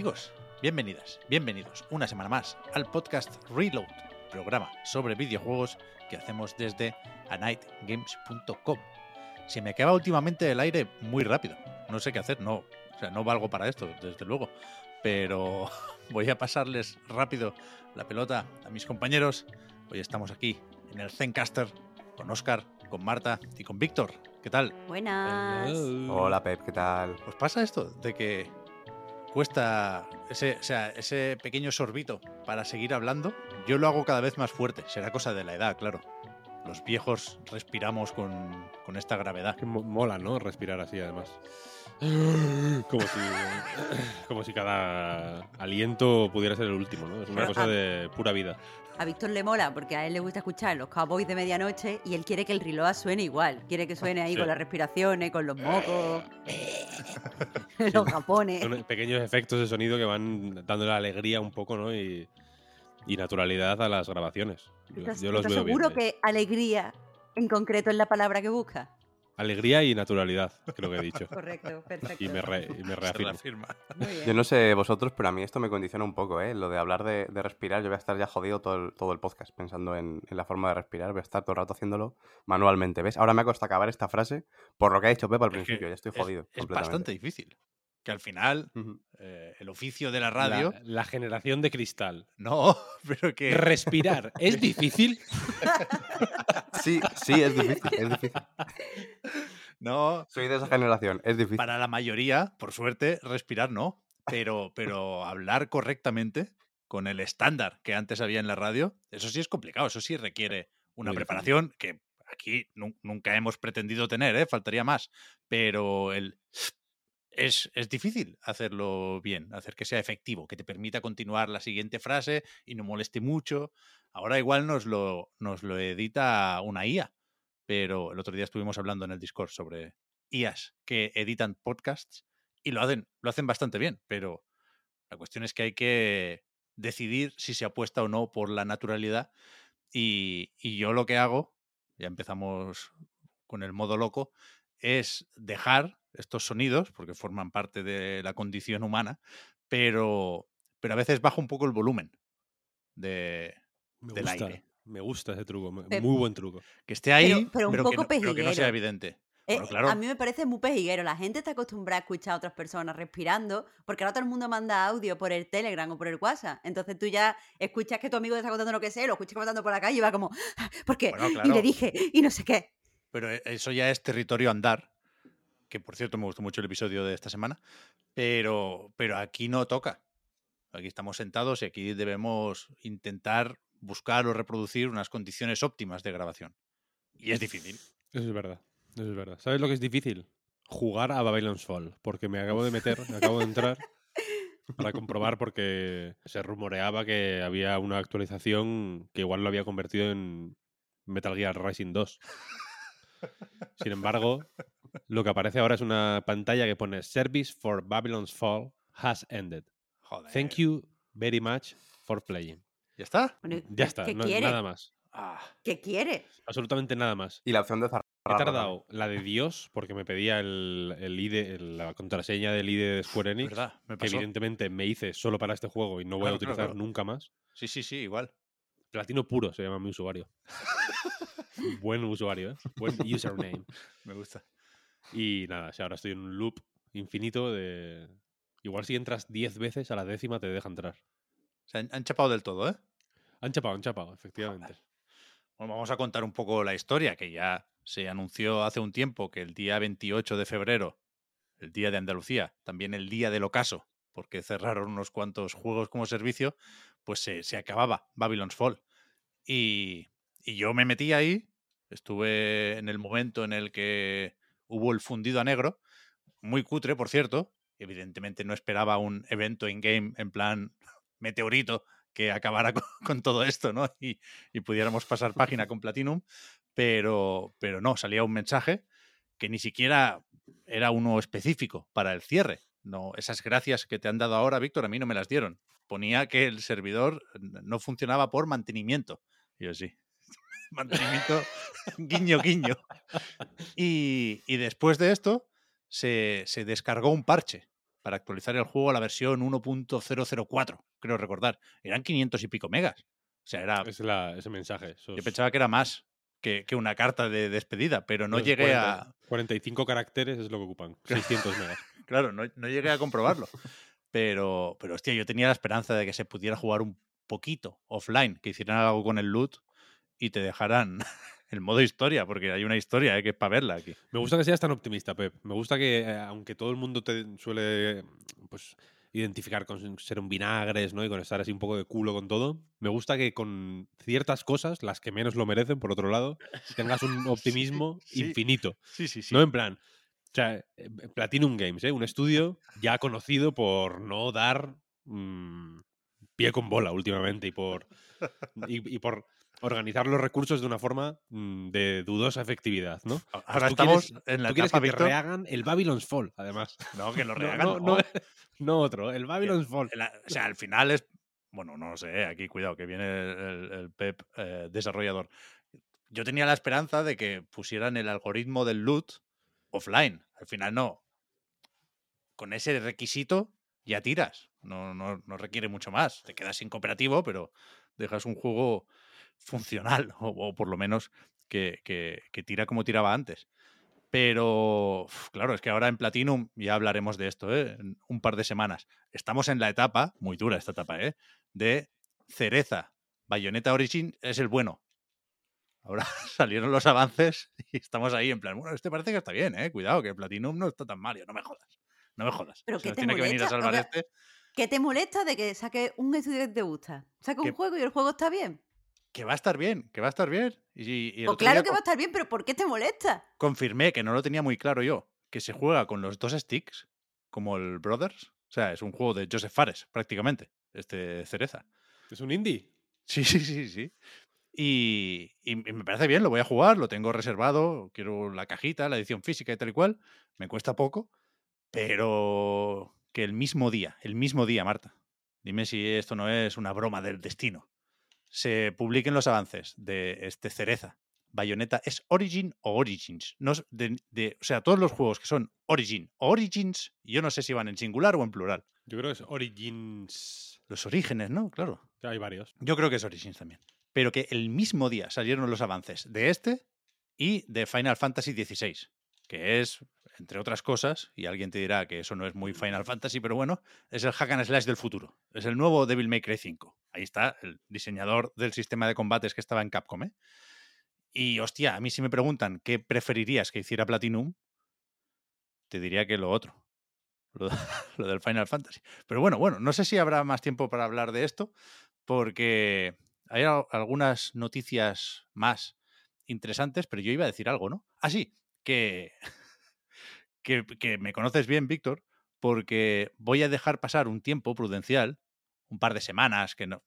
amigos. Bienvenidas, bienvenidos una semana más al podcast Reload, programa sobre videojuegos que hacemos desde anightgames.com. Se me acaba últimamente el aire muy rápido. No sé qué hacer, no, o sea, no valgo para esto, desde luego. Pero voy a pasarles rápido la pelota a mis compañeros. Hoy estamos aquí en el Zencaster con Oscar, con Marta y con Víctor. ¿Qué tal? Buenas. Hola Pep, ¿qué tal? ¿Os pasa esto de que cuesta ese, o sea, ese pequeño sorbito para seguir hablando? Yo lo hago cada vez más fuerte. Será cosa de la edad, claro. Los viejos respiramos con, con esta gravedad. Que mola, ¿no? Respirar así, además. Como si, como si cada aliento pudiera ser el último, ¿no? Es una cosa de pura vida. A Víctor le mola porque a él le gusta escuchar los cowboys de medianoche y él quiere que el reload suene igual. Quiere que suene ahí Sí. con las respiraciones, con los mocos, los japones. Son pequeños efectos de sonido que van dándole alegría un poco, ¿no? Y, y naturalidad a las grabaciones. Yo, ¿Estás, yo los estás veo seguro que alegría en concreto es la palabra que busca? Alegría y naturalidad, creo que he dicho. Correcto, perfecto. Y me, re- y me Se reafirmo. reafirma. Muy bien. Yo no sé vosotros, pero a mí esto me condiciona un poco, ¿eh? Lo de hablar de, de respirar, yo voy a estar ya jodido todo el, todo el podcast pensando en, en la forma de respirar, voy a estar todo el rato haciéndolo manualmente, ¿ves? Ahora me ha costado acabar esta frase por lo que ha dicho Pep al Es principio, ya estoy es- jodido. Es, completamente. bastante difícil. Que al final, eh, el oficio de la radio. La, la generación de cristal. No, pero que. Respirar es difícil. Sí, sí, es difícil, es difícil. No, Soy de esa generación, es difícil. para la mayoría, por suerte, respirar no. Pero, pero hablar correctamente con el estándar que antes había en la radio, eso sí es complicado. Eso sí requiere una Muy difícil. preparación que aquí nu- nunca hemos pretendido tener, ¿eh? faltaría más. Pero el. Es, es difícil hacerlo bien, hacer que sea efectivo, que te permita continuar la siguiente frase y no moleste mucho. Ahora igual nos lo, lo edita una IA, pero el otro día estuvimos hablando en el Discord sobre IAs que editan podcasts y lo hacen, lo hacen bastante bien, pero la cuestión es que hay que decidir si se apuesta o no por la naturalidad y, y yo lo que hago, ya empezamos con el modo loco, es dejar estos sonidos, porque forman parte de la condición humana, pero, pero a veces bajo un poco el volumen de, Me del gusta, aire. me gusta ese truco. Muy buen truco. Que esté ahí, Pero- pero un que poco no, pero que no sea evidente. Eh, Bueno, claro. A mí me parece muy pejiguero. La gente está acostumbrada a escuchar a otras personas respirando, porque ahora todo el mundo manda audio por el Telegram o por el WhatsApp. Entonces tú ya escuchas que tu amigo te está contando lo que sé, lo escuchas contando por la calle y va como, "Ah, porque Bueno, y le dije, y no sé qué. Pero e- eso ya es territorio andar, que por cierto me gustó mucho el episodio de esta semana, pero, pero aquí no toca. Aquí estamos sentados y aquí debemos intentar buscar o reproducir unas condiciones óptimas de grabación. Y es difícil. Eso es verdad. Eso es verdad. ¿Sabes lo que es difícil? Jugar a Babylon's Fall. Porque me acabo de meter, me acabo de entrar para comprobar porque se rumoreaba que había una actualización que igual lo había convertido en Metal Gear Rising 2. Sin embargo, lo que aparece ahora es una pantalla que pone Service for Babylon's Fall has ended. Joder. Thank you very much for playing. ¿Ya está? Bueno, Ya ¿qué- está, ¿Qué no- nada más. Ah, ¿Qué quiere? Absolutamente nada más. Y la opción de cerrar. He tardado la de Dios porque me pedía el, el ID, el- la contraseña del ID de Square Enix, ¿verdad? Me que evidentemente me hice solo para este juego y no voy Claro, a claro, utilizar claro. nunca más. Sí, sí, sí, igual. Platino puro se llama mi usuario. Buen usuario, ¿eh? Buen username. Me gusta. Y nada, ahora estoy en un loop infinito de... Igual si entras 10 veces, a la décima te deja entrar. O sea, han, han chapado del todo, ¿eh? Han chapado, han chapado, efectivamente. Bueno, vamos a contar un poco la historia, que ya se anunció hace un tiempo que el día 28 de febrero, el día de Andalucía, también el día del ocaso, porque cerraron unos cuantos juegos como servicio, pues se, se acababa Babylon's Fall. Y, y yo me metí ahí, estuve en el momento en el que hubo el fundido a negro, muy cutre, por cierto, evidentemente no esperaba un evento in-game en plan meteorito que acabara con, todo esto, ¿no? Y, y pudiéramos pasar página con Platinum, pero, pero no, salía un mensaje que ni siquiera era uno específico para el cierre. No, esas gracias que te han dado ahora, Víctor, a mí no me las dieron. Ponía que el servidor no funcionaba por mantenimiento. Y yo sí. Mantenimiento guiño, guiño. Y, y después de esto se, se descargó un parche para actualizar el juego a la versión 1.004, creo recordar. Eran 500 y pico megas. O sea, era, Es la- ese mensaje. yo pensaba que era más que, que una carta de despedida, pero no llegué 40 a... 45 caracteres es lo que ocupan. 600 megas. Claro, no, no llegué a comprobarlo. Pero, pero, hostia, yo tenía la esperanza de que se pudiera jugar un poquito offline, que hicieran algo con el loot y te dejaran el modo historia, porque hay una historia eh, que es para verla aquí. Me gusta que seas tan optimista, Pep. Me gusta que, eh, aunque todo el mundo te suele pues, identificar con ser un vinagres, ¿no? Y con estar así un poco de culo con todo, me gusta que con ciertas cosas, las que menos lo merecen, por otro lado, tengas un optimismo sí. infinito. Sí, sí, sí. No en plan. O sea, eh, Platinum Games, ¿eh? un estudio ya conocido por no dar mm, pie con bola últimamente y por, y, y por organizar los recursos de una forma mm, de dudosa efectividad, ¿no? Ahora tú estamos quieres- en la Tú quieres etapa, que te Víctor. rehagan el Babylon's Fall, además. No, que lo rehagan. no, no. no, no otro, el Babylon's Fall. O sea, al final es. Bueno, no sé, aquí cuidado, que viene el, el Pep eh, desarrollador. Yo tenía la esperanza de que pusieran el algoritmo del loot offline. Al final no. Con ese requisito ya tiras. No, no, no requiere mucho más. Te quedas sin cooperativo, pero dejas un juego funcional, o, o por lo menos que, que- que tira como tiraba antes. Pero, claro, es que ahora en Platinum, ya hablaremos de esto, ¿eh? en un par de semanas. Estamos en la etapa, muy dura esta etapa, ¿eh? de cereza. Bayonetta Origin es el bueno. Ahora salieron los avances y estamos ahí en plan, bueno, este parece que está bien, ¿eh? Cuidado, que Platinum no está tan mal, yo, no me jodas. No me jodas. Pero Se ¿qué nos te tiene que venir a? O salvar sea, este. ¿Qué te molesta de que saque un estudio que te gusta? Saca un Que- juego y el juego está bien. Que va a estar bien, que va a estar bien. Y, Pues claro que va a estar bien, pero ¿por qué te molesta? confirmé que no lo tenía muy claro yo, que se juega con los dos sticks, como el Brothers. O sea, es un juego de Joseph Fares, prácticamente, este Cereza. ¿Es un indie? Sí, sí, sí, sí. Y, y me parece bien, lo voy a jugar, lo tengo reservado, quiero la cajita, la edición física y tal y cual. Me cuesta poco, pero que el mismo día, el mismo día, Marta, dime si esto no es una broma del destino, se publiquen los avances de este Cereza. Bayonetta es Origin o Origins. No, es de- de- o sea, todos los juegos que son Origin o Origins, yo no sé si van en singular o en plural. Yo creo que es Origins. Los orígenes, ¿no? Claro. Hay varios. Yo creo que es Origins también. Pero que el mismo día salieron los avances de este y de Final Fantasy XVI, que es, entre otras cosas, y alguien te dirá que eso no es muy Final Fantasy, pero bueno, es el hack and slash del futuro. Es el nuevo Devil May Cry 5. Ahí está el diseñador del sistema de combates que estaba en Capcom, ¿eh? Y hostia, a mí si me preguntan qué preferirías que hiciera Platinum, te diría que lo otro. Lo, de- lo del Final Fantasy. Pero bueno, bueno, no sé si habrá más tiempo para hablar de esto, porque hay al- algunas noticias más interesantes, pero yo iba a decir algo, ¿no? Ah, sí, que, que, que me conoces bien, Víctor, porque voy a dejar pasar un tiempo prudencial, un par de semanas, que no,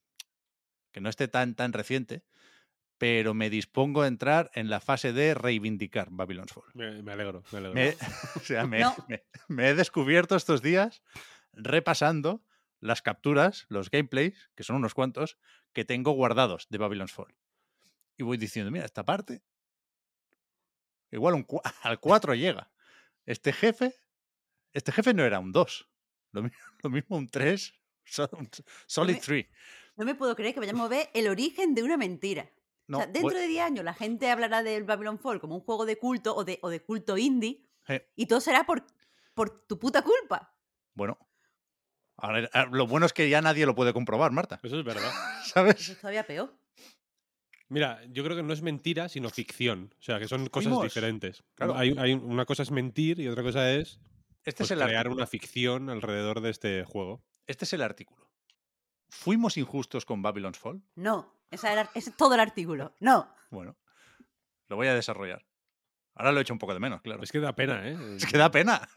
que no esté tan, tan reciente, pero me dispongo a entrar en la fase de reivindicar Babylon's Fall. Me, me alegro, me alegro. Me, o sea, me, No. me- me he descubierto estos días repasando las capturas, los gameplays, que son unos cuantos, que tengo guardados de Babylon's Fall. Y voy diciendo, mira, esta parte, igual un al 4 llega. Este jefe, este jefe no era un 2. Lo, lo mismo un 3, Solid me- 3. No me puedo creer que vayamos a ver el origen de una mentira. No, o sea, voy- dentro de 10 años la gente hablará del Babylon Fall como un juego de culto o de, o de culto indie eh, y todo será por, por tu puta culpa. bueno, ahora, ah, lo bueno es que ya nadie lo puede comprobar, Marta. Eso es verdad. ¿Sabes? Eso es todavía peor. Mira, yo creo que no es mentira, sino ficción. O sea, que son cosas Fuimos. diferentes. Claro. Hay, hay una cosa es mentir y otra cosa es Este pues, es el crear artículo. una ficción alrededor de este juego. Este es el artículo. ¿Fuimos injustos con Babylon's Fall? No, esa era- ese es todo el artículo. No. Bueno, lo voy a desarrollar. Ahora lo he hecho un poco de menos, claro. Es que da pena, ¿eh? Es que da pena.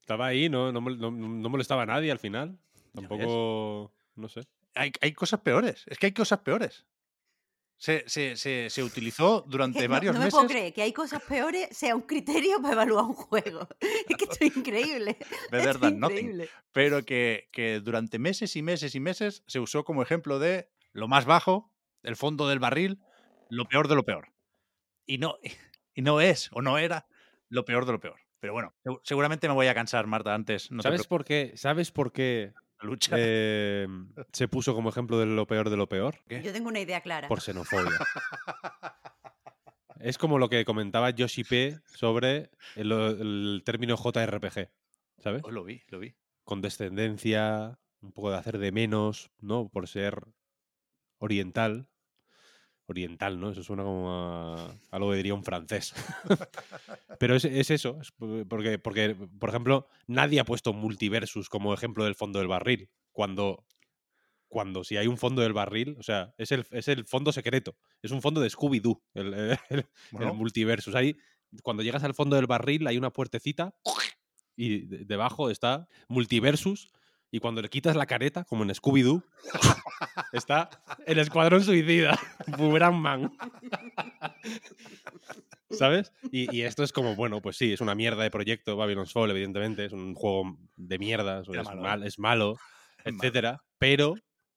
Estaba ahí, no, no, no- no molestaba a nadie al final. Tampoco, no sé. Hay, hay cosas peores. Es que hay cosas peores. Se, se, se, se utilizó durante no, varios no me meses. puedo creer que hay cosas peores sea un criterio para evaluar un juego. Es que esto es increíble. Better than nothing. increíble. pero que, que durante meses y meses y meses se usó como ejemplo de lo más bajo, el fondo del barril, lo peor de lo peor. Y no, y no es o no era lo peor de lo peor. Pero bueno, segu- seguramente me voy a cansar, Marta, antes. No ¿Sabes por qué? ¿Sabes por qué lucha. eh, se puso como ejemplo de lo peor de lo peor? ¿Qué? Yo tengo una idea clara. Por xenofobia. es como lo que comentaba Yoshi P sobre el, el término JRPG, ¿sabes? Oh, lo vi, lo vi. Condescendencia, un poco de hacer de menos, ¿no? Por ser oriental. Oriental, ¿no? Eso suena como a algo que diría un francés. Pero es, es eso, es por- porque, porque, por ejemplo, nadie ha puesto multiversus como ejemplo del fondo del barril. Cuando, cuando si hay un fondo del barril, o sea, es el, es el fondo secreto. Es un fondo de Scooby-Doo, el, el- multiversus. Ahí, cuando llegas al fondo del barril, hay una puertecita y de- debajo está multiversus. Y cuando le quitas la careta, como en Scooby-Doo, está el Escuadrón Suicida, Boomerang Man. ¿Sabes? Y, y esto es como, bueno, pues sí, es una mierda de proyecto, Babylon's Fall, evidentemente, es un juego de mierda, es malo, Es malo. etcétera, pero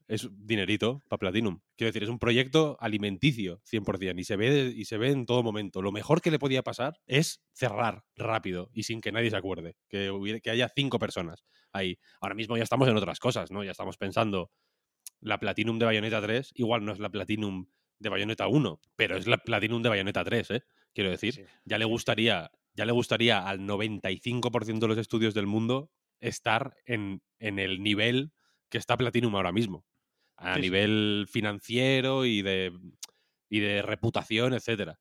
es dinerito para Platinum. Quiero decir, es un proyecto alimenticio 100% y se, ve, y se ve en todo momento. Lo mejor que le podía pasar es cerrar rápido y sin que nadie se acuerde, que, hubiera- que haya cinco personas ahí. Ahora mismo ya estamos en otras cosas, ¿no? Ya estamos pensando, la Platinum de Bayonetta 3 igual no es la Platinum de Bayonetta 1, pero es la Platinum de Bayonetta 3, ¿eh? Quiero decir, Sí. ya le gustaría, ya le gustaría al 95% de los estudios del mundo estar en, en el nivel que está Platinum ahora mismo. A Sí, sí. nivel financiero y de, y de reputación, etcétera.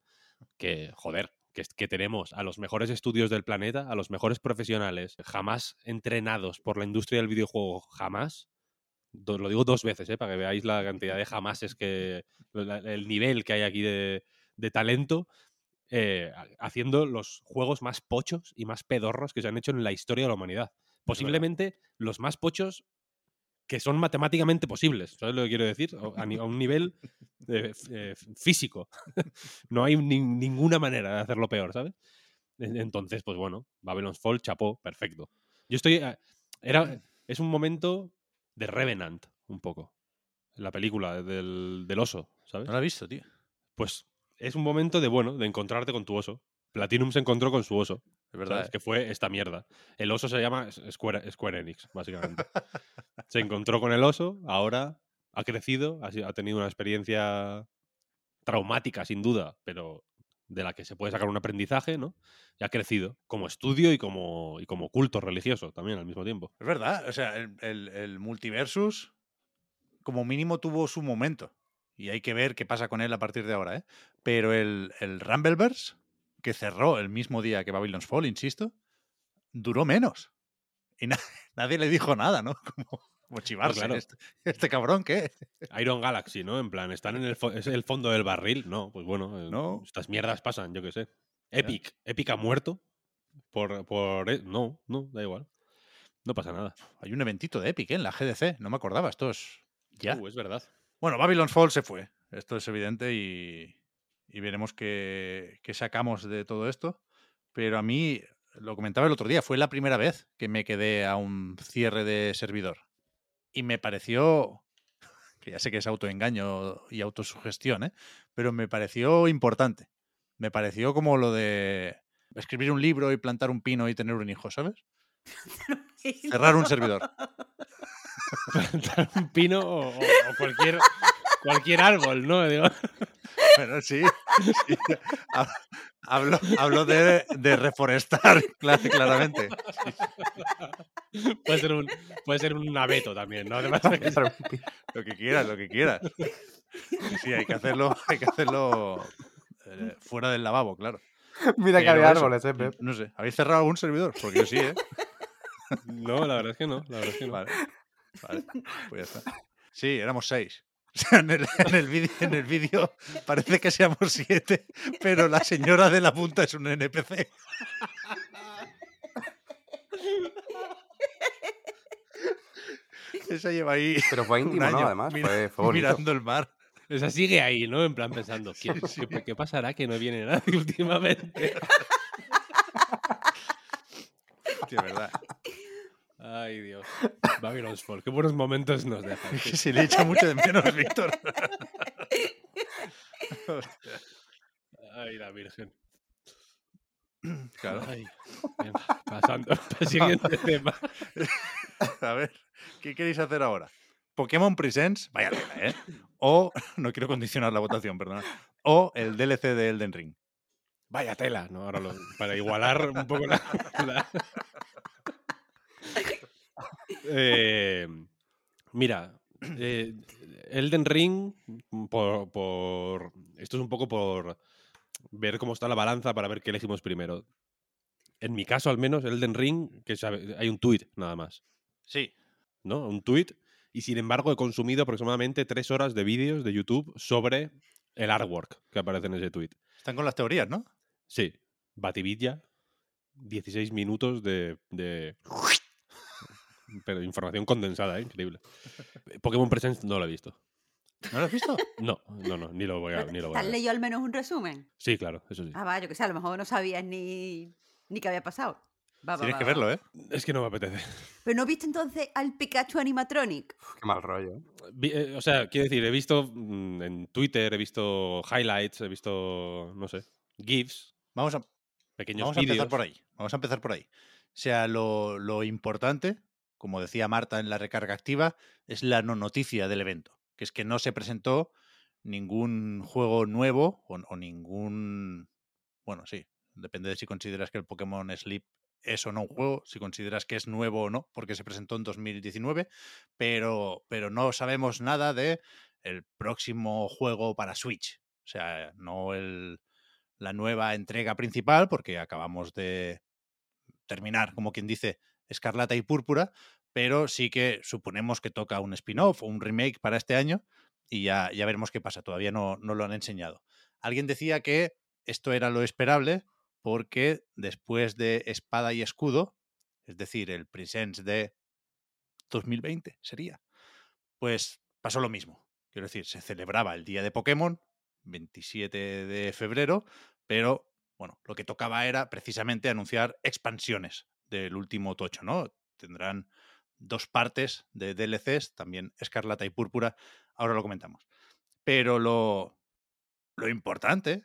Que, joder, que, tenemos a los mejores estudios del planeta, a los mejores profesionales, jamás entrenados por la industria del videojuego, jamás. Do- lo digo dos veces, ¿eh? para que veáis la cantidad de jamases que. la- el nivel que hay aquí de, de talento eh, ha- haciendo los juegos más pochos y más pedorros que se han hecho en la historia de la humanidad. Posiblemente los más pochos que son matemáticamente posibles, ¿sabes lo que quiero decir? A, un nivel eh, eh, físico. no hay ni- ninguna manera de hacerlo peor, ¿sabes? En- Entonces, pues bueno, Babylon's Fall, chapó, perfecto. Yo estoy... eh, Era, es un momento de Revenant, un poco. La película del, del oso, ¿sabes? No lo he visto, tío. pues es un momento de, bueno, de encontrarte con tu oso. Platinum se encontró con su oso, Es verdad. ¿eh? que fue esta mierda. El oso se llama Square, Square Enix, básicamente. se encontró con el oso, ahora ha crecido, ha, tenido una experiencia traumática, sin duda, pero de la que se puede sacar un aprendizaje, ¿no? Y ha crecido como estudio y como, y como culto religioso también al mismo tiempo. Es verdad. O sea, el, el- el multiversus, como mínimo, tuvo su momento. Y hay que ver qué pasa con él a partir de ahora, ¿eh? Pero el, el Rumbleverse, que cerró el mismo día que Babylon's Fall, insisto, duró menos. Y na- nadie le dijo nada, ¿no? Como, como chivarse. claro. Este, este cabrón, ¿qué? Iron Galaxy, ¿no? En plan, ¿están en el, fo- es el fondo del barril? No, pues bueno, eh, No. estas mierdas pasan, yo qué sé. Epic, Epic ha muerto por, por... e- No, no, da igual. No pasa nada. Hay un eventito de Epic, ¿eh? En la GDC. No me acordaba. Esto es... Ya. Uh, es verdad. Bueno, Babylon's Fall se fue. Esto es evidente y, y veremos qué, qué sacamos de todo esto. Pero a mí, lo comentaba el otro día, fue la primera vez que me quedé a un cierre de servidor. Y me pareció, que ya sé que es autoengaño y autosugestión, ¿eh? pero me pareció importante. Me pareció como lo de escribir un libro y plantar un pino y tener un hijo, ¿sabes? Cerrar un servidor. Plantar un pino o, o- o cualquier, cualquier árbol, ¿no? Digo, Bueno, sí. sí. Ha- Hablo, hablo de, de reforestar, cla- claramente. puede, ser un, puede ser un abeto también, ¿no? Además Lo que quieras, lo que quieras. Sí, hay que hacerlo, hay que hacerlo eh, fuera del lavabo, claro. Mira que había eso, árboles, eh, Pep. No sé, ¿habéis cerrado algún servidor? Porque yo sí, ¿eh? No, la verdad es que no. La verdad es que no. Vale, vale, pues ya está. Sí, éramos seis. O sea, en el, en el vídeo parece que seamos siete, pero la señora de la punta es un NPC. Esa lleva ahí. Pero fue íntimo, año, ¿no? Además, mira, fue, fue mirando el mar. O sea, sigue ahí, ¿no? En plan pensando, ¿qué, pasará que no viene nadie últimamente? sí, verdad. Ay, Dios. Babylon's Fall, qué buenos momentos nos dejan. Que se le echa mucho de menos, Víctor. Ay, la Virgen. Claro. Ay, pasando al siguiente tema. A ver, ¿qué queréis hacer ahora? Pokémon Presents, vaya tela, ¿eh? O, no quiero condicionar la votación, perdona. O el DLC de Elden Ring. Vaya tela, ¿no? Ahora lo- para igualar un poco la. la- Eh, mira, eh, Elden Ring, por, por- Esto es un poco por ver cómo está la balanza para ver qué elegimos primero. En mi caso, al menos, Elden Ring, que sabe- hay un tweet nada más, Sí, ¿no? Un tweet. Y sin embargo, he consumido aproximadamente tres horas de vídeos de YouTube sobre el artwork que aparece en ese tweet. están con las teorías, ¿no? Sí, Bativilla, 16 minutos de, de- Pero información condensada, ¿eh? increíble. Pokémon Presents no lo he visto. ¿No lo has visto? No, no, no, ni lo voy a, ni lo voy ¿Te a has ver. leído al menos un resumen? Sí, claro, eso sí. Ah, va, yo que sé, a lo mejor no sabías ni, ni qué había pasado. Va, va, Tienes va, que verlo, ¿eh? Es que no me apetece. ¿Pero no viste entonces al Pikachu animatronic? Qué mal rollo. ¿eh? Vi- eh, o sea, quiero decir, he visto mm, en Twitter, he visto highlights, he visto, no sé, GIFs, Vamos a, pequeños Vamos a empezar por ahí. Vamos a empezar por ahí. O sea, lo, lo importante, como decía Marta en la recarga activa, es la no noticia del evento, que es que no se presentó ningún juego nuevo o, ningún... Bueno, sí, depende de si consideras que el Pokémon Sleep es o no un juego, si consideras que es nuevo o no, porque se presentó en 2019, pero, pero no sabemos nada de el próximo juego para Switch. O sea, no el, la nueva entrega principal, porque acabamos de terminar, como quien dice, Escarlata y Púrpura, pero sí que suponemos que toca un spin-off o un remake para este año y ya, ya veremos qué pasa. Todavía no, no lo han enseñado. Alguien decía que esto era lo esperable porque después de Espada y Escudo, es decir, el Presents de 2020 sería, pues pasó lo mismo. Quiero decir, se celebraba el día de Pokémon, 27 de febrero, pero bueno, lo que tocaba era precisamente anunciar expansiones del último tocho, ¿no? Tendrán dos partes de DLCs, también Escarlata y Púrpura, ahora lo comentamos. Pero lo, lo importante,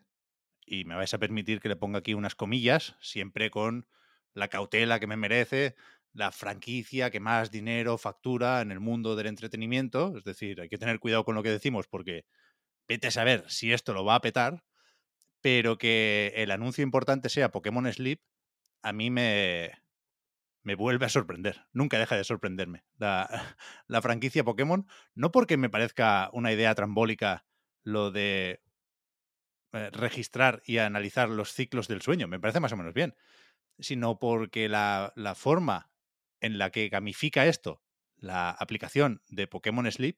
y me vais a permitir que le ponga aquí unas comillas, siempre con la cautela que me merece, la franquicia que más dinero factura en el mundo del entretenimiento, es decir, hay que tener cuidado con lo que decimos porque vete a saber si esto lo va a petar, pero que el anuncio importante sea Pokémon Sleep, a mí me, me vuelve a sorprender. Nunca deja de sorprenderme la, franquicia Pokémon, no porque me parezca una idea trambólica lo de eh, registrar y analizar los ciclos del sueño, me parece más o menos bien, sino porque la, la forma en la que gamifica esto la aplicación de Pokémon Sleep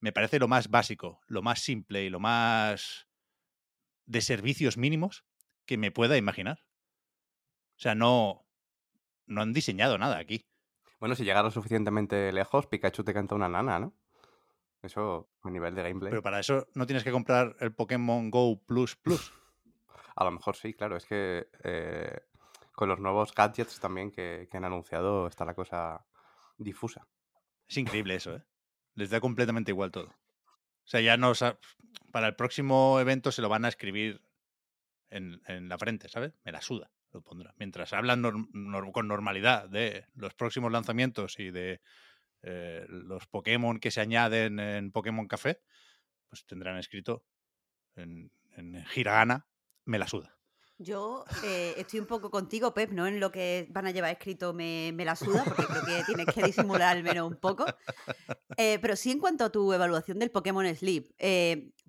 me parece lo más básico, lo más simple y lo más de servicios mínimos que me pueda imaginar. O sea, no, no han diseñado nada aquí. Bueno, si llegas lo suficientemente lejos, Pikachu te canta una nana, ¿no? Eso a nivel de gameplay. Pero para eso no tienes que comprar el Pokémon Go Plus Plus. A lo mejor sí, claro. Es que eh, con los nuevos gadgets también que, que han anunciado está la cosa difusa. Es increíble eso, ¿eh? Les da completamente igual todo. O sea, ya no... Para el próximo evento se lo van a escribir en, en la frente, ¿sabes? Me la suda, lo pondrá. Mientras hablan con normalidad de los próximos lanzamientos y de eh, los Pokémon que se añaden en Pokémon Café, pues tendrán escrito en, en hiragana, me la suda. Yo eh, estoy un poco contigo, Pep, ¿no? En lo que van a llevar escrito me, me la suda, porque creo que tienes que disimular al menos un poco. Eh, pero sí en cuanto a tu evaluación del Pokémon Sleep.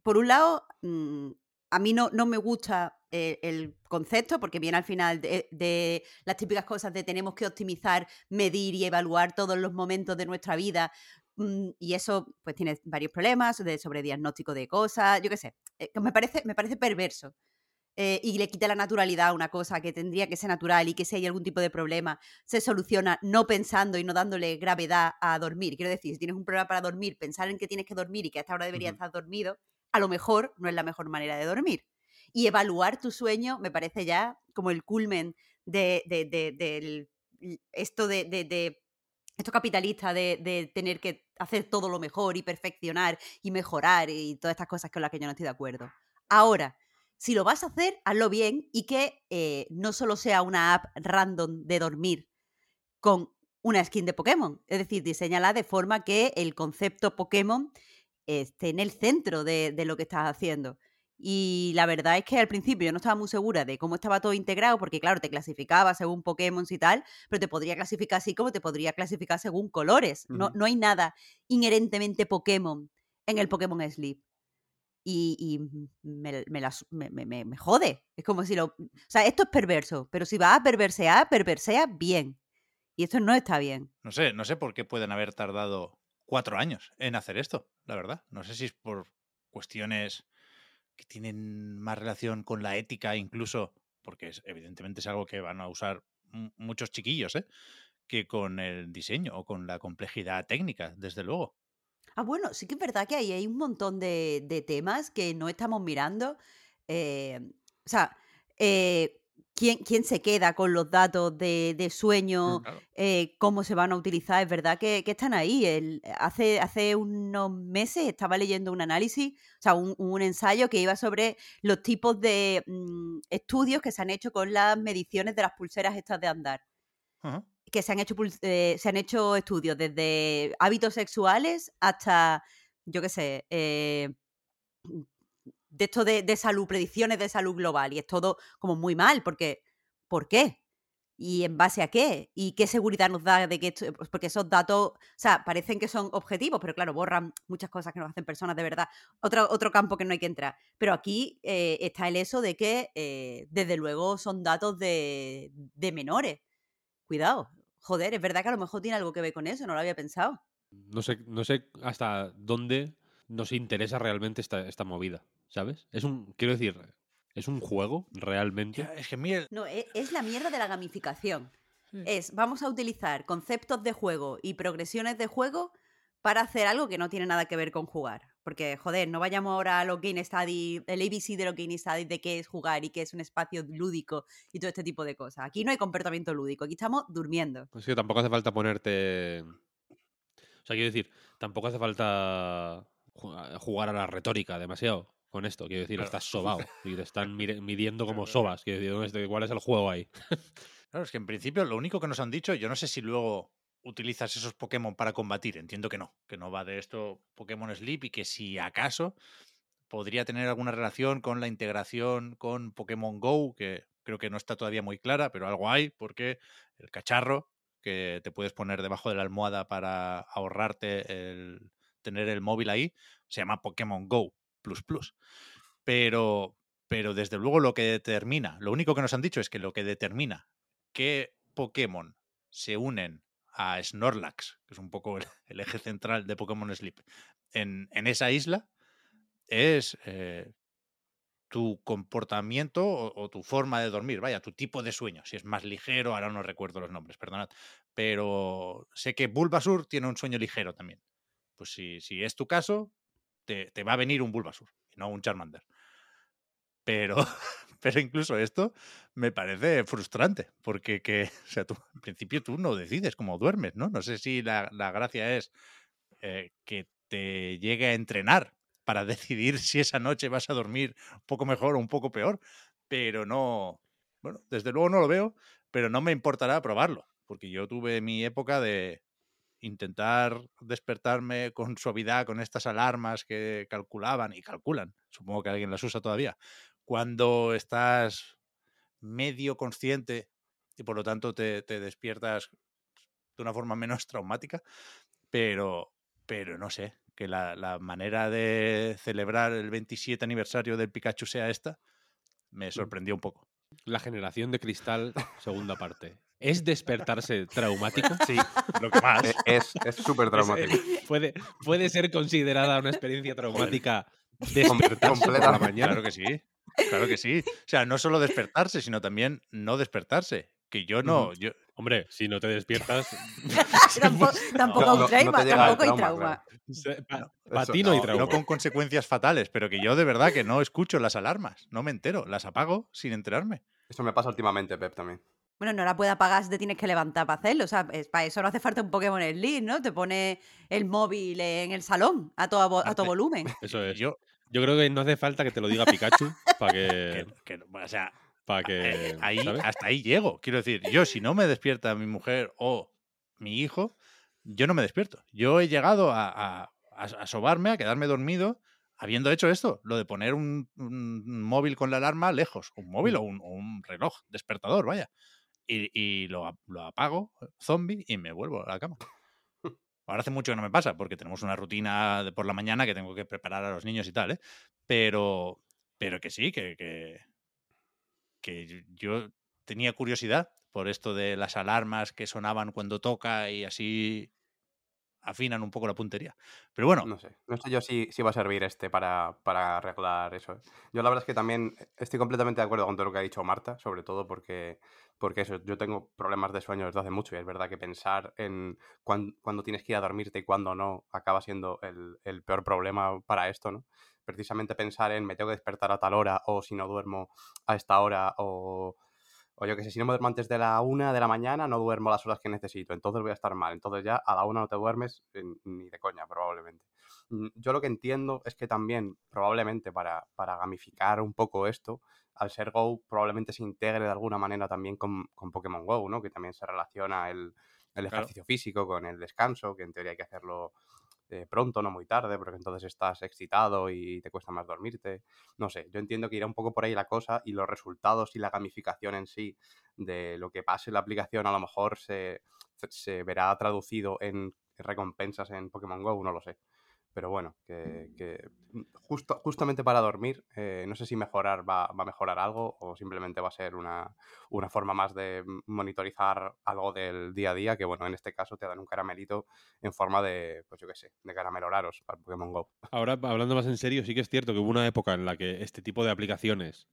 por un lado, mm, a mí no, no me gusta eh, el concepto, porque viene al final de, de las típicas cosas de tenemos que optimizar, medir y evaluar todos los momentos de nuestra vida. mm, Y eso pues tiene varios problemas de sobrediagnóstico de cosas, yo qué sé. eh, me, parece, me parece perverso. eh, y le quita la naturalidad a una cosa que tendría que ser natural y que si hay algún tipo de problema se soluciona no pensando y no dándole gravedad a dormir. Quiero decir, si tienes un problema para dormir, pensar en que tienes que dormir y que a esta hora deberías estar dormido, a lo mejor no es la mejor manera de dormir. Y evaluar tu sueño me parece ya como el culmen de, esto de, esto capitalista de, de tener que hacer todo lo mejor y perfeccionar y mejorar y todas estas cosas con las que yo no estoy de acuerdo. Ahora, si lo vas a hacer, hazlo bien y que eh, no solo sea una app random de dormir con una skin de Pokémon. Es decir, diseñala de forma que el concepto Pokémon esté en el centro de, de lo que estás haciendo. Y la verdad es que al principio yo no estaba muy segura de cómo estaba todo integrado, porque claro, te clasificaba según Pokémon y tal, pero te podría clasificar así como te podría clasificar según colores. no, hay nada inherentemente Pokémon en el Pokémon Sleep. Y, me, me me- me- me jode. Es como si lo... O sea, esto es perverso, pero si vas a perversear, perversea bien. Y esto no está bien. No sé, no sé por qué pueden haber tardado cuatro años en hacer esto, la verdad. No sé si es por cuestiones que tienen más relación con la ética, incluso, porque es, evidentemente es algo que van a usar mu- muchos chiquillos, ¿eh? que con el diseño o con la complejidad técnica, desde luego. Ah, bueno, sí que es verdad que ahí hay un montón de, de temas que no estamos mirando. eh, o sea, eh, ¿quién, quién se queda con los datos de, de sueño? Claro. eh, cómo se van a utilizar, es verdad que, que están ahí. El- hace, hace unos meses estaba leyendo un análisis, o sea, un, un ensayo que iba sobre los tipos de mm, estudios que se han hecho con las mediciones de las pulseras estas de andar. Que se han hecho, eh, se han hecho estudios desde hábitos sexuales hasta, yo qué sé, eh, de esto de, de salud, predicciones de salud global. Y es todo como muy mal, porque ¿por qué? ¿Y en base a qué? ¿Y qué seguridad nos da de que esto, pues porque esos datos, o sea, parecen que son objetivos, pero claro, borran muchas cosas que nos hacen personas de verdad. Otro, otro campo que no hay que entrar. Pero aquí eh, está el eso de que, eh, desde luego, son datos de, de menores. Cuidado. Joder, es verdad que a lo mejor tiene algo que ver con eso, no lo había pensado. No sé, no sé hasta dónde nos interesa realmente esta, esta movida, ¿sabes? Es un, quiero decir, es un juego realmente. Ya, es que a mí el- No, e- es, la mierda de la gamificación. Sí. Es, vamos a utilizar conceptos de juego y progresiones de juego para hacer algo que no tiene nada que ver con jugar. Porque, joder, no vayamos ahora a los Game Study, el ABC de los Game Study de qué es jugar y qué es un espacio lúdico y todo este tipo de cosas. Aquí no hay comportamiento lúdico, aquí estamos durmiendo. Es que tampoco hace falta ponerte. O sea, quiero decir, tampoco hace falta jugar a la retórica demasiado con esto. Quiero decir, Claro. estás sobao y te están midiendo como sobas. Quiero decir, ¿dónde está- ¿cuál es el juego ahí? Claro, es que en principio lo único que nos han dicho, yo no sé si luego utilizas esos Pokémon para combatir, entiendo que no, que no va de esto Pokémon Sleep y que si acaso podría tener alguna relación con la integración con Pokémon Go, que creo que no está todavía muy clara, pero algo hay, porque el cacharro que te puedes poner debajo de la almohada para ahorrarte el tener el móvil ahí, se llama Pokémon Go Plus Plus. Pero, pero desde luego lo que determina, lo único que nos han dicho es que lo que determina qué Pokémon se unen a Snorlax, que es un poco el, eje central de Pokémon Sleep, en, en esa isla, es eh, tu comportamiento o, o tu forma de dormir, vaya, tu tipo de sueño, si es más ligero, ahora no recuerdo los nombres, perdonad, pero sé que Bulbasur tiene un sueño ligero también. Pues si, si es tu caso, te, te va a venir un Bulbasur y no un Charmander. Pero, pero incluso esto me parece frustrante, porque que, sea, tú, en principio tú no decides cómo duermes, ¿no? No sé si la, la gracia es eh, que te llegue a entrenar para decidir si esa noche vas a dormir un poco mejor o un poco peor, pero no, bueno, desde luego no lo veo, pero no me importará probarlo, porque yo tuve mi época de intentar despertarme con suavidad con estas alarmas que calculaban y calculan, supongo que alguien las usa todavía, cuando estás medio consciente y por lo tanto te, te despiertas de una forma menos traumática, pero, pero no sé, que la, la manera de celebrar el 27 aniversario del Pikachu sea esta, me sorprendió un poco. La generación de cristal, segunda parte. ¿Es despertarse traumático? Sí, lo que más. E- Es es súper traumático. ¿Puede, ¿Puede ser considerada una experiencia traumática despertarse por la mañana? Claro que sí. Claro que sí. O sea, no solo despertarse, sino también no despertarse. Que yo no, yo, Hombre, si no te despiertas. tampoco tampoco No, hay no trauma, tampoco hay trauma, trauma. se- pa- No, pa' eso, ti no hay no, trauma. no con consecuencias fatales, pero que yo de verdad que no escucho las alarmas, no me entero, las apago sin enterarme. Eso me pasa últimamente, Pep, también. Bueno, no la puede apagar si te tienes que levantar para hacerlo. O sea, es- para eso no hace falta un Pokémon Sleep, ¿no? Te pone el móvil en el salón a todo, a todo volumen. Eso es. Yo, Yo creo que no hace falta que te lo diga Pikachu para que, que, que- o sea, para eh, que ahí, ¿sabes? hasta ahí llego. Quiero decir, yo si no me despierta mi mujer o mi hijo, yo no me despierto. Yo he llegado a, a, a- a sobarme, a quedarme dormido, habiendo hecho esto, lo de poner un, un móvil con la alarma lejos, un móvil o un, o un reloj despertador, vaya. Y, y lo, lo apago, zombie, y me vuelvo a la cama. Ahora hace mucho que no me pasa, porque tenemos una rutina de por la mañana que tengo que preparar a los niños y tal, ¿eh? Pero, pero que sí, que, que, que yo tenía curiosidad por esto de las alarmas que sonaban cuando toca y así afinan un poco la puntería. Pero bueno, No sé. No sé yo si, si va a servir este para, para arreglar eso. ¿eh? Yo la verdad es que también estoy completamente de acuerdo con todo lo que ha dicho Marta, sobre todo porque, porque eso, yo tengo problemas de sueño desde hace mucho y es verdad que pensar en cuán- cuándo tienes que ir a dormirte y cuándo no acaba siendo el, el peor problema para esto, ¿no? Precisamente pensar en me tengo que despertar a tal hora o si no duermo a esta hora o... O yo que sé, si no me duermo antes de la una de la mañana, no duermo las horas que necesito. Entonces voy a estar mal. Entonces ya a la una no te duermes eh, ni de coña, probablemente. Mm, Yo lo que entiendo es que también, probablemente para, para gamificar un poco esto, al ser Go, probablemente se integre de alguna manera también con, con Pokémon Go, ¿no? Que también se relaciona el, el Claro. ejercicio físico con el descanso, que en teoría hay que hacerlo eh, pronto, no muy tarde, porque entonces estás excitado y te cuesta más dormirte. No sé, yo entiendo que irá un poco por ahí la cosa y los resultados y la gamificación en sí de lo que pase en la aplicación a lo mejor se, se- verá traducido en recompensas en Pokémon Go, no lo sé. Pero bueno, que, que justo, justamente para dormir, eh, no sé si mejorar va, va a mejorar algo o simplemente va a ser una, una forma más de monitorizar algo del día a día, que bueno, en este caso te dan un caramelito en forma de, pues yo qué sé, de caramelo raros para Pokémon Go. Ahora, hablando más en serio, sí que es cierto que hubo una época en la que este tipo de aplicaciones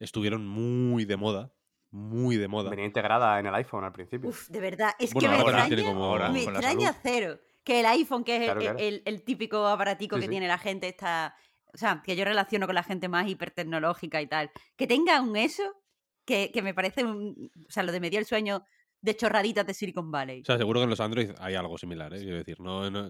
estuvieron muy de moda. Muy de moda. Venía integrada en el iPhone al principio. Uf, de verdad, es Bueno, que me ahora extraña, tiene como- ahora me extraña cero que el iPhone, que es el- Claro, el, claro. el- el típico aparatico Sí, que sí. tiene la gente, está, o sea, que yo relaciono con la gente más hipertecnológica y tal, que tenga un eso, que, que me parece un, o sea, lo de me dio el sueño de chorraditas de Silicon Valley. O sea, seguro que en los Android hay algo similar, ¿eh? Quiero decir, no, no-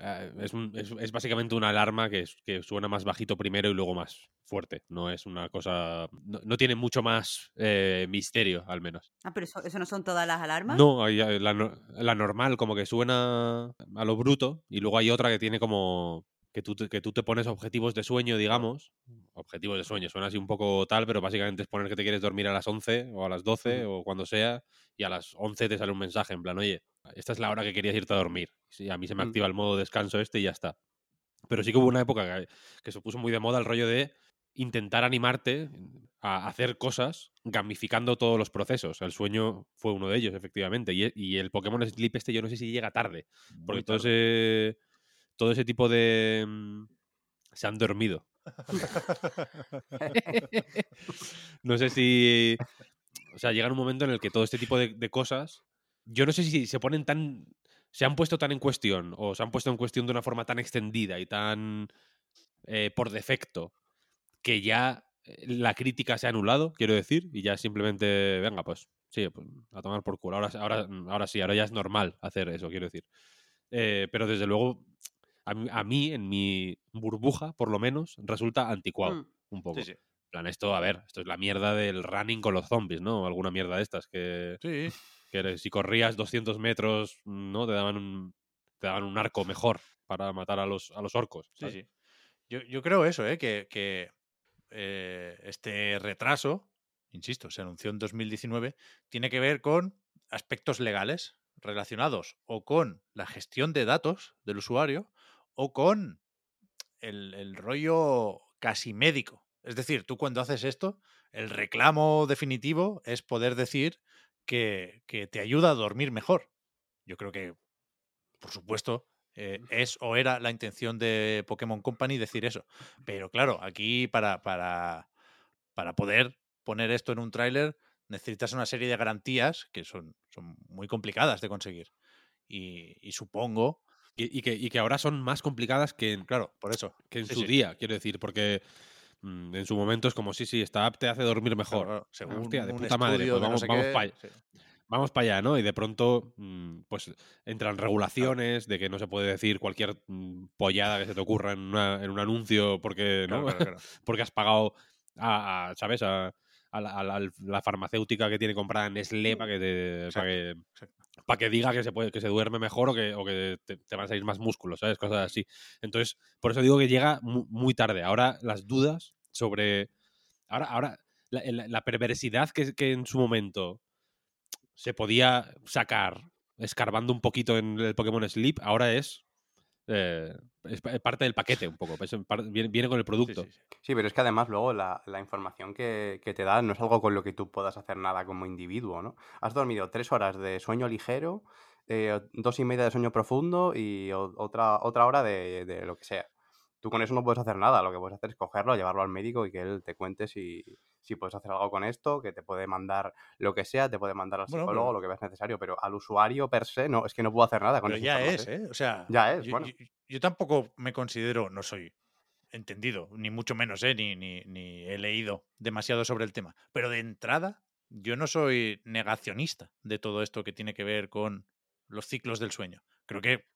eh, es, un- es- es básicamente una alarma que, suena más bajito primero y luego más fuerte. No es una cosa. No, no tiene mucho más eh, misterio, al menos. ah, pero eso, eso no son todas las alarmas. No, hay, la, la normal, como que suena a lo bruto, y luego hay otra que tiene como. Que tú, que tú te pones objetivos de sueño, digamos. Objetivos de sueño, suena así un poco tal, pero básicamente es poner que te quieres dormir a las 11 o a las 12 o cuando sea, y a las 11 te sale un mensaje en plan, oye, esta es la hora que querías irte a dormir. Sí, a mí se me Mm. activa el modo descanso este y ya está. Pero sí que hubo una época que, que se puso muy de moda el rollo de intentar animarte a hacer cosas gamificando todos los procesos. El sueño fue uno de ellos, efectivamente. Y, e- y el Pokémon Sleep este yo no sé si llega tarde. Porque todo ese, todo ese tipo de... mm, Se han dormido. no sé si... O sea, llega un momento en el que todo este tipo de, cosas... Yo no sé si se ponen tan... Se han puesto tan en cuestión o se han puesto en cuestión de una forma tan extendida y tan eh, por defecto que ya eh, la crítica se ha anulado, quiero decir, y ya simplemente, venga, pues sí, pues, a tomar por culo. Ahora, ahora, ahora sí, ahora ya es normal hacer eso, quiero decir. Eh, pero desde luego, a mí, a mí, en mi burbuja, por lo menos, resulta anticuado Mm. un poco. Sí, sí. En plan, esto, a ver, esto es la mierda del running con los zombies, ¿no? Alguna mierda de estas que, Sí, que eres- si corrías 200 metros, ¿no? Te daban un, te daban un arco mejor para matar a los, a los orcos. sí, ¿sabes? sí. Yo, yo creo eso, ¿eh? que, que, eh, este retraso, insisto, se anunció en 2019, tiene que ver con aspectos legales relacionados o con la gestión de datos del usuario o con el, el rollo casi médico. Es decir, tú cuando haces esto, el reclamo definitivo es poder decir que, que te ayuda a dormir mejor. Yo creo que, por supuesto, eh, es o era la intención de Pokémon Company decir eso. Pero claro, aquí para, para, para poder poner esto en un tráiler necesitas una serie de garantías que son, son muy complicadas de conseguir. Y, y supongo, Y, y que, y que ahora son más complicadas que en, claro, por eso. que en Sí, su sí. día, quiero decir, porque mm, en su momento es como, sí, sí, esta app te hace dormir Claro, mejor. claro, según hostia, de un puta madre, pues de no vamos, sé vamos para sí. vamos para allá, ¿no? Y de pronto, mm, pues entran regulaciones de que no se puede decir cualquier mm, pollada que se te ocurra en, una- en un anuncio porque, ¿no? Claro, claro, claro. porque has pagado a, a, ¿sabes? A, a la, a la- la farmacéutica que tiene comprada Nestlé para que, te, para que, exacto. Para que diga que se puede que se duerme mejor o que, o que te, van a salir más músculos, ¿sabes? Cosas así. Entonces, por eso digo que llega mu- muy, tarde. Ahora las dudas sobre... Ahora, ahora la, la- la perversidad que, que en su momento se podía sacar escarbando un poquito en el Pokémon Sleep, ahora es, eh, es pa- parte del paquete un poco. viene, viene con el producto. sí, sí. Sí, pero es que además luego la, la información que, que te da no es algo con lo que tú puedas hacer nada como individuo, ¿no? Has dormido tres horas de sueño ligero, eh, dos y media de sueño profundo y otra, otra hora de, de lo que sea. Tú con eso no puedes hacer nada, lo que puedes hacer es cogerlo, llevarlo al médico y que él te cuente si, si puedes hacer algo con esto, que te puede mandar lo que sea, te puede mandar al Bueno, psicólogo, pero- lo que veas necesario, pero al usuario per se no, es que no puedo hacer nada con Pero esa ya es. ¿eh? O sea, Ya es, yo, bueno. yo- yo tampoco me considero, no soy entendido, ni mucho menos, ¿eh? Ni, ni, ni he leído demasiado sobre el tema. Pero de entrada, yo no soy negacionista de todo esto que tiene que ver con los ciclos del sueño. Creo que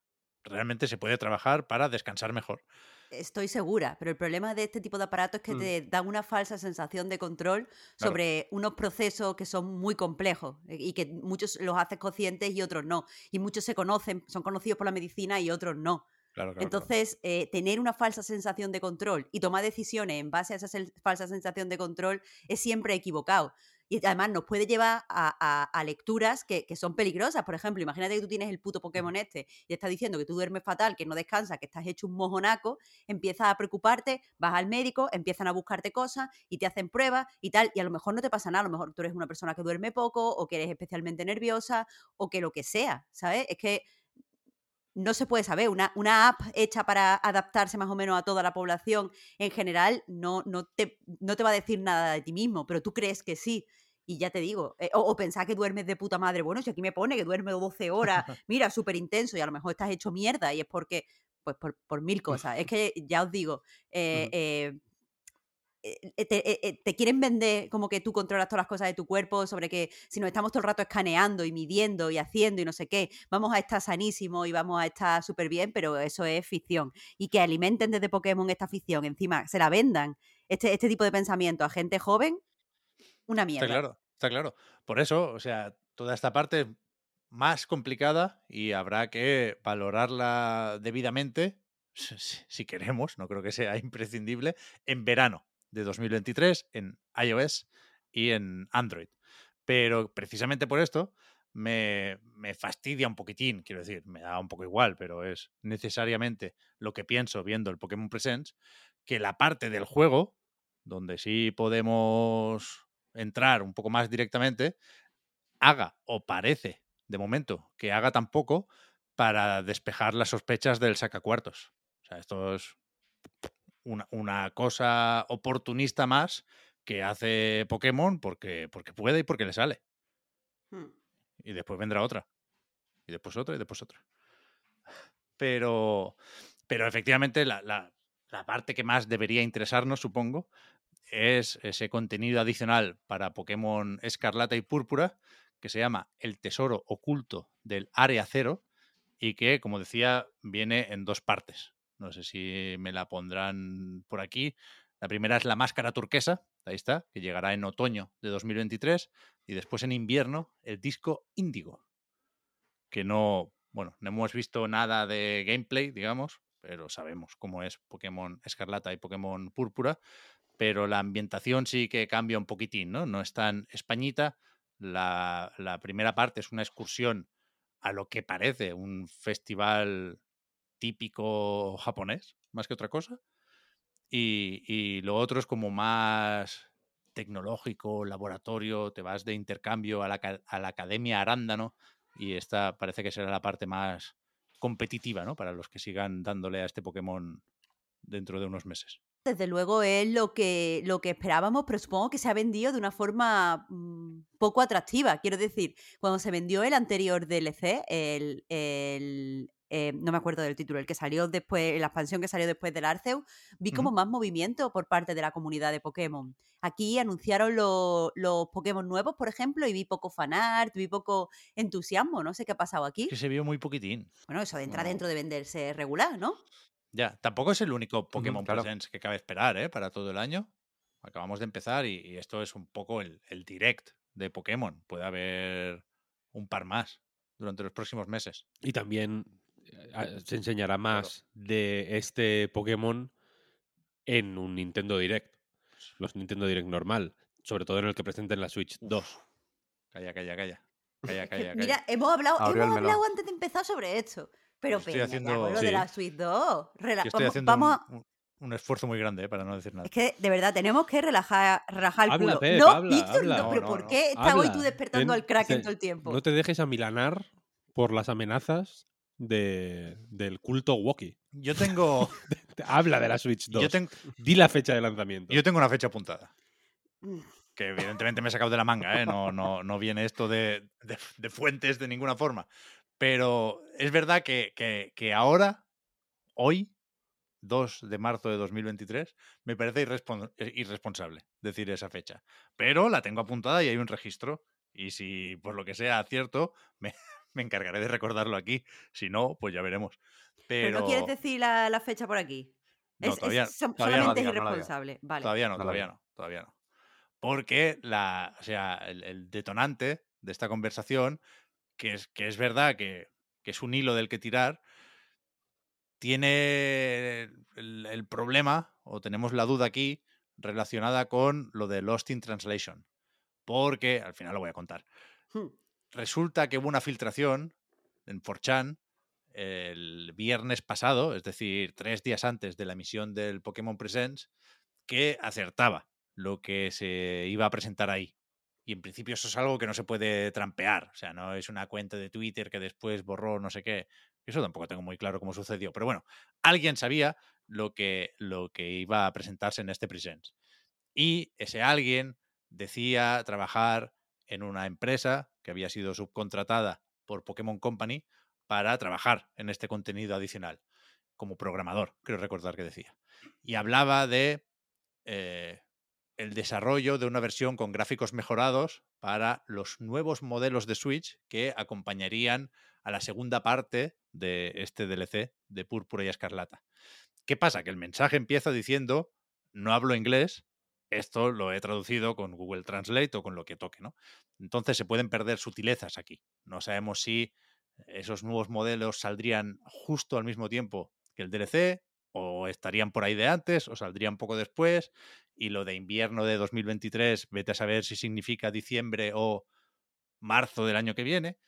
realmente se puede trabajar para descansar mejor. Estoy segura, pero el problema de este tipo de aparatos es que Mm. te dan una falsa sensación de control sobre unos procesos que son muy complejos eh, y que muchos los haces conscientes y otros no. Y muchos se conocen, son conocidos por la medicina y otros no. Claro, claro, claro. Entonces, eh, tener una falsa sensación de control y tomar decisiones en base a esa falsa sensación de control es siempre equivocado. Y además nos puede llevar a, a- a lecturas que, que son peligrosas. Por ejemplo, imagínate que tú tienes el puto Pokémon este y te está diciendo que tú duermes fatal, que no descansas, que estás hecho un mojonaco, empiezas a preocuparte, vas al médico, empiezan a buscarte cosas y te hacen pruebas y tal, y a lo mejor no te pasa nada, a lo mejor tú eres una persona que duerme poco o que eres especialmente nerviosa o que lo que sea, ¿sabes? Es que no se puede saber. Una, una app hecha para adaptarse más o menos a toda la población en general no, no, te, no te va a decir nada de ti mismo, pero tú crees que sí. Y ya te digo, eh, o, o pensar que duermes de puta madre. Bueno, si aquí me pone que duerme 12 horas, mira, súper intenso, y a lo mejor estás hecho mierda, y es porque, pues por, por mil cosas. Es que ya os digo, eh, te, eh, eh, te quieren vender como que tú controlas todas las cosas de tu cuerpo, sobre que si nos estamos todo el rato escaneando y midiendo y haciendo y no sé qué, vamos a estar sanísimos y vamos a estar súper bien, pero eso es ficción. Y que alimenten desde Pokémon esta ficción, encima se la vendan, este, este tipo de pensamiento a gente joven, una mierda. Está claro, está claro. Por eso, o sea, toda esta parte es más complicada y habrá que valorarla debidamente, si queremos, no creo que sea imprescindible, en verano de 2023 en iOS y en Android. Pero precisamente por esto me, me fastidia un poquitín, quiero decir, me da un poco igual, pero es necesariamente lo que pienso viendo el Pokémon Presents, que la parte del juego, donde sí podemos entrar un poco más directamente, haga o parece, de momento, que haga tan poco para despejar las sospechas del sacacuartos. O sea, esto es una, una cosa oportunista más que hace Pokémon porque, porque puede y porque le sale. Hmm. Y después vendrá otra. Y después otra y después otra. Pero, pero efectivamente la, la- la parte que más debería interesarnos, supongo, es ese contenido adicional para Pokémon Escarlata y Púrpura que se llama El Tesoro Oculto del Área Cero y que, como decía, viene en dos partes. No sé si me la pondrán por aquí. La primera es la máscara turquesa, ahí está, que llegará en otoño de 2023 y después en invierno el disco Índigo, que no, bueno, no hemos visto nada de gameplay, digamos, pero sabemos cómo es Pokémon Escarlata y Pokémon Púrpura, pero la ambientación sí que cambia un poquitín, ¿no? No es tan españita. La, la primera parte es una excursión a lo que parece un festival típico japonés, más que otra cosa. Y, y lo otro es como más tecnológico, laboratorio, te vas de intercambio a la, a la Academia Arándano y esta parece que será la parte más competitiva, ¿no? Para los que sigan dándole a este Pokémon dentro de unos meses. desde luego es lo que, lo que esperábamos, pero supongo que se ha vendido de una forma mm, poco atractiva. Quiero decir, cuando se vendió el anterior DLC, el, el, eh, no me acuerdo del título, el que salió después, la expansión que salió después del Arceus, vi como más movimiento por parte de la comunidad de Pokémon. Aquí anunciaron lo- los Pokémon nuevos, por ejemplo, y vi poco fanart, vi poco entusiasmo, no sé qué ha pasado aquí. Que se vio muy poquitín. Bueno, eso entra dentro de venderse regular, ¿no? Ya, tampoco es el único Pokémon claro. Presents que cabe esperar, ¿eh? Para todo el año. Acabamos de empezar y, y esto es un poco el, el direct de Pokémon. Puede haber un par más durante los próximos meses. Y también se enseñará más de este Pokémon en un Nintendo Direct. Los Nintendo Direct normal. Sobre todo en el que presenten la Switch 2. Calla, calla, calla. Calla, calla, calla. mira, hemos hablado, hemos hablado antes de empezar sobre esto. Pero Estoy ya, haciendo- de la Switch 2. rela- Yo estoy vamos, haciendo vamos un, a- un- un esfuerzo muy grande, ¿eh? Para no decir nada. Es que de verdad tenemos que relajar, relajar el Habla, culo. Pep, no, habla, Víctor, habla. no, pero no, ¿por no. qué estás hoy tú despertando ten- al Kraken todo el tiempo? No te dejes amilanar por las amenazas de, del culto Wookiee. Yo tengo, Te- Habla de la Switch 2. yo, tengo, Di la fecha de lanzamiento. yo tengo una fecha apuntada. Que evidentemente me he sacado de la manga, ¿eh? No, no, no viene esto de, de- de fuentes de ninguna forma. Pero es verdad que, que- que ahora, hoy, 2 de marzo de 2023, me parece eh, irresponsable decir esa fecha. Pero la tengo apuntada y hay un registro. Y si por lo que sea cierto, me, me encargaré de recordarlo aquí. Si no, pues ya veremos. Pero, Pero no quieres decir la, la fecha por aquí. No, Es- es todavía- solamente es digas, no digas. irresponsable. Vale. Todavía no, todavía no, todavía no. Porque la, o sea, el, el detonante de esta conversación, que es, que es verdad que, que es un hilo del que tirar, tiene el, el problema, o tenemos la duda aquí, relacionada con lo de Lost in Translation. Porque, al final lo voy a contar, Hmm. Resulta que hubo una filtración en 4chan el viernes pasado, es decir, tres días antes de la emisión del Pokémon Presents, que acertaba lo que se iba a presentar ahí. Y en principio eso es algo que no se puede trampear. O sea, no es una cuenta de Twitter que después borró no sé qué. Eso tampoco tengo muy claro cómo sucedió. Pero bueno, alguien sabía lo que, lo que iba a presentarse en este Presents. Y ese alguien decía trabajar en una empresa que había sido subcontratada por Pokémon Company para trabajar en este contenido adicional, como programador, creo recordar que decía. Y hablaba de eh, el desarrollo de una versión con gráficos mejorados para los nuevos modelos de Switch que acompañarían a la segunda parte de este DLC de Púrpura y Escarlata. ¿Qué pasa? Que el mensaje empieza diciendo, no hablo inglés, esto lo he traducido con Google Translate o con lo que toque, ¿no? Entonces se pueden perder sutilezas aquí. No sabemos si esos nuevos modelos saldrían justo al mismo tiempo que el DLC o estarían por ahí de antes o saldrían poco después y lo de invierno de 2023 vete a saber si significa diciembre o marzo del año que viene,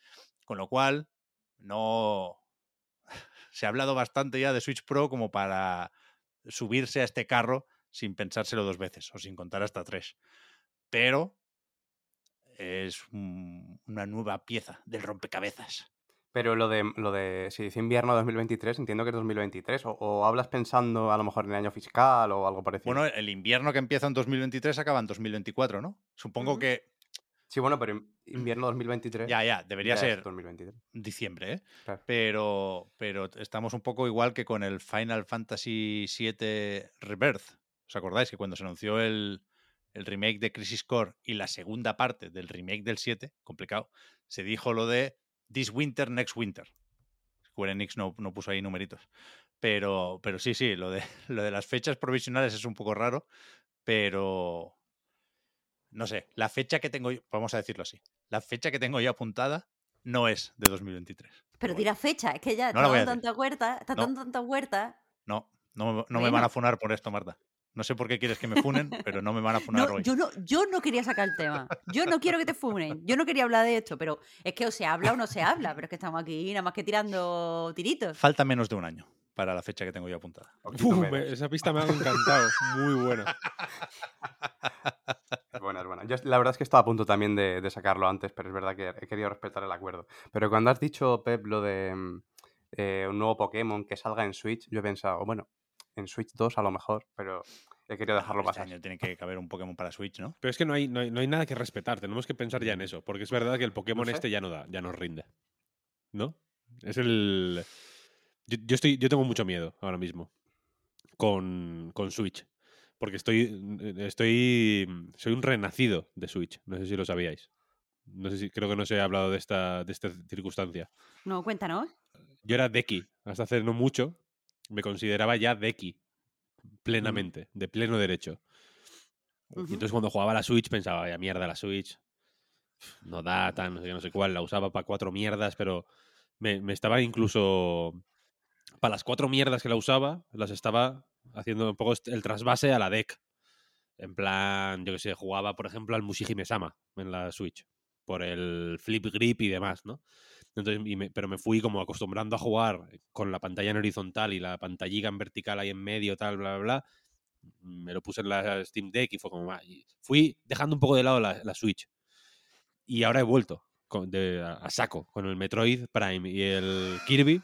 con lo cual no se ha hablado bastante ya de Switch Pro como para subirse a este carro sin pensárselo dos veces o sin contar hasta tres. Pero es un- una nueva pieza del rompecabezas. Pero lo de, lo de si dice invierno 2023, entiendo que es 2023. O, o hablas pensando a lo mejor en el año fiscal o algo parecido. Bueno, el invierno que empieza en 2023 acaba en 2024, ¿no? Supongo que sí, bueno, pero in- invierno 2023. ya, ya, debería ya ser 2023. diciembre, ¿eh? Claro. Pero, pero estamos un poco igual que con el Final Fantasy VII Rebirth. ¿Os acordáis que cuando se anunció el, el remake de Crisis Core y la segunda parte del remake del 7, complicado, se dijo lo de This Winter, Next Winter. Square Enix no, no puso ahí numeritos. Pero, pero sí, sí, lo de, lo de las fechas provisionales es un poco raro, pero no sé, la fecha que tengo yo, vamos a decirlo así, la fecha que tengo yo apuntada no es de 2023. Pero di la fecha, es que ya No está dando tanta huerta, está No. dando tanta huerta. No, no, me- van a funar por esto, Marta. No sé por qué quieres que me funen, pero no me van a funar No, hoy. yo, no, yo no quería sacar el tema. Yo no quiero que te funen. Yo no quería hablar de esto, pero es que o se habla o no se habla. Pero es que estamos aquí nada más que tirando tiritos. Falta menos de un año para la fecha que tengo yo apuntada. Uf, esa pista me ha encantado. Muy buena. Es. Yo la verdad es que estaba a punto también de, de sacarlo antes, pero es verdad que he querido respetar el acuerdo. Pero cuando has dicho, Pep, lo de mm, eh, un nuevo Pokémon que salga en Switch, yo he pensado, bueno, en Switch 2 a lo mejor, pero he querido dejarlo Este pasar. año tiene que caber un Pokémon para Switch, ¿no? Pero es que no hay, no, hay, no hay nada que respetar, tenemos que pensar ya en eso, porque es verdad que el Pokémon sé. este ya no da, ya nos rinde. ¿No? Es el... Yo, yo estoy, yo tengo mucho miedo ahora mismo con, con Switch, porque estoy, estoy... Soy un renacido de Switch, no sé si lo sabíais. No sé si, creo que no se ha hablado de esta, de esta circunstancia. No, cuéntanos. Yo era Deki, hasta hace no mucho, me consideraba ya Deki, plenamente, de pleno derecho. Y entonces cuando jugaba la Switch pensaba, vaya mierda la Switch, no da tan, no sé, no sé cuál, la usaba para cuatro mierdas, pero me, me estaba incluso, para las cuatro mierdas que la usaba, las estaba haciendo un poco el trasvase a la deck. En plan, yo que sé, jugaba, por ejemplo, al Mushihime Sama en la Switch, por el flip grip y demás, ¿no? Entonces, y me- pero me fui como acostumbrando a jugar con la pantalla en horizontal y la pantallita en vertical ahí en medio, tal, bla, bla, bla. Me lo puse en la Steam Deck y fue como... "Ah", y Fui dejando un poco de lado la, la Switch. Y ahora he vuelto con- de- a, a saco con el Metroid Prime y el Kirby.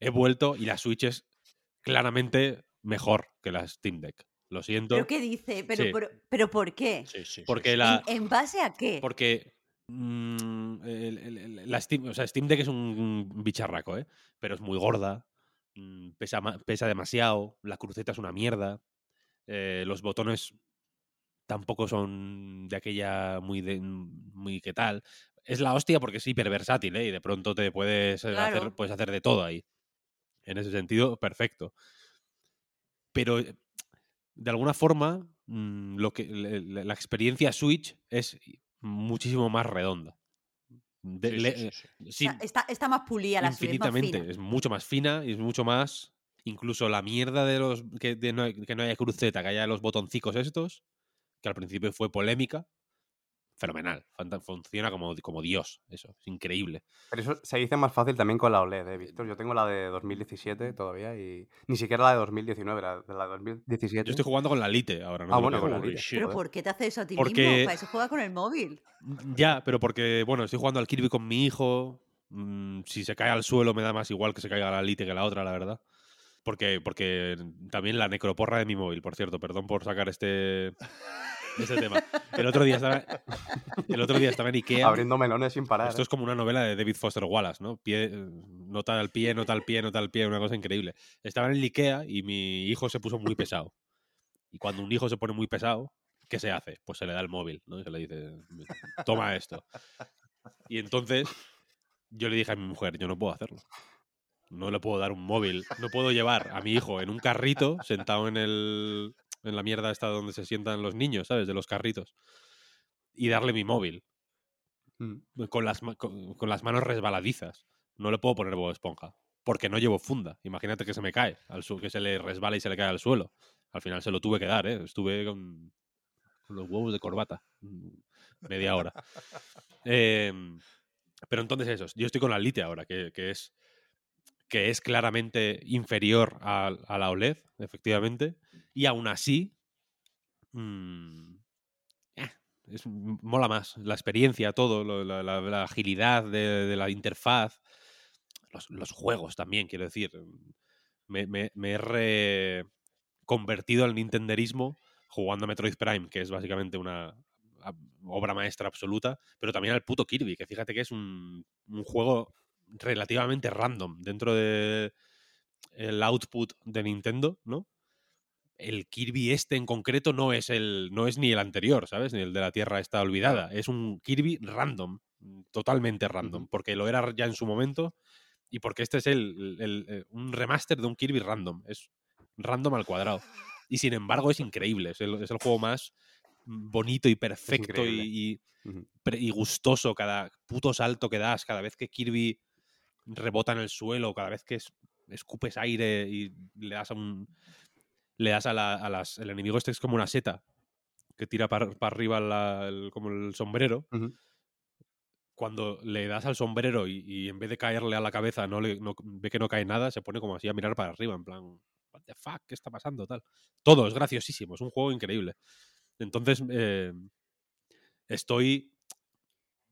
He vuelto y la Switch es claramente mejor que la Steam Deck. Lo siento. ¿Pero qué dice? ¿Pero, Sí. pero, pero por qué? Sí, sí. Porque ¿En, la, en base a qué? porque mm, el- el- el- la Steam, o sea, Steam Deck es un bicharraco, ¿eh? Pero es muy gorda, mm, pesa, pesa demasiado, la cruceta es una mierda, eh, los botones tampoco son de aquella muy de, muy qué tal. Es la hostia porque es hiperversátil, ¿eh? Y de pronto te puedes eh, hacer, puedes hacer de todo ahí. En ese sentido, perfecto. Pero eh, de alguna forma, mm, lo que, la experiencia Switch es muchísimo más redonda. De- Sí, le- sí, está, está más pulida la es infinitamente. fina. Es mucho más fina y es mucho más. Incluso la mierda de los. que, de no, que no haya cruceta, que haya los botoncicos estos, que al principio fue polémica. Fenomenal. Funciona como, como Dios. Eso. Es increíble. Pero eso se dice más fácil también con la OLED, ¿eh, Víctor? Yo tengo la de 2017 todavía y ni siquiera la de 2019, la de la de 2017. Yo estoy jugando con la Lite ahora, ¿no? Ah, bueno, con la. Lite. shit. ¿Pero por qué te haces eso a ti Porque- mismo? Para eso juega con el móvil. Ya, pero porque, bueno, estoy jugando al Kirby con mi hijo. mm, si se cae al suelo me da más igual que se caiga la Lite que la otra, la verdad. Porque, porque también la necroporra de mi móvil, por cierto, perdón por sacar este, este tema. El otro día estaba, el otro día estaba en Ikea. Abriendo melones sin parar. Esto ¿eh? es como una novela de David Foster Wallace, ¿no? Pie, eh, nota al pie, nota al pie, nota al pie, una cosa increíble. Estaba en el Ikea y mi hijo se puso muy pesado. Y cuando un hijo se pone muy pesado, ¿qué se hace? Pues se le da el móvil, ¿no? Y se le dice, toma esto. Y entonces yo le dije a mi mujer, yo no puedo hacerlo. No le puedo dar un móvil. No puedo llevar a mi hijo en un carrito sentado en el en la mierda esta donde se sientan los niños, ¿sabes? De los carritos. Y darle mi móvil Mm. con las, con, con las manos resbaladizas. No le puedo poner Bob Esponja. Porque no llevo funda. Imagínate que se me cae, al su- que se le resbala y se le cae al suelo. Al final se lo tuve que dar, ¿eh? Estuve con, con los huevos de corbata. mm, Media hora. Em, pero entonces eso, yo estoy con la Lite ahora, que, que es que es claramente inferior a, a la OLED, efectivamente, y aún así mm, eh, es, mola más la experiencia, todo, la, agilidad de, la interfaz, los, juegos también, quiero decir. Me, me- he reconvertido al nintenderismo jugando a Metroid Prime, que es básicamente una obra maestra absoluta, pero también al puto Kirby, que fíjate que es un, un juego relativamente random dentro de output de Nintendo, ¿no? El Kirby este en concreto no es el no es ni el anterior, ¿sabes? Ni el de la Tierra está olvidada, es un Kirby random, totalmente random, porque lo era ya en su momento y porque este es el, el- el- eh, un remaster de un Kirby random, es random al cuadrado. Y sin embargo es increíble, es el, es juego más bonito y perfecto y- y, y gustoso cada puto salto que das, cada vez que Kirby rebota en el suelo, cada vez que es- escupes aire y le das a un. Le das a, la- a las. El enemigo este es como una seta que tira para arriba la- el- como el sombrero. Cuando le das al sombrero y, y en vez de caerle a la cabeza no le, no- ve que no cae nada, se pone como así a mirar para arriba, en plan, what the fuck, ¿qué está pasando? Tal. Todo es graciosísimo, es un juego increíble. Entonces, eh, estoy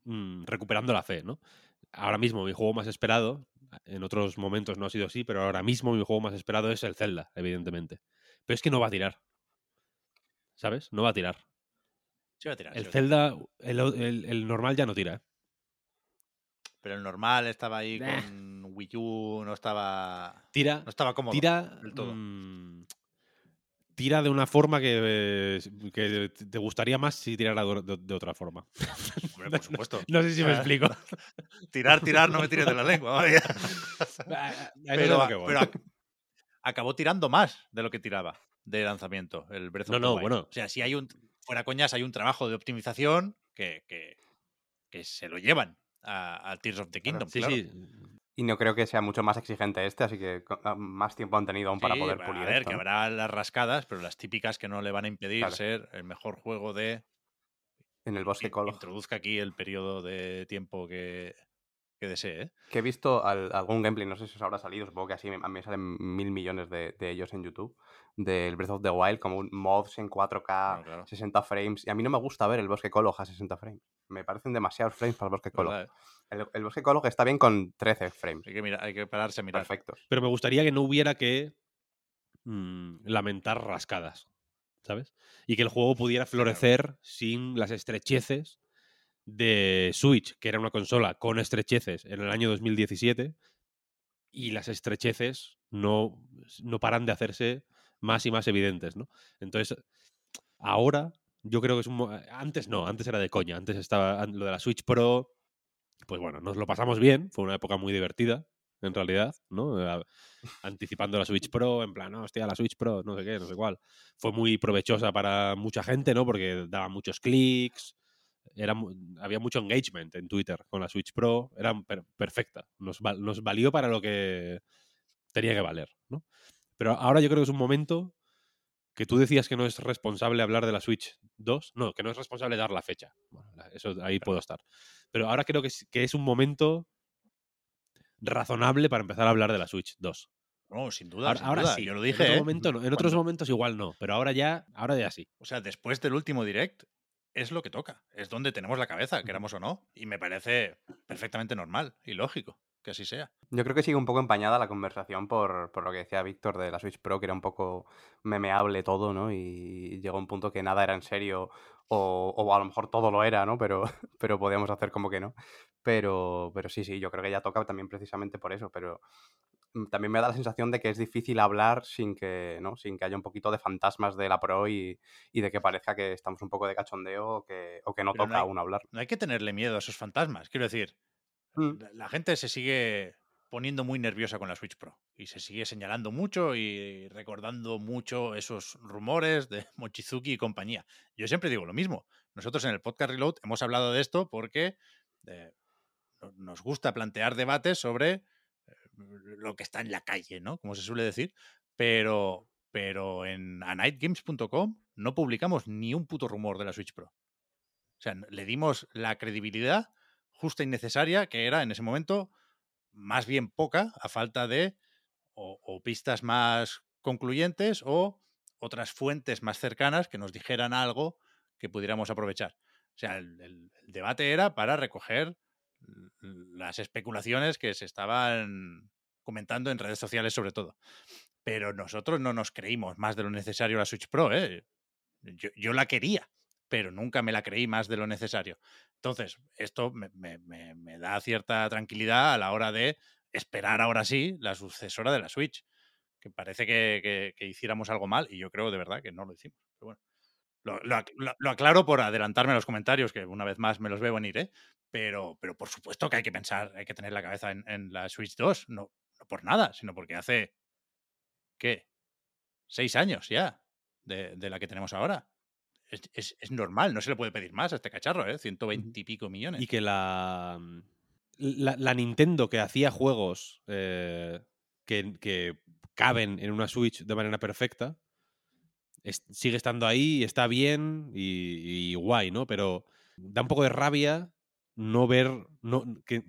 mm, recuperando la fe, ¿no? Ahora mismo mi juego más esperado, en otros momentos no ha sido así, pero ahora mismo mi juego más esperado es el Zelda, evidentemente. Pero es que no va a tirar. ¿sabes? No va a tirar. Sí va a tirar, sí El tirar. Zelda, el, el- el normal ya no tira. ¿eh? Pero el normal estaba ahí Nah. con Wii U, no estaba. Tira, No estaba cómodo. tira, del todo. mm, tira de una forma que, eh, que te gustaría más si tirara de, de- de otra forma. Hombre, por supuesto. No sé si me explico. Tirar, tirar, no me tires de la lengua. vaya. A pero a acabó tirando más de lo que tiraba de lanzamiento el Breath of No, the no, Wild. bueno. O sea, si hay un. Fuera coñas, hay un trabajo de optimización que, que, que se lo llevan a, a Tears of the Claro, Kingdom. sí, claro. sí. Y no creo que sea mucho más exigente este, así que ah, más tiempo han tenido aún para Sí, poder a pulir ver, esto, que ¿no? habrá las rascadas, pero las típicas que no le van a impedir Claro. ser el mejor juego de En el bosque Colo. introduzca aquí el periodo de tiempo que, que desee. ¿eh? Que he visto al- algún gameplay, no sé si os habrá salido, supongo que así, mí me salen mil millones de, de ellos en YouTube, del Breath of the Wild, como un mods en 4K, Claro, claro. 60 frames. Y a mí no me gusta ver el bosque Colo a 60 frames. Me parecen demasiados frames para el bosque Colo. ¿Verdad, eh? El, el bosque Colo está bien con 13 frames. Hay que, mirar- hay que pararse a mirar. Perfectos. Pero me gustaría que no hubiera que mm, lamentar rascadas, ¿sabes? Y que el juego pudiera florecer sin las estrecheces de Switch, que era una consola con estrecheces en el año 2017, y las estrecheces no, no paran de hacerse más y más evidentes, ¿no? Entonces, ahora yo creo que es un... Antes no, antes era de coña, antes estaba lo de la Switch Pro, pues bueno, nos lo pasamos bien, fue una época muy divertida, en realidad, ¿no? Anticipando la Switch Pro, en plan, no, hostia, la Switch Pro, no sé qué, no sé cuál. Fue muy provechosa para mucha gente, ¿no? Porque daba muchos clics, era, había mucho engagement en Twitter con la Switch Pro, era per- perfecta, nos, val- nos valió para lo que tenía que valer, ¿no? Pero ahora yo creo que es un momento que tú decías que no es responsable hablar de la Switch 2, no, que no es responsable dar la fecha. Bueno, eso ahí puedo estar. Pero ahora creo que es, que es un momento razonable para empezar a hablar de la Switch 2. No, sin duda. Ahora, sin ahora duda. sí. Yo lo En dije. otro ¿eh? momento no, en otros momentos igual no, pero ahora ya, ahora ya sí. O sea, después del último direct, es lo que toca. Es donde tenemos la cabeza, queramos o no. Y me parece perfectamente normal y lógico que así sea. Yo creo que sigue un poco empañada la conversación por, por lo que decía Víctor de la Switch Pro, que era un poco memeable todo, ¿no? Y llegó un punto que nada era en serio, o, o a lo mejor todo lo era, ¿no? Pero, pero podíamos hacer como que no. Pero, pero sí, sí, yo creo que ya toca también precisamente por eso, pero también me da la sensación de que es difícil hablar sin que, ¿no? Sin que haya un poquito de fantasmas de la Pro y, y de que parezca que estamos un poco de cachondeo o que, o que no Pero no toca hay- aún hablar. No hay que tenerle miedo a esos fantasmas. Quiero decir, Mm. la- la gente se sigue poniendo muy nerviosa con la Switch Pro y se sigue señalando mucho y recordando mucho esos rumores de Mochizuki y compañía. Yo siempre digo lo mismo. Nosotros en el podcast Reload hemos hablado de esto porque eh, no- nos gusta plantear debates sobre lo que está en la calle, ¿no? Como se suele decir. Pero, pero en anightgames.com no publicamos ni un puto rumor de la Switch Pro. O sea, le dimos la credibilidad justa y necesaria que era en ese momento más bien poca a falta de o, pistas más concluyentes o otras fuentes más cercanas que nos dijeran algo que pudiéramos aprovechar. O sea, el, debate era para recoger las especulaciones que se estaban comentando en redes sociales sobre todo. Pero nosotros no nos creímos más de lo necesario la Switch Pro, ¿eh? Yo, yo la quería, pero nunca me la creí más de lo necesario. Entonces, esto me, me- me- da cierta tranquilidad a la hora de esperar ahora sí la sucesora de la Switch. Que parece que, que- que hiciéramos algo mal y yo creo de verdad que no lo hicimos. Pero bueno, lo, lo ac- lo- lo aclaro por adelantarme a los comentarios, que una vez más me los veo venir, ¿eh? Pero, pero por supuesto que hay que pensar, hay que tener la cabeza en, en la Switch 2, no, no por nada, sino porque hace, ¿qué? Seis años ya de, de la que tenemos ahora. Es, es- es normal, no se le puede pedir más a este cacharro, ¿eh? 120 y pico millones. Y que la, mm, la, la Nintendo que hacía juegos eh, que, que caben en una Switch de manera perfecta, sigue estando ahí, está bien y, guay, ¿no? Pero da un poco de rabia no ver no, que,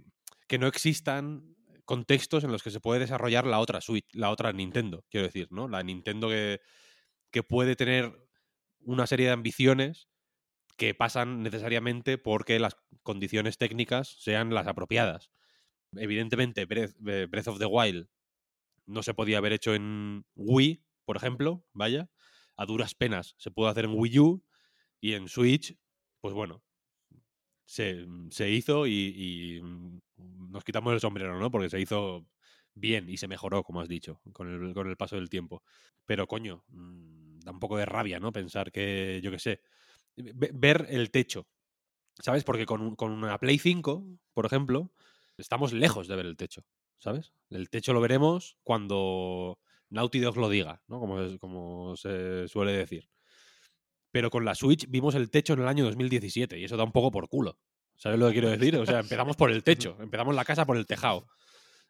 que no existan contextos en los que se puede desarrollar la otra Switch, la otra Nintendo, quiero decir, ¿no? La Nintendo que, que puede tener una serie de ambiciones que pasan necesariamente porque las condiciones técnicas sean las apropiadas. Evidentemente, Breath, eh, Breath of the Wild no se podía haber hecho en Wii, por ejemplo, vaya. A duras penas se pudo hacer en Wii U y en Switch, pues bueno, se, se hizo y, mm, nos quitamos el sombrero, ¿no? Porque se hizo bien y se mejoró, como has dicho, con el, con el paso del tiempo. Pero coño, mm, da un poco de rabia, ¿no? Pensar que, yo qué sé, ve- ver el techo, ¿sabes? Porque con, con una Play 5, por ejemplo, estamos lejos de ver el techo, ¿sabes? El techo lo veremos cuando Naughty Dog lo diga, ¿no? Como, es- como se suele decir. Pero con la Switch vimos el techo en el año 2017 y eso da un poco por culo. ¿Sabes lo que quiero decir? O sea, empezamos por el techo, empezamos la casa por el tejado.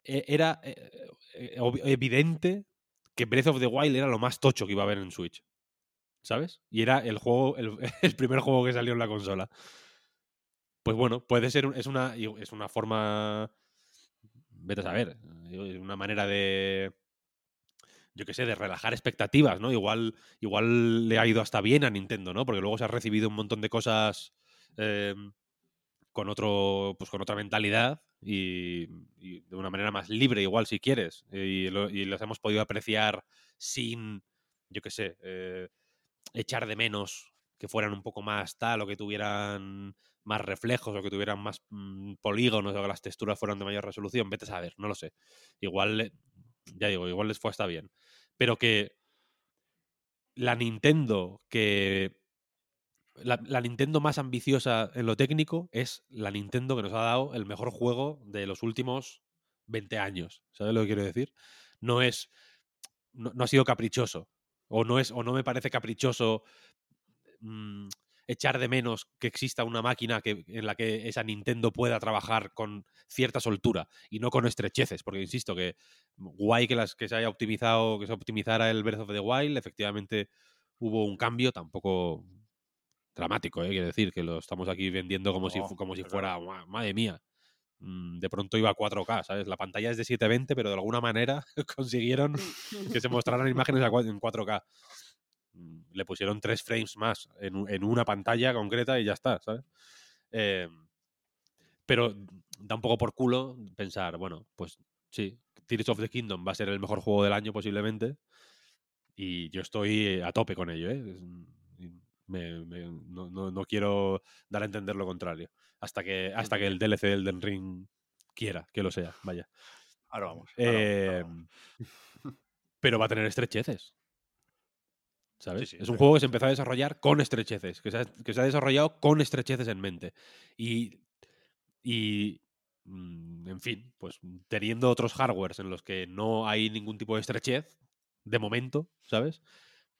E- Era eh, eh, evidente que Breath of the Wild era lo más tocho que iba a haber en Switch. ¿Sabes? Y era el juego, el, el primer juego que salió en la consola. Pues bueno, puede ser, es una, es una forma, vete a saber, es una manera de, yo qué sé, de relajar expectativas, ¿no? Igual, igual le ha ido hasta bien a Nintendo, ¿no? Porque luego se ha recibido un montón de cosas eh, con otro, pues con otra mentalidad y, y de una manera más libre, igual si quieres, y, las hemos podido apreciar sin, yo qué sé, eh, echar de menos que fueran un poco más tal o que tuvieran más reflejos o que tuvieran más mm, polígonos o que las texturas fueran de mayor resolución, vete a saber, no lo sé. Igual, le- ya digo, igual les fue hasta bien. Pero que la Nintendo que la, Nintendo más ambiciosa en lo técnico es la Nintendo que nos ha dado el mejor juego de los últimos 20 años. ¿Sabes lo que quiero decir? No es. No, no ha sido caprichoso. O no es, o no me parece caprichoso mm, echar de menos que exista una máquina que, en la que esa Nintendo pueda trabajar con cierta soltura y no con estrecheces. Porque insisto que guay que las que se haya optimizado, que se optimizara el Breath of the Wild, efectivamente hubo un cambio, tampoco dramático, ¿eh? quiero decir, que lo estamos aquí vendiendo como si, como si fuera, "Guau, madre mía, mm, de pronto iba a 4K, ¿sabes? La pantalla es de 720, pero de alguna manera consiguieron que se mostraran imágenes en 4K. Mm, Le pusieron tres frames más en, en una pantalla concreta y ya está, ¿sabes? Eh, pero da un poco por culo pensar, bueno, pues sí, Tears of the Kingdom va a ser el mejor juego del año posiblemente. Y yo estoy a tope con ello, ¿eh? Me- me- no, no- no quiero dar a entender lo contrario. Hasta que, hasta que el DLC del Den Ring quiera que lo sea, vaya. Ahora vamos. ahora vamos, ahora Eh, vamos. pero va a tener estrecheces. ¿Sabes? Sí, sí, es un juego que se empezó a desarrollar con estrecheces, que se ha, que se ha desarrollado con estrecheces en mente. Y, y, mm, en fin, pues teniendo otros hardwares en los que no hay ningún tipo de estrechez, de momento, ¿sabes?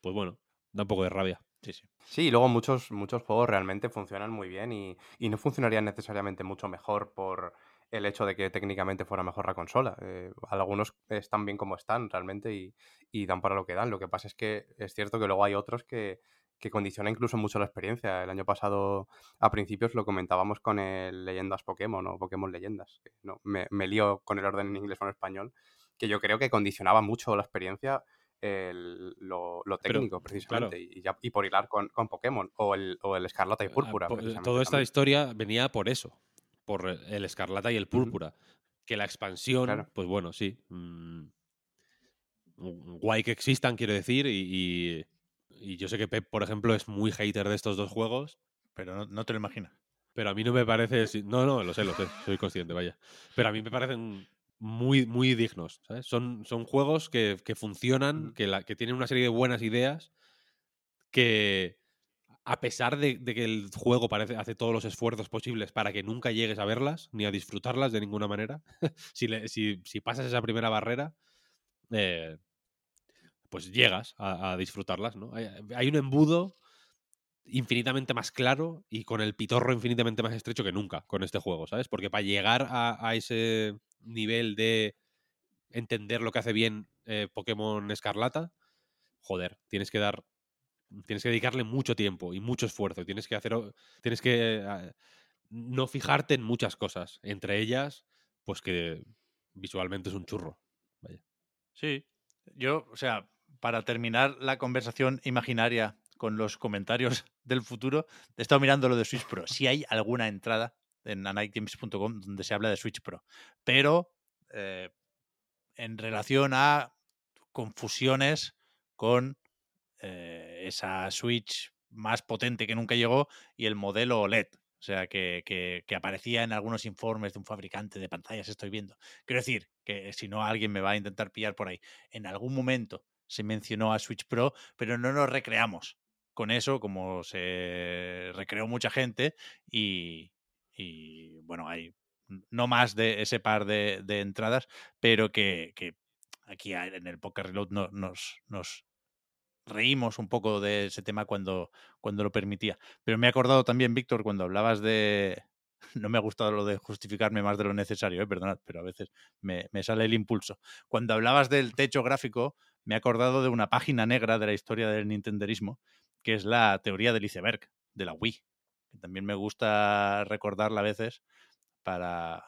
Pues bueno, da un poco de rabia. Sí, sí. Sí, y luego muchos, muchos juegos realmente funcionan muy bien y, y no funcionarían necesariamente mucho mejor por el hecho de que técnicamente fuera mejor la consola. Eh, algunos están bien como están realmente y, y dan para lo que dan. Lo que pasa es que es cierto que luego hay otros que, que condiciona incluso mucho la experiencia. El año pasado, a principios, lo comentábamos con el Leyendas Pokémon o Pokémon Leyendas. que No, me, me lío con el orden en inglés o en español, que yo creo que condicionaba mucho la experiencia el- lo, lo Pero, técnico, precisamente, claro. y, ya, y por hilar con, con Pokémon o el, o el Escarlata y Ah, Púrpura. Toda esta historia venía por eso, por el escarlata y el púrpura. Que la expansión, Claro. pues bueno, sí. mm, guay que existan, quiero decir, y, y- y yo sé que Pep, por ejemplo, es muy hater de estos dos juegos, Pero no, no te lo imaginas. pero a mí no me parece. No, no, lo sé, lo sé, soy consciente, vaya. Pero a mí me parecen muy, muy dignos, ¿sabes? Son, son juegos que, que funcionan, que, la, que tienen una serie de buenas ideas, que a pesar de, que el juego parece, hace todos los esfuerzos posibles para que nunca llegues a verlas, ni a disfrutarlas de ninguna manera, si, pasas esa primera barrera, eh, pues llegas a, disfrutarlas, ¿no? Hay, un embudo infinitamente más claro y con el pitorro infinitamente más estrecho que nunca con este juego, ¿sabes? Porque para llegar a, a ese nivel de entender lo que hace bien eh, Pokémon Escarlata, joder, tienes que dar, tienes que dedicarle mucho tiempo y mucho esfuerzo. Tienes que hacer, tienes que eh, no fijarte en muchas cosas, entre ellas, pues que visualmente es un churro. Sí. Yo, o sea, para terminar la conversación imaginaria con los comentarios del futuro, he estado mirando lo de Switch Pro. Si hay alguna entrada en anightgames.com donde se habla de Switch Pro. Pero eh, en relación a confusiones con eh, esa Switch más potente que nunca llegó y el modelo OLED. O sea, que, que, que, aparecía en algunos informes de un fabricante de pantallas, estoy viendo. Quiero decir, que si no alguien me va a intentar pillar por ahí. En algún momento se mencionó a Switch Pro, pero no nos recreamos con eso, como se recreó mucha gente. Y, y bueno, hay no más de ese par de, de entradas, pero que, que, aquí en el Poker Reload no, nos, nos reímos un poco de ese tema cuando, cuando lo permitía. Pero me he acordado también, Víctor, cuando hablabas de... No me ha gustado lo de justificarme más de lo necesario, ¿eh? perdonad, pero a veces me, me sale el impulso. Cuando hablabas del techo gráfico, me he acordado de una página negra de la historia del nintenderismo, que es la teoría del iceberg, de la Wii, que también me gusta recordarla a veces para,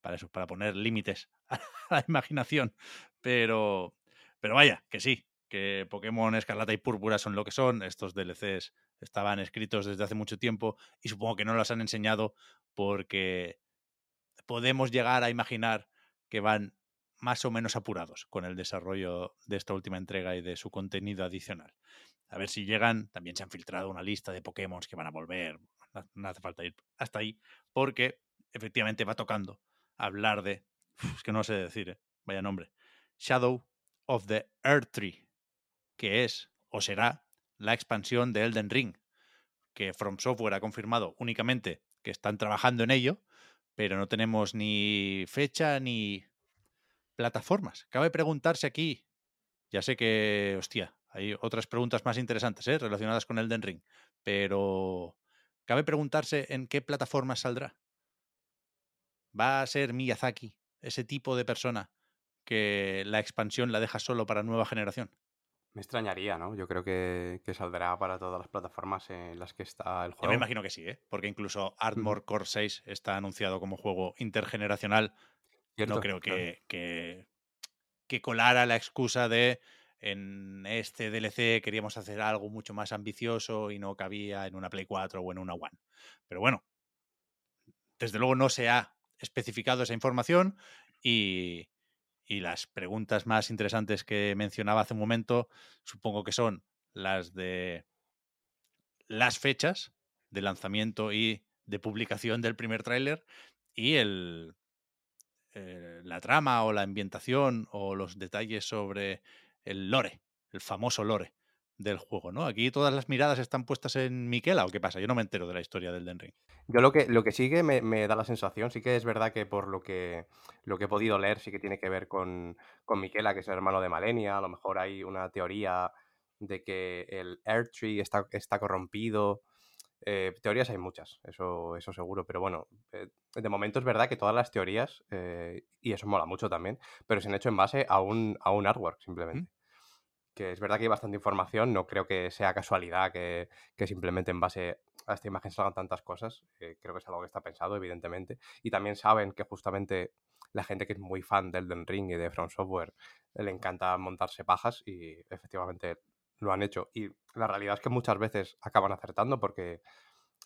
para eso, para poner límites a la imaginación. Pero, pero vaya, que sí, que Pokémon Escarlata y Púrpura son lo que son, estos DLCs estaban escritos desde hace mucho tiempo y supongo que no los han enseñado porque podemos llegar a imaginar que van más o menos apurados con el desarrollo de esta última entrega y de su contenido adicional. A ver si llegan, también se han filtrado una lista de Pokémon que van a volver, no, hace falta ir hasta ahí, porque efectivamente va tocando hablar de, es que no sé decir, ¿eh? vaya nombre, Shadow of the Earth Tree, que es o será la expansión de Elden Ring, que From Software ha confirmado únicamente que están trabajando en ello, pero no tenemos ni fecha ni plataformas. Cabe preguntarse aquí, ya sé que, hostia, hay otras preguntas más interesantes ¿eh? relacionadas con Elden Ring, pero cabe preguntarse en qué plataformas saldrá. ¿Va a ser Miyazaki ese tipo de persona que la expansión la deja solo para nueva generación? Me extrañaría, ¿no? Yo creo que, que, saldrá para todas las plataformas en las que está el juego. Yo me imagino que sí, ¿eh? Porque incluso Armor Core 6 está anunciado como juego intergeneracional. Cierto, no creo que, claro. que, que colara la excusa de en este DLC queríamos hacer algo mucho más ambicioso y no cabía en una Play 4 o en una One. Pero bueno, desde luego no se ha especificado esa información y, y las preguntas más interesantes que mencionaba hace un momento supongo que son las de las fechas de lanzamiento y de publicación del primer tráiler y el, eh, la trama o la ambientación o los detalles sobre el lore, el famoso lore del juego, ¿no? Aquí todas las miradas están puestas en Miquela, ¿o qué pasa? Yo no me entero de la historia del Den Ring. Yo lo que, lo que sí que me, me, da la sensación, sí que es verdad que por lo que, lo que he podido leer, sí que tiene que ver con, con Miquela, que es el hermano de Malenia, a lo mejor hay una teoría de que el Air Tree está, está corrompido. Eh, teorías hay muchas, eso, eso seguro, pero bueno, eh, de momento es verdad que todas las teorías, eh, y eso mola mucho también, pero se han hecho en base a un, a un artwork simplemente. Que es verdad que hay bastante información, no creo que sea casualidad que, que simplemente en base a esta imagen salgan tantas cosas, eh, creo que es algo que está pensado, evidentemente, y también saben que justamente la gente que es muy fan del Elden Ring y de From Software le encanta montarse pajas y efectivamente lo han hecho. Y la realidad es que muchas veces acaban acertando porque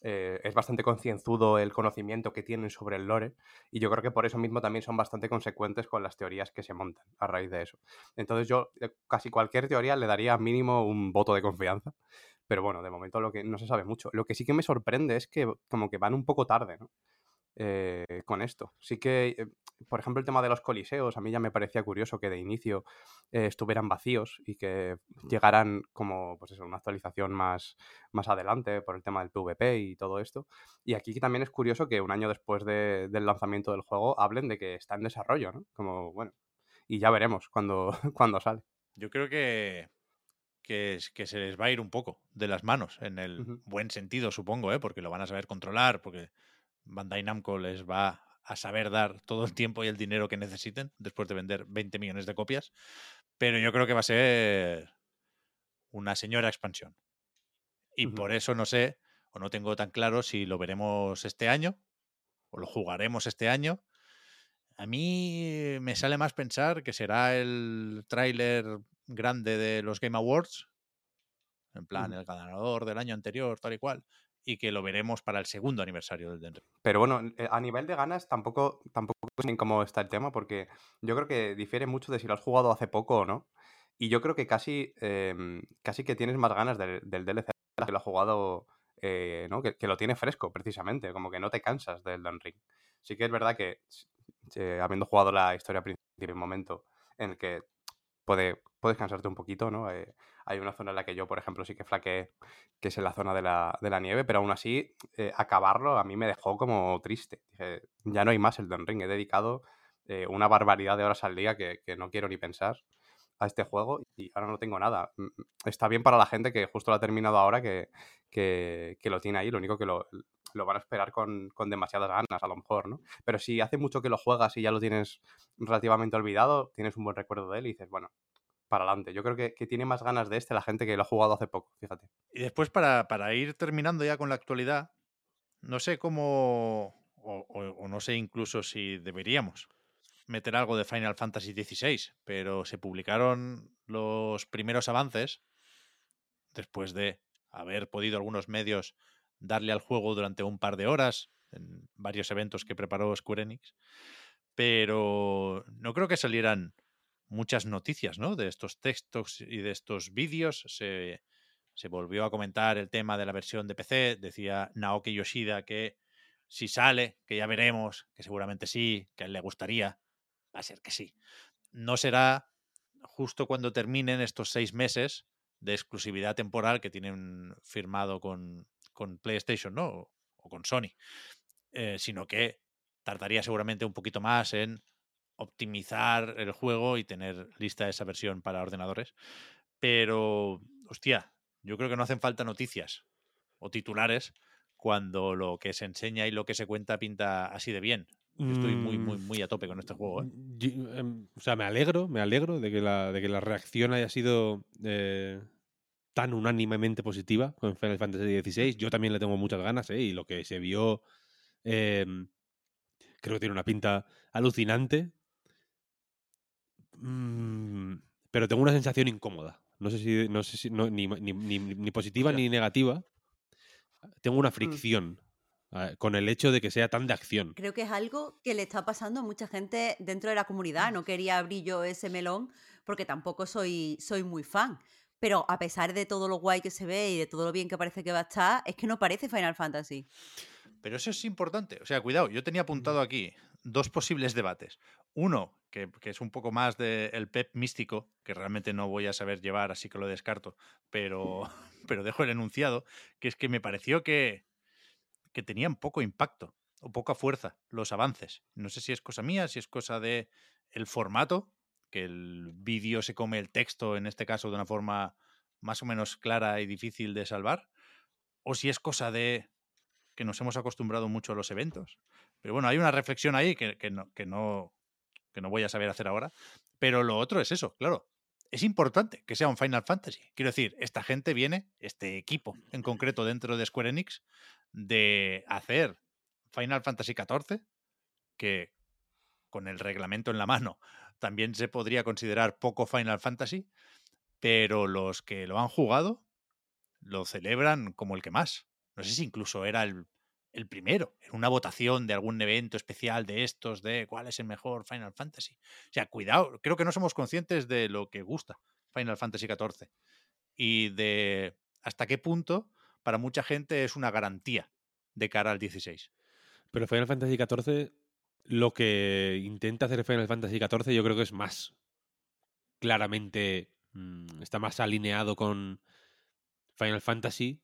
eh, es bastante concienzudo el conocimiento que tienen sobre el lore y yo creo que por eso mismo también son bastante consecuentes con las teorías que se montan a raíz de eso. Entonces yo casi cualquier teoría le daría mínimo un voto de confianza, pero bueno, de momento lo que no se sabe mucho. Lo que sí que me sorprende es que como que van un poco tarde, ¿no? Eh, con esto. Sí que, eh, por ejemplo, el tema de los coliseos, a mí ya me parecía curioso que de inicio eh, estuvieran vacíos y que llegaran como, pues eso, una actualización más, más adelante por el tema del PvP y todo esto. Y aquí también es curioso que un año después de, del lanzamiento del juego hablen de que está en desarrollo, ¿no? Como, bueno, y ya veremos cuando, cuando sale. Yo creo que, que, que, se les va a ir un poco de las manos, en el uh -huh. buen sentido, supongo, ¿eh? porque lo van a saber controlar, porque Bandai Namco les va a saber dar todo el tiempo y el dinero que necesiten después de vender 20 millones de copias. Pero yo creo que va a ser una señora expansión. Y uh -huh. por eso no sé, o no tengo tan claro si lo veremos este año o lo jugaremos este año. A mí me sale más pensar que será el tráiler grande de los Game Awards, en plan uh -huh. el ganador del año anterior, tal y cual, y que lo veremos para el segundo aniversario del Den Ring. Pero bueno, eh, a nivel de ganas tampoco, tampoco sé cómo está el tema, porque yo creo que difiere mucho de si lo has jugado hace poco o no. Y yo creo que casi, em, casi que tienes más ganas del, DLC que lo ha jugado, eh, ¿no? Que, lo tiene fresco, precisamente, como que no te cansas del Elden Ring. Sí que es verdad que, eh, habiendo jugado la historia principal, tiene un momento en el que puede, puedes cansarte un poquito, ¿no? Eh, hay una zona en la que yo, por ejemplo, sí que flaqueé, que es en la zona de la, de la nieve, pero aún así, eh, acabarlo a mí me dejó como triste. Dije, ya no hay más Elden Ring, he dedicado eh, una barbaridad de horas al día que, que no quiero ni pensar a este juego y ahora no tengo nada. Mm, Está bien para la gente que justo lo ha terminado ahora, que, que, que lo tiene ahí, lo único que lo, lo van a esperar con, con demasiadas ganas, a lo mejor, ¿no? Pero si hace mucho que lo juegas y ya lo tienes relativamente olvidado, tienes un buen recuerdo de él y dices, bueno, para adelante. Yo creo que, que tiene más ganas de este la gente que lo ha jugado hace poco, fíjate. Y después, para, para ir terminando ya con la actualidad, no sé cómo, o, o- o no sé incluso si deberíamos meter algo de Final Fantasy XVI, pero se publicaron los primeros avances después de haber podido algunos medios darle al juego durante un par de horas en varios eventos que preparó Square Enix, pero no creo que salieran muchas noticias ¿no? de estos textos y de estos vídeos. Se, se volvió a comentar el tema de la versión de PC. Decía Naoki Yoshida que si sale, que ya veremos, que seguramente sí, que a él le gustaría, va a ser que sí. No será justo cuando terminen estos seis meses de exclusividad temporal que tienen firmado con, con PlayStation, ¿no? O, o con Sony. Eh, sino que tardaría seguramente un poquito más en optimizar el juego y tener lista esa versión para ordenadores. Pero, hostia, yo creo que no hacen falta noticias o titulares cuando lo que se enseña y lo que se cuenta pinta así de bien. Yo estoy muy, muy, Mm, muy a tope con este juego. ¿eh? Yo, em, o sea, me alegro, me alegro de que la, de que la reacción haya sido eh, tan unánimemente positiva con Final Fantasy XVI. Yo también le tengo muchas ganas, ¿eh? Y lo que se vio, em, creo que tiene una pinta alucinante. Mm, pero tengo una sensación incómoda. No sé si, no sé si no, ni, ni- ni- ni positiva ni negativa. Tengo una fricción eh, con el hecho de que sea tan de acción. Creo que es algo que le está pasando a mucha gente dentro de la comunidad. No quería abrir yo ese melón porque tampoco soy, soy muy fan. Pero a pesar de todo lo guay que se ve y de todo lo bien que parece que va a estar, es que no parece Final Fantasy. Pero eso es importante. O sea, cuidado, yo tenía apuntado aquí dos posibles debates. Uno, que, que es un poco más del pep místico, que realmente no voy a saber llevar, así que lo descarto, pero, pero dejo el enunciado, que es que me pareció que, que tenían poco impacto o poca fuerza los avances. No sé si es cosa mía, si es cosa de el formato, que el vídeo se come el texto, en este caso, de una forma más o menos clara y difícil de salvar, o si es cosa de que nos hemos acostumbrado mucho a los eventos. Pero bueno, hay una reflexión ahí que, no, que, no, que no voy a saber hacer ahora. Pero lo otro es eso, claro. Es importante que sea un Final Fantasy. Quiero decir, esta gente viene, este equipo en concreto dentro de Square Enix, de hacer Final Fantasy XIV, que con el reglamento en la mano también se podría considerar poco Final Fantasy, pero los que lo han jugado lo celebran como el que más. No sé si incluso era el, el primero, en una votación de algún evento especial de estos, de cuál es el mejor Final Fantasy. O sea, cuidado, creo que no somos conscientes de lo que gusta Final Fantasy XIV y de hasta qué punto para mucha gente es una garantía de cara al 16. Pero Final Fantasy XIV, lo que intenta hacer Final Fantasy XIV, yo creo que es más claramente. mm, está más alineado con Final Fantasy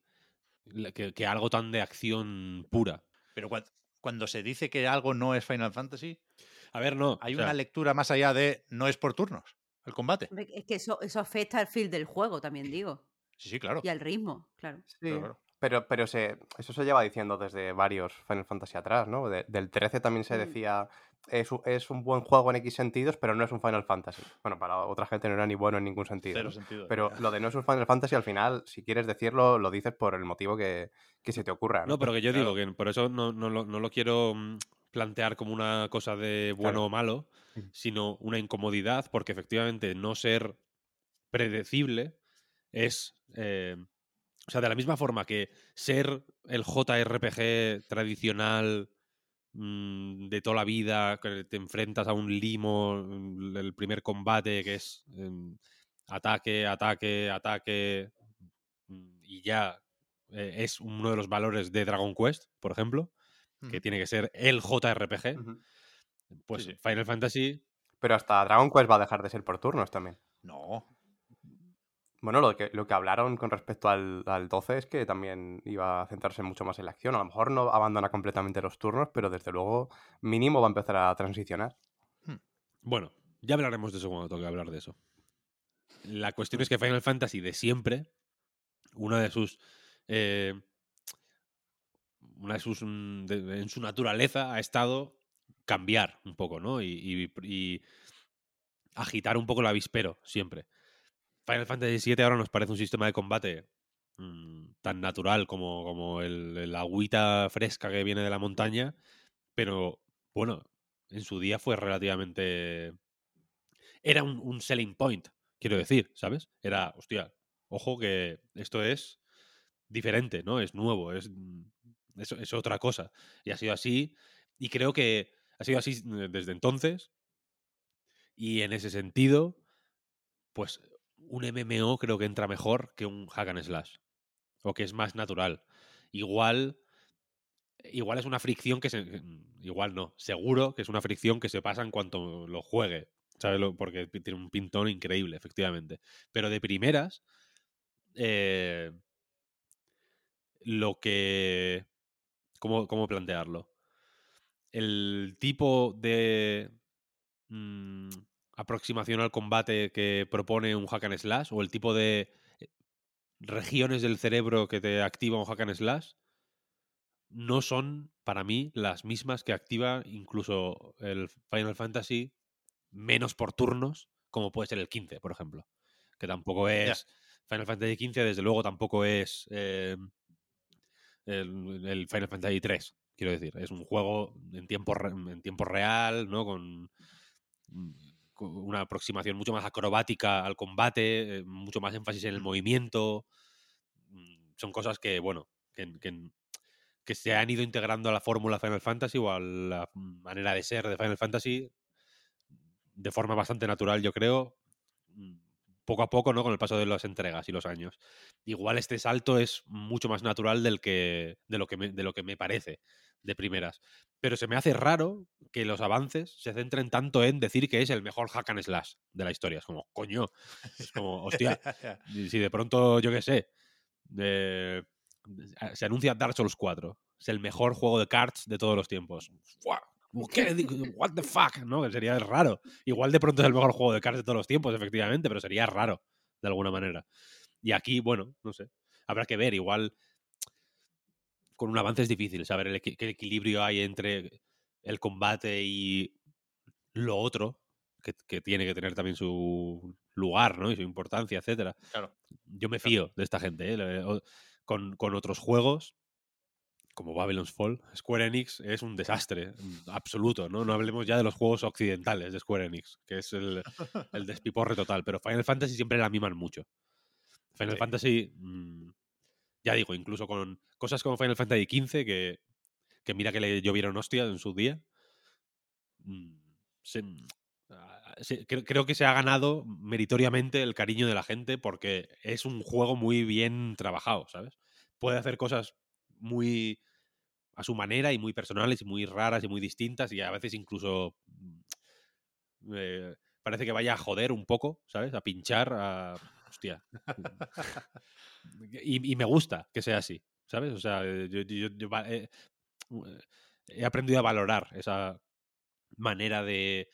que, que algo tan de acción pura. Pero cuan- cuando se dice que algo no es Final Fantasy, A ver, no. hay o sea, una lectura más allá de no es por turnos el combate. Es que eso, eso afecta al feel del juego, también digo. Sí, sí, claro. Y al ritmo, claro. Sí, claro, claro. Pero, pero se, eso se lleva diciendo desde varios Final Fantasy atrás, ¿no? De- del 13 también se Mm. decía, es, es un buen juego en X sentidos, pero no es un Final Fantasy. Bueno, para otra gente no era ni bueno en ningún sentido. Cero ¿no? sentido. Pero ya. lo de no es un Final Fantasy, al final, si quieres decirlo, lo dices por el motivo que, que se te ocurra. ¿no? No, pero que yo Claro. digo que por eso no, no lo, no lo quiero mm, plantear como una cosa de bueno Claro. o malo, Ujú. sino una incomodidad, porque efectivamente no ser predecible es. eh, o sea, de la misma forma que ser el JRPG tradicional mm, de toda la vida, que te enfrentas a un limo, mm, el primer combate que es em, ataque, ataque, ataque, mm, y ya eh, es uno de los valores de Dragon Quest, por ejemplo, que tiene que ser el JRPG, pues sí. Final Fantasy Pero hasta Dragon Quest va a dejar de ser por turnos también. No. Bueno, lo que, lo que hablaron con respecto al, al 12 es que también iba a centrarse mucho más en la acción. A lo mejor no abandona completamente los turnos, pero desde luego mínimo va a empezar a transicionar. Bueno, ya hablaremos de eso cuando toque hablar de eso. La cuestión es que Final Fantasy de siempre, una de sus. eh, una de sus. mm, en su naturaleza ha estado cambiar un poco, ¿no? Y, y- y agitar un poco el avispero, siempre. Final Fantasy VII ahora nos parece un sistema de combate mm, tan natural como, como el, el agüita fresca que viene de la montaña, pero bueno, en su día fue relativamente... Era un, selling point, quiero decir, ¿sabes? Era, hostia, ojo que esto es diferente, ¿no? Es nuevo, es, mm, es, es otra cosa. Y ha sido así, y creo que ha sido así eh, desde entonces, y en ese sentido, pues un MMO creo que entra mejor que un hack and slash. O que es más natural. Igual. Igual es una fricción que se. Igual no. Seguro que es una fricción que se pasa en cuanto lo juegue. ¿Sabes? Porque tiene un pintón increíble, efectivamente. Pero de primeras. eh, lo que. ¿Cómo, cómo plantearlo? El tipo de mm, aproximación al combate que propone un hack and slash o el tipo de eh, regiones del cerebro que te activa un hack and slash no son para mí las mismas que activa incluso el Final Fantasy menos por turnos como puede ser el 15 por ejemplo que tampoco es Final Fantasy 15 desde luego tampoco es eh, el, el Final Fantasy 3 quiero decir es un juego en tiempo en tiempo real no con mm, con una aproximación mucho más acrobática al combate, eh, mucho más énfasis en el movimiento. Mm, Son cosas que, bueno, que, que- que se han ido integrando a la fórmula Final Fantasy o a la manera de ser de Final Fantasy de forma bastante natural, yo creo, mm, poco a poco, ¿no? Con el paso de las entregas y los años. Igual este salto es mucho más natural del que, de, lo que me, de lo que me parece de primeras. Pero se me hace raro que los avances se centren tanto en decir que es el mejor hack and slash de la historia. Es como, coño, es como, hostia, si de pronto, yo qué sé, se anuncia Dark Souls 4, es el mejor juego de cards de todos los tiempos. ¡Fua! ¿Qué? What the fuck, ¿no? Que sería raro. Igual de pronto es el mejor juego de cards de todos los tiempos, efectivamente, pero sería raro, de alguna manera. Y aquí, bueno, no sé. Habrá que ver, igual con un avance es difícil saber el qué equilibrio hay entre el combate y lo otro, que, que tiene que tener también su lugar, ¿no? Y su importancia, etcétera. Claro. Yo me fío de esta gente, ¿eh? Con, con otros juegos, como Babylon's Fall, Square Enix es un desastre absoluto, ¿no? No hablemos ya de los juegos occidentales de Square Enix, que es el, el despiporre total, pero Final Fantasy siempre la miman mucho. Final Sí. Fantasy, mm, ya digo, incluso con cosas como Final Fantasy XV, que, que mira que le llovieron hostias en su día, mm, se- ah, se- creo, creo que se ha ganado meritoriamente el cariño de la gente porque es un juego muy bien trabajado, ¿sabes? Puede hacer cosas muy a su manera y muy personales y muy raras y muy distintas y a veces incluso mm, eh, parece que vaya a joder un poco, ¿sabes? A pinchar, a... Hostia. y, y me gusta que sea así, ¿sabes? O sea, eh, yo, yo- yo va- eh, he aprendido a valorar esa manera de,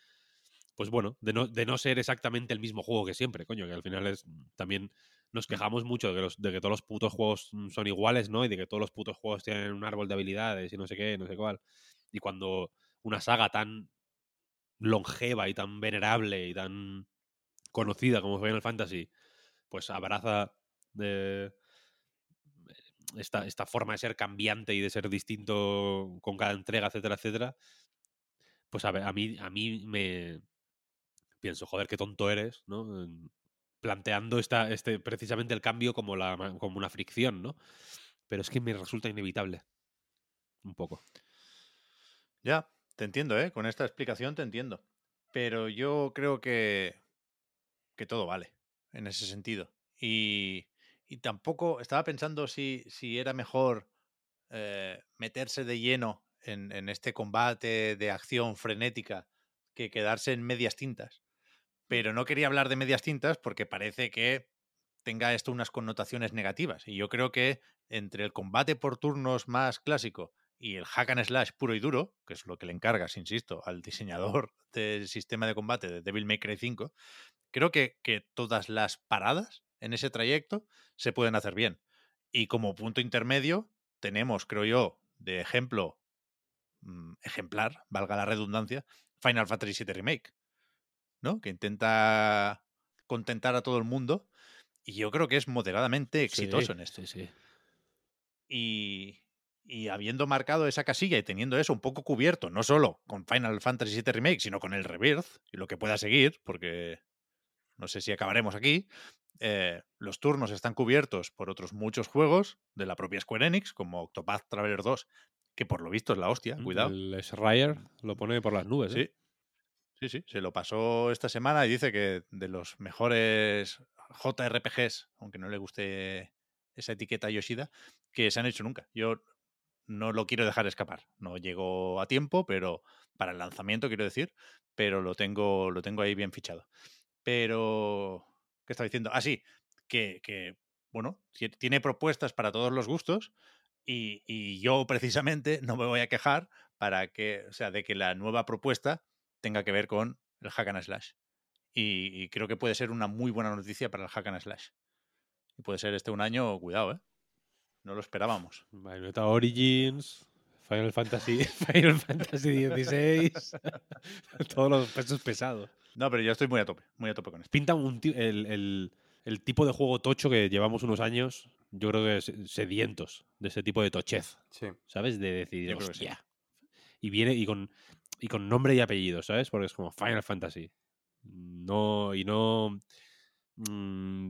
pues bueno, de no, de no ser exactamente el mismo juego que siempre, coño, que al final es también nos quejamos mucho de que, los, de que todos los putos juegos mm, son iguales, ¿no? Y de que todos los putos juegos tienen un árbol de habilidades y no sé qué, no sé cuál. Y cuando una saga tan longeva y tan venerable y tan conocida como Final Fantasy, pues abraza de esta, esta forma de ser cambiante y de ser distinto con cada entrega, etcétera, etcétera, pues a, a mí, a mí me pienso, joder, qué tonto eres, ¿no? Planteando esta, este, precisamente el cambio como, la, como una fricción, ¿no? Pero es que me resulta inevitable. Un poco. Ya, te entiendo, ¿eh? Con esta explicación te entiendo. Pero yo creo que, que todo vale en ese sentido. Y, y tampoco estaba pensando si, si era mejor eh, meterse de lleno en, en este combate de acción frenética que quedarse en medias tintas. Pero no quería hablar de medias tintas porque parece que tenga esto unas connotaciones negativas. Y yo creo que entre el combate por turnos más clásico y el hack and slash puro y duro, que es lo que le encargas, insisto, al diseñador del sistema de combate de Devil May Cry 5, creo que, que todas las paradas en ese trayecto se pueden hacer bien. Y como punto intermedio, tenemos, creo yo, de ejemplo mm, ejemplar, valga la redundancia, Final Fantasy VII Remake, ¿no? Que intenta contentar a todo el mundo y yo creo que es moderadamente exitoso Sí, en esto. Sí, sí. Y, y habiendo marcado esa casilla y teniendo eso un poco cubierto, no solo con Final Fantasy VII Remake, sino con el Rebirth y lo que pueda seguir, porque no sé si acabaremos aquí, eh, los turnos están cubiertos por otros muchos juegos de la propia Square Enix, como Octopath Traveler 2, que por lo visto es la hostia, cuidado. El Schreier lo pone por las nubes. ¿eh? Sí, sí, sí, se lo pasó esta semana y dice que de los mejores JRPGs, aunque no le guste esa etiqueta a Yoshida, que se han hecho nunca. Yo no lo quiero dejar escapar. No llego a tiempo, pero para el lanzamiento quiero decir, pero lo tengo, lo tengo ahí bien fichado. Pero, ¿qué estaba diciendo? Ah, sí, que, que, bueno, ti- tiene propuestas para todos los gustos y, y yo precisamente no me voy a quejar para que, o sea, de que la nueva propuesta tenga que ver con el hack and slash. Y, y creo que puede ser una muy buena noticia para el hack and slash. Y puede ser este un año, cuidado, ¿eh? No lo esperábamos. Bayonetta Origins, Final Fantasy, Final Fantasy XVI, todos los pesos pesados. No, pero yo estoy muy a tope, muy a tope con esto. Pinta un el, el- el tipo de juego tocho que llevamos unos años, yo creo que se- sedientos de ese tipo de tochez, Sí. ¿sabes? De decidir, sí. hostia. Y viene y con, y con nombre y apellido, ¿sabes? Porque es como Final Fantasy. No, y no mm,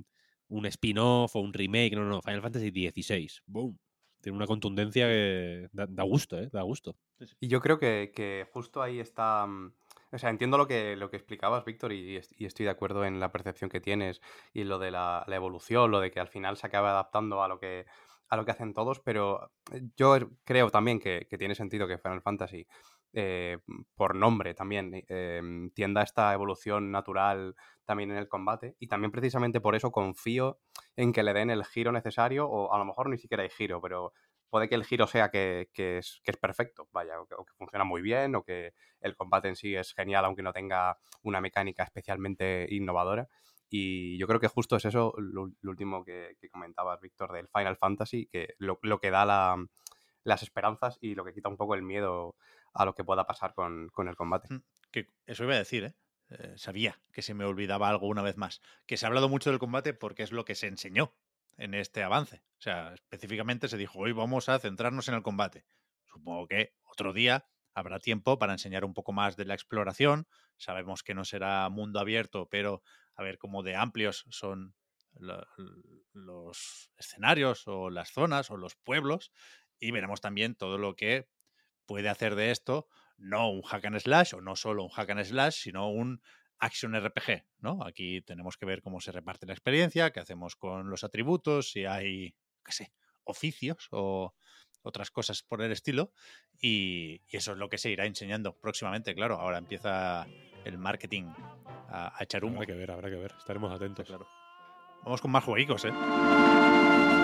un spin-off o un remake, no, no, Final Fantasy XVI. Boom. Tiene una contundencia que da, da gusto, ¿eh? Da gusto. Y yo creo que, que justo ahí está. mm, O sea, entiendo lo que, lo que explicabas, Víctor, y, est- y estoy de acuerdo en la percepción que tienes y lo de la, la evolución, lo de que al final se acaba adaptando a lo que, a lo que hacen todos, pero eh, yo er- creo también que, que tiene sentido que Final Fantasy, eh, por nombre también, eh, em, tienda esta evolución natural también en el combate, y también precisamente por eso confío en que le den el giro necesario, o a lo mejor ni siquiera hay giro, pero puede que el giro sea que, que es, que es perfecto, vaya, o que, funciona muy bien, o que el combate en sí es genial, aunque no tenga una mecánica especialmente innovadora. Y yo creo que justo es eso lo, último que, comentabas, Víctor, del Final Fantasy, que lo, que da la- las esperanzas y lo que quita un poco el miedo a lo que pueda pasar con, con el combate. Mm, Que eso iba a decir, ¿eh? Eh, Sabía que se me olvidaba algo una vez más. Que se ha hablado mucho del combate porque es lo que se enseñó en este avance. O sea, específicamente se dijo, hoy vamos a centrarnos en el combate. Supongo que otro día habrá tiempo para enseñar un poco más de la exploración. Sabemos que no será mundo abierto, pero a ver cómo de amplios son los escenarios o las zonas o los pueblos. Y veremos también todo lo que puede hacer de esto no un hack and slash o no solo un hack and slash, sino un action RPG, ¿no? Aquí tenemos que ver cómo se reparte la experiencia, qué hacemos con los atributos, si hay, qué sé, oficios o otras cosas por el estilo. Y, y eso es lo que se irá enseñando próximamente, claro. Ahora empieza el marketing a, a echar humo. Habrá que ver, habrá que ver. Estaremos atentos. Claro. Vamos con más jueguicos, ¿eh?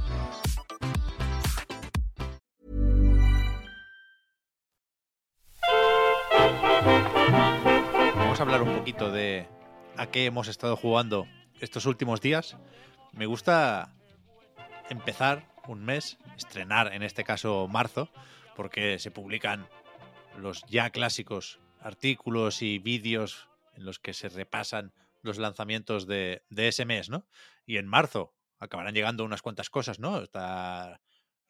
Hablar un poquito de a qué hemos estado jugando estos últimos días. Me gusta empezar un mes, estrenar en este caso marzo, porque se publican los ya clásicos artículos y vídeos en los que se repasan los lanzamientos de, de ese mes, ¿no? Y en marzo acabarán llegando unas cuantas cosas, ¿no? Está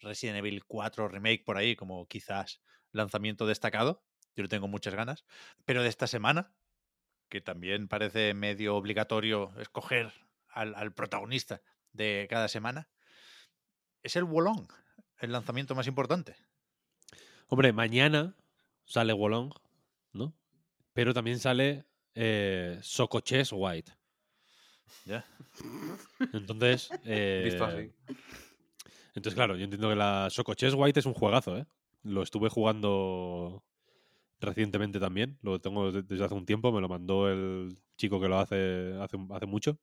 Resident Evil 4 Remake por ahí, como quizás lanzamiento destacado. Yo no tengo muchas ganas. Pero de esta semana, que también parece medio obligatorio escoger al, al protagonista de cada semana, es el Wolong, el lanzamiento más importante. Hombre, mañana sale Wolong, ¿no? Pero también sale eh, Socoches White. Ya. Entonces. eh, Visto así. Entonces, claro, yo entiendo que la Socoches White es un juegazo, ¿eh? Lo estuve jugando recientemente también. Lo tengo de- desde hace un tiempo. Me lo mandó el chico que lo hace hace, hace mucho.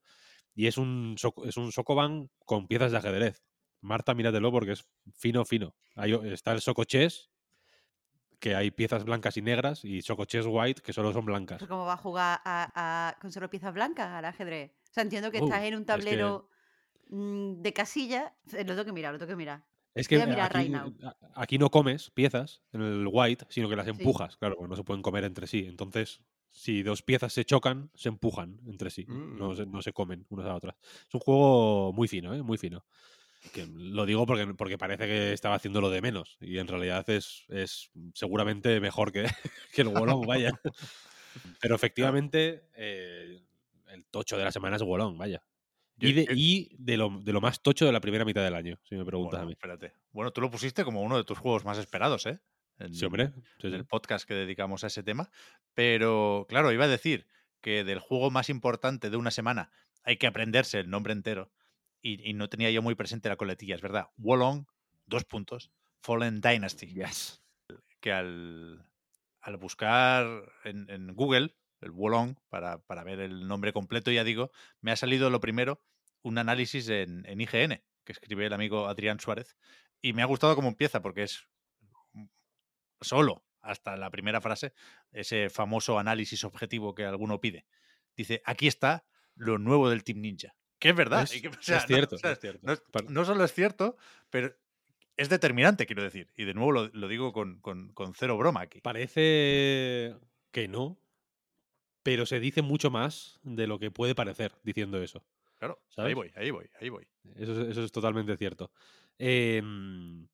Y es un, es un Sokoban con piezas de ajedrez. Marta, míratelo porque es fino, fino. Ahí está el Socoches, que hay piezas blancas y negras, y Socoches White, que solo son blancas. ¿Cómo va a jugar a, a- con solo piezas blancas al ajedrez? O sea, entiendo que Uh, estás en un es que- tablero mm, de casilla. eh, Lo tengo que mirar, lo tengo que mirar. Es que aquí, no comes piezas en el white, sino que las Sí. empujas. Claro, porque no se pueden comer entre sí. Entonces, si dos piezas se chocan, se empujan entre sí. No, Mm. se, no se comen unas a otras. Es un juego muy fino, ¿eh? Muy fino. Que lo digo porque, porque parece que estaba haciendo lo de menos. Y en realidad es, es seguramente mejor que, que el Wolong, vaya. Pero efectivamente, eh, el tocho de la semana es Wolong, vaya. Yo- Y, de, yo- y de, lo, de lo más tocho de la primera mitad del año, si me preguntas Bueno, a mí. espérate. Bueno, tú lo pusiste como uno de tus juegos más esperados, ¿eh? En- Sí, hombre. Sí, en sí. el podcast que dedicamos a ese tema. Pero, claro, iba a decir que del juego más importante de una semana hay que aprenderse el nombre entero. Y, y no tenía yo muy presente la coletilla, es verdad. Wolong, dos puntos. Fallen Dynasty. Que al, al buscar en, en Google el Wolong para, para ver el nombre completo, ya digo, me ha salido lo primero un análisis en, en IGN que escribe el amigo Adrián Suárez. Y me ha gustado cómo empieza porque es solo hasta la primera frase, ese famoso análisis objetivo que alguno pide. Dice, aquí está lo nuevo del Team Ninja. Que es verdad. Es, y que, o es sea, no- cierto, o sea, es cierto. no, es- Par- no solo es cierto, pero es determinante, quiero decir. Y de nuevo lo, lo digo con, con- con cero broma aquí. Parece que no, pero se dice mucho más de lo que puede parecer diciendo eso. Claro, ahí ¿sabes? voy, ahí voy, ahí voy. Eso, es- eso es totalmente cierto. Em,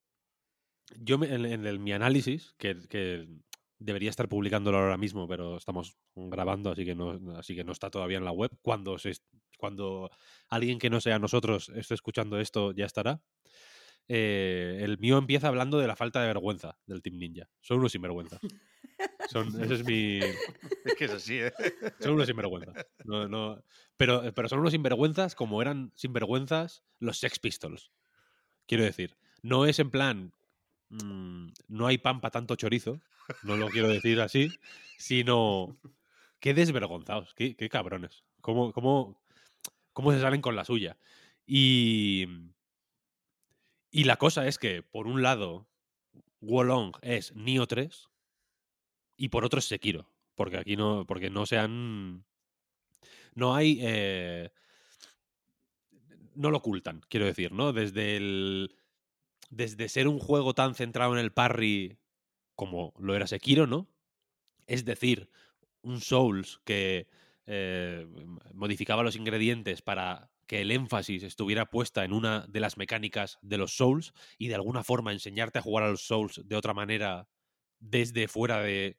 yo me- en, en el- mi análisis, que, que debería estar publicándolo ahora mismo, pero estamos grabando, así que no, así que no está todavía en la web. Cuando, se, cuando alguien que no sea nosotros esté escuchando esto, ya estará. Eh, el mío empieza hablando de la falta de vergüenza del Team Ninja. Son unos sinvergüenzas. Son, es mi, Es que es así, ¿eh? son unos sinvergüenzas. No, no, pero, pero son unos sinvergüenzas como eran sinvergüenzas los Sex Pistols. Quiero decir, no es en plan, mm, no hay pan para tanto chorizo, no lo quiero decir así, sino, qué desvergonzados, qué, qué cabrones. ¿Cómo, cómo, ¿Cómo se salen con la suya? Y, y la cosa es que, por un lado, Wolong es Nio 3 y por otro es Sekiro. Porque aquí no, porque no se han. No hay. eh, no lo ocultan, quiero decir, ¿no? Desde el. Desde ser un juego tan centrado en el parry como lo era Sekiro, ¿no? Es decir, un Souls que eh, modificaba los ingredientes para que el énfasis estuviera puesta en una de las mecánicas de los Souls y de alguna forma enseñarte a jugar a los Souls de otra manera desde fuera de,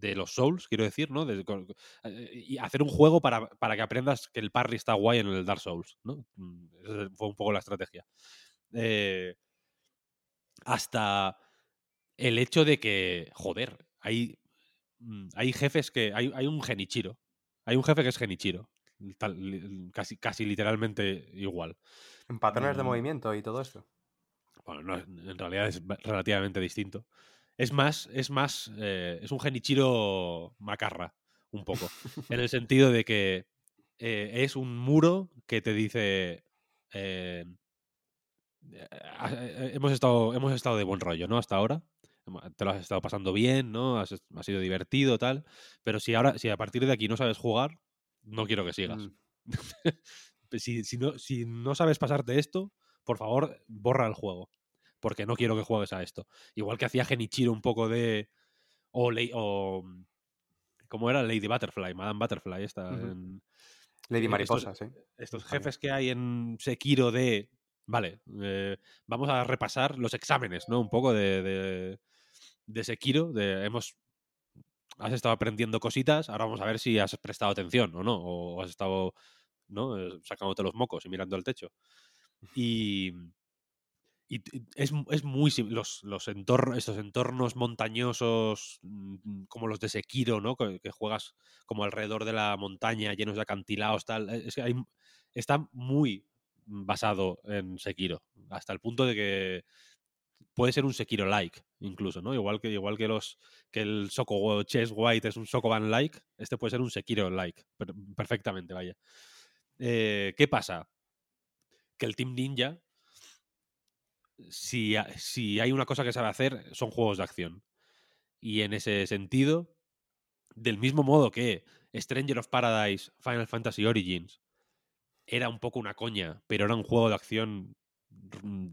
de los Souls, quiero decir, ¿no? Con- eh, y hacer un juego para, para que aprendas que el parry está guay en el Dark Souls, ¿no? Mm, Esa fue un poco la estrategia. Eh, hasta el hecho de que, joder, hay, mm, hay jefes que. Hay, hay un Genichiro. Hay un jefe que es Genichiro. tal- casi, casi literalmente igual. En patrones de Mm. movimiento y todo esto. Bueno, no, en realidad es relativamente distinto. Es más, es más, eh, es un Genichiro macarra, un poco. en el sentido de que eh, es un muro que te dice. eh, hemos, estado, hemos estado de buen rollo, ¿no? Hasta ahora. Te lo has estado pasando bien, ¿no? Has, sido divertido, tal. Pero si ahora, si a partir de aquí no sabes jugar, no quiero que sigas. Mm. si, si no, si no sabes pasarte esto, por favor, borra el juego. Porque no quiero que juegues a esto. Igual que hacía Genichiro un poco de. O, Lei- o ¿Cómo era? Lady Butterfly, Madame Butterfly, esta. En- Lady eh, estos- Mariposa, sí. estos jefes que hay en Sekiro de. Vale, eh, vamos a repasar los exámenes, ¿no? Un poco de, de, de Sekiro. De, hemos, has estado aprendiendo cositas, ahora vamos a ver si has prestado atención o no. O has estado ¿no? Eh, sacándote los mocos y mirando al techo. Y. Y es, es muy los, los entornos, estos entornos montañosos mm, como los de Sekiro, ¿no? Que, que juegas como alrededor de la montaña, llenos de acantilados, tal. Es que hay, está muy basado en Sekiro, hasta el punto de que puede ser un Sekiro like, incluso, ¿no? Igual que igual que los que el Soko Chess White es un Sokoban like, este puede ser un Sekiro like, per- perfectamente, vaya. Eh, ¿Qué pasa? Que el Team Ninja si, si hay una cosa que sabe hacer, son juegos de acción. Y en ese sentido, del mismo modo que Stranger of Paradise, Final Fantasy Origins, era un poco una coña, pero era un juego de acción mm,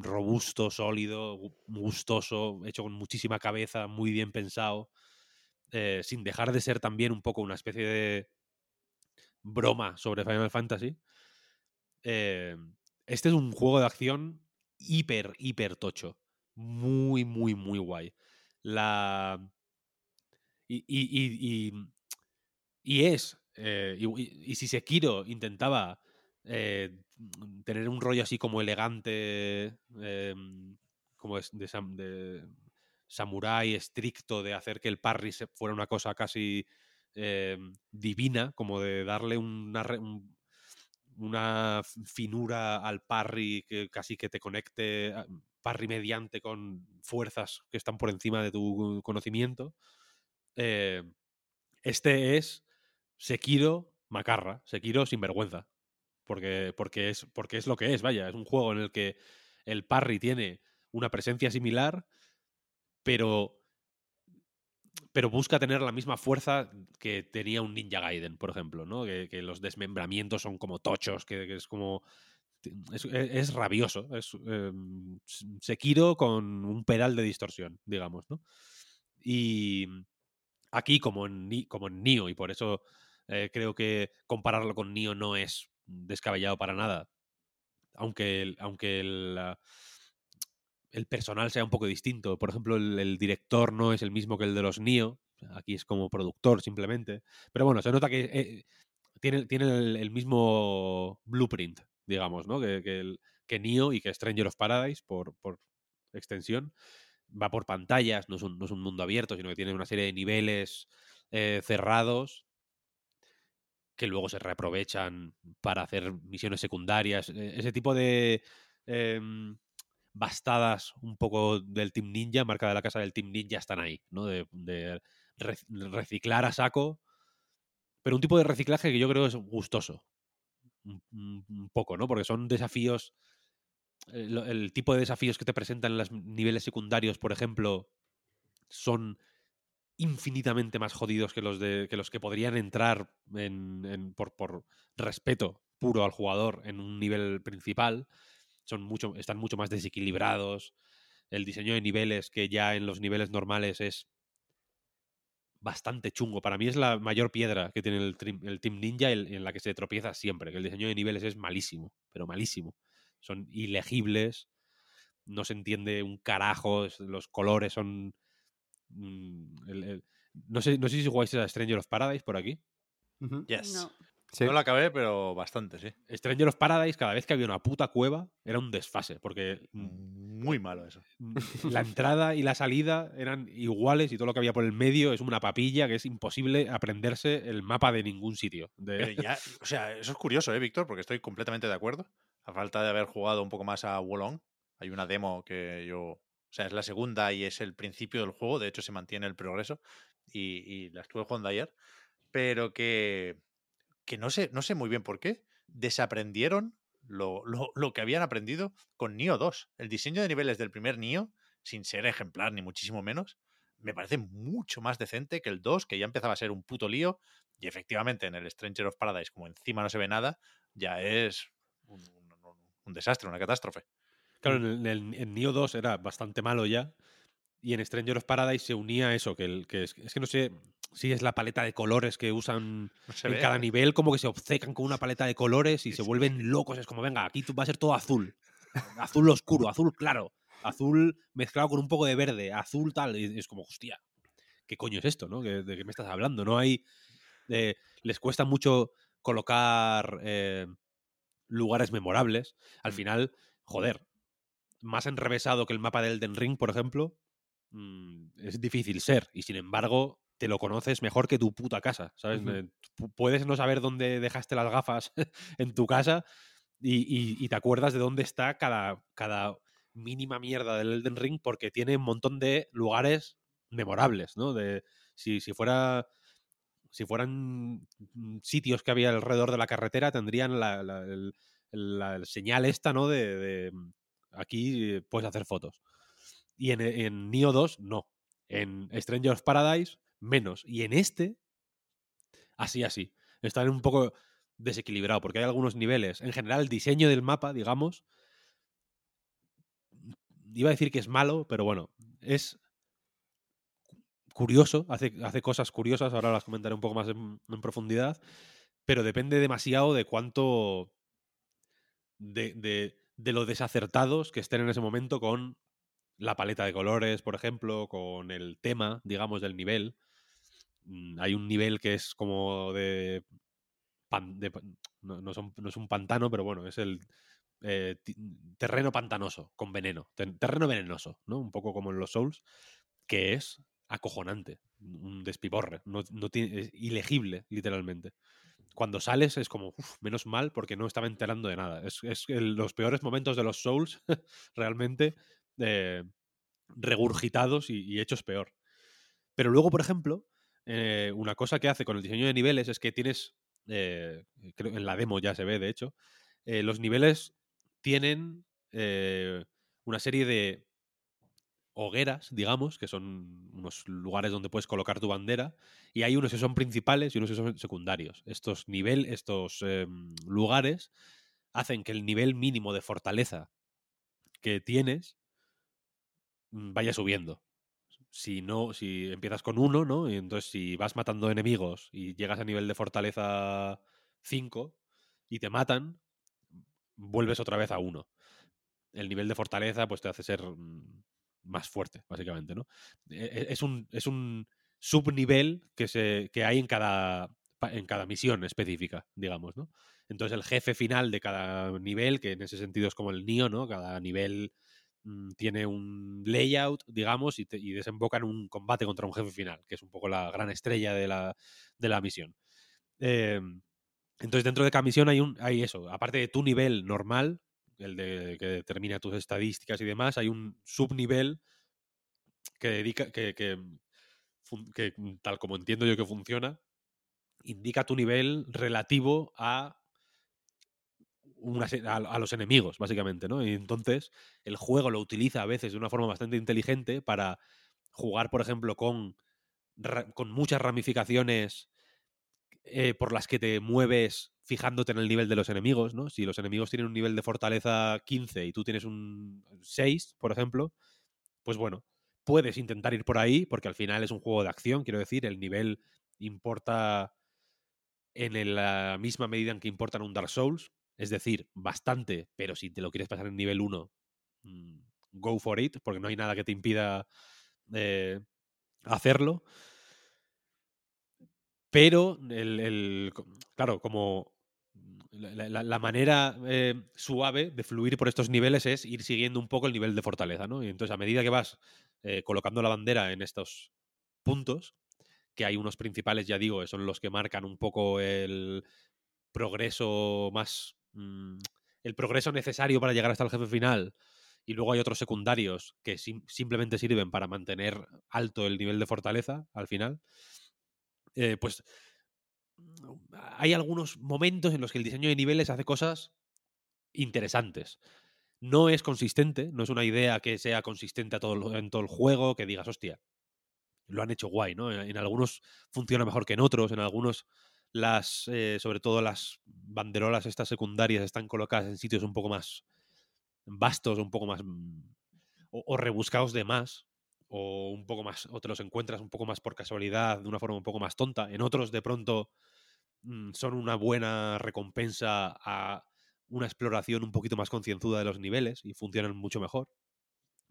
robusto, sólido, gu- gustoso, hecho con muchísima cabeza, muy bien pensado, eh, sin dejar de ser también un poco una especie de broma sobre Final Fantasy. Eh, este es un juego de acción hiper, hiper tocho. Muy, muy, muy guay. La. Y, y, y, y- y es. eh, y, si Sekiro intentaba eh, tener un rollo así como elegante, eh, como es de, sam- de samurái estricto, de hacer que el parry fuera una cosa casi divina, como de darle una, un- una finura al parry que casi que te conecte a- parry mediante con fuerzas que están por encima de tu conocimiento. eh, este es Sekiro Macarra, Sekiro sin vergüenza. Porque, porque, es, porque es lo que es, vaya. Es un juego en el que el parry tiene una presencia similar, pero, pero busca tener la misma fuerza que tenía un Ninja Gaiden, por ejemplo, ¿no? Que, los desmembramientos son como tochos, que, es como... Es, es- rabioso. Es Sekiro con un pedal de distorsión, digamos, ¿no? Y aquí, como en, como en Nioh, y por eso eh, creo que compararlo con Nioh no es descabellado para nada. Aunque aunque el, el personal sea un poco distinto. Por ejemplo, el, director no es el mismo que el de los Nioh. Aquí es como productor simplemente. Pero bueno, se nota que eh, tiene, tiene el, mismo blueprint, digamos, ¿no? Que, que, el, que Nioh y que Stranger of Paradise, por, por extensión. Va por pantallas, no es, un, no es un mundo abierto, sino que tiene una serie de niveles eh, cerrados que luego se reaprovechan para hacer misiones secundarias. eh, Ese tipo de em, bastadas un poco del Team Ninja, marca de la casa del Team Ninja, están ahí, ¿no? De, de rec- reciclar a saco, pero un tipo de reciclaje que yo creo es gustoso. Un, poco, ¿no? Porque son desafíos. El, el tipo de desafíos que te presentan en los niveles secundarios, por ejemplo, son infinitamente más jodidos que los de que los que podrían entrar en, en- por, por respeto puro al jugador en un nivel principal son mucho están mucho más desequilibrados el diseño de niveles que ya en los niveles normales es bastante chungo para mí es la mayor piedra que tiene el, el Team Ninja el- en la que se tropieza siempre que el diseño de niveles es malísimo pero malísimo son ilegibles no se entiende un carajo los colores son Mm, el- el- no, sé, no sé si jugáis a Stranger of Paradise por aquí. Yes. No. Sí. No la acabé, pero bastante, sí. Stranger of Paradise, cada vez que había una puta cueva, era un desfase, porque mm, Muy malo eso. la entrada y la salida eran iguales y todo lo que había por el medio es una papilla que es imposible aprenderse el mapa de ningún sitio. De- ya, o sea, eso es curioso, ¿eh, Víctor? Porque estoy completamente de acuerdo. A falta de haber jugado un poco más a Wolong, hay una demo que yo sea, es la segunda y es el principio del juego. De hecho, se mantiene el progreso. Y, y la estuve jugando ayer. Pero que, que no sé, no sé muy bien por qué. Desaprendieron lo, lo, lo que habían aprendido con Nio 2. El diseño de niveles del primer Nio, sin ser ejemplar ni muchísimo menos, me parece mucho más decente que el 2, que ya empezaba a ser un puto lío. Y efectivamente, en el Stranger of Paradise, como encima no se ve nada, ya es un, un- un desastre, una catástrofe. Claro, en, el, en, Nioh 2 era bastante malo ya. Y en Stranger of Paradise se unía eso, que, el, que es, es que no sé si es la paleta de colores que usan No en ve. cada nivel, como que se obcecan con una paleta de colores y se vuelven locos. Es como, venga, aquí va a ser todo azul. Azul oscuro, azul claro. Azul mezclado con un poco de verde, azul tal. Y es como, hostia, ¿qué coño es esto, no? ¿De de qué me estás hablando? No hay. eh, les cuesta mucho colocar eh, lugares memorables. Al Mm. final, joder, más enrevesado que el mapa del Elden Ring, por ejemplo, mm, es difícil ser. Y sin embargo, te lo conoces mejor que tu puta casa, ¿sabes? Puedes no saber dónde dejaste las gafas en tu casa y, y- y te acuerdas de dónde está cada, cada mínima mierda del Elden Ring porque tiene un montón de lugares memorables, ¿no? De, si, si fuera... Si fueran mm, sitios que había alrededor de la carretera, tendrían la, la- el- la señal esta, ¿no? De, de, mm, aquí puedes hacer fotos. Y en, en Nio 2, no. En Stranger of Paradise, menos. Y en este, así, así. Está un poco desequilibrado, porque hay algunos niveles. En general, el diseño del mapa, digamos, iba a decir que es malo, pero bueno, es curioso, hace, hace cosas curiosas, ahora las comentaré un poco más en, en profundidad, pero depende demasiado de cuánto... De, de, de lo desacertados que estén en ese momento con la paleta de colores, por ejemplo, con el tema, digamos, del nivel. Mm, Hay un nivel que es como de... no, es un pantano, pero bueno, es el eh, terreno pantanoso, con veneno. Terreno venenoso, ¿no? Un poco como en los Souls, que es acojonante, un despiporre, no, tiene, es ilegible, literalmente. Cuando sales es como, "Uf, menos mal, porque no estaba enterando de nada. Es, es los peores momentos de los Souls, realmente, eh, regurgitados y hechos peor. Pero luego, por ejemplo, eh, una cosa que hace con el diseño de niveles es que tienes, eh, creo en la demo ya se ve, de hecho, eh, los niveles tienen eh, una serie de hogueras, digamos, que son unos lugares donde puedes colocar tu bandera, y hay unos que son principales y unos que son secundarios. Estos nivel, estos em, lugares hacen que el nivel mínimo de fortaleza que tienes mm, vaya subiendo. Si no, si empiezas con uno, ¿no? Y entonces si vas matando enemigos y llegas a nivel de fortaleza 5 y te matan, vuelves otra vez a uno. El nivel de fortaleza pues te hace ser mm, más fuerte, básicamente, ¿no? E- e- Es un, es un subnivel que, se, que hay en cada, en cada misión específica, digamos, ¿no? Entonces el jefe final de cada nivel, que en ese sentido es como el Nio, ¿no? Cada nivel mm, tiene un layout, digamos, y, desemboca en un combate contra un jefe final, que es un poco la gran estrella de la, de la misión. Em, entonces, dentro de cada misión hay, un, hay eso. Aparte de tu nivel normal, el de, que determina tus estadísticas y demás, hay un subnivel que dedica. que, que, fun- que, tal como entiendo yo que funciona, indica tu nivel relativo a. Una, a, a los enemigos, básicamente, ¿no? Y entonces el juego lo utiliza a veces de una forma bastante inteligente para jugar, por ejemplo, con, con muchas ramificaciones eh, por las que te mueves fijándote en el nivel de los enemigos, ¿no? Si los enemigos tienen un nivel de fortaleza 15 y tú tienes un 6, por ejemplo, pues bueno, puedes intentar ir por ahí, porque al final es un juego de acción, quiero decir, el nivel importa en la misma medida en que importa en un Dark Souls, es decir, bastante, pero si te lo quieres pasar en nivel 1, mm, go for it, porque no hay nada que te impida eh, hacerlo. Pero, el, claro, como la, manera eh, suave de fluir por estos niveles es ir siguiendo un poco el nivel de fortaleza, ¿no? Y entonces, a medida que vas eh, colocando la bandera en estos puntos, que hay unos principales, ya digo, son los que marcan un poco el progreso más. Mm, el progreso necesario para llegar hasta el jefe final. y luego hay otros secundarios que sim- simplemente sirven para mantener alto el nivel de fortaleza al final, eh, pues mm, hay algunos momentos en los que el diseño de niveles hace cosas interesantes. No es consistente, no es una idea que sea consistente a todo, en todo el juego, que digas, hostia, lo han hecho guay, ¿no? En algunos funciona mejor que en otros, en algunos las, eh, sobre todo las banderolas estas secundarias están colocadas en sitios un poco más vastos, un poco más mm, o, rebuscados de más, o un poco más, o te los encuentras un poco más por casualidad, de una forma un poco más tonta. En otros, de pronto, mm, son una buena recompensa a una exploración un poquito más concienzuda de los niveles y funcionan mucho mejor.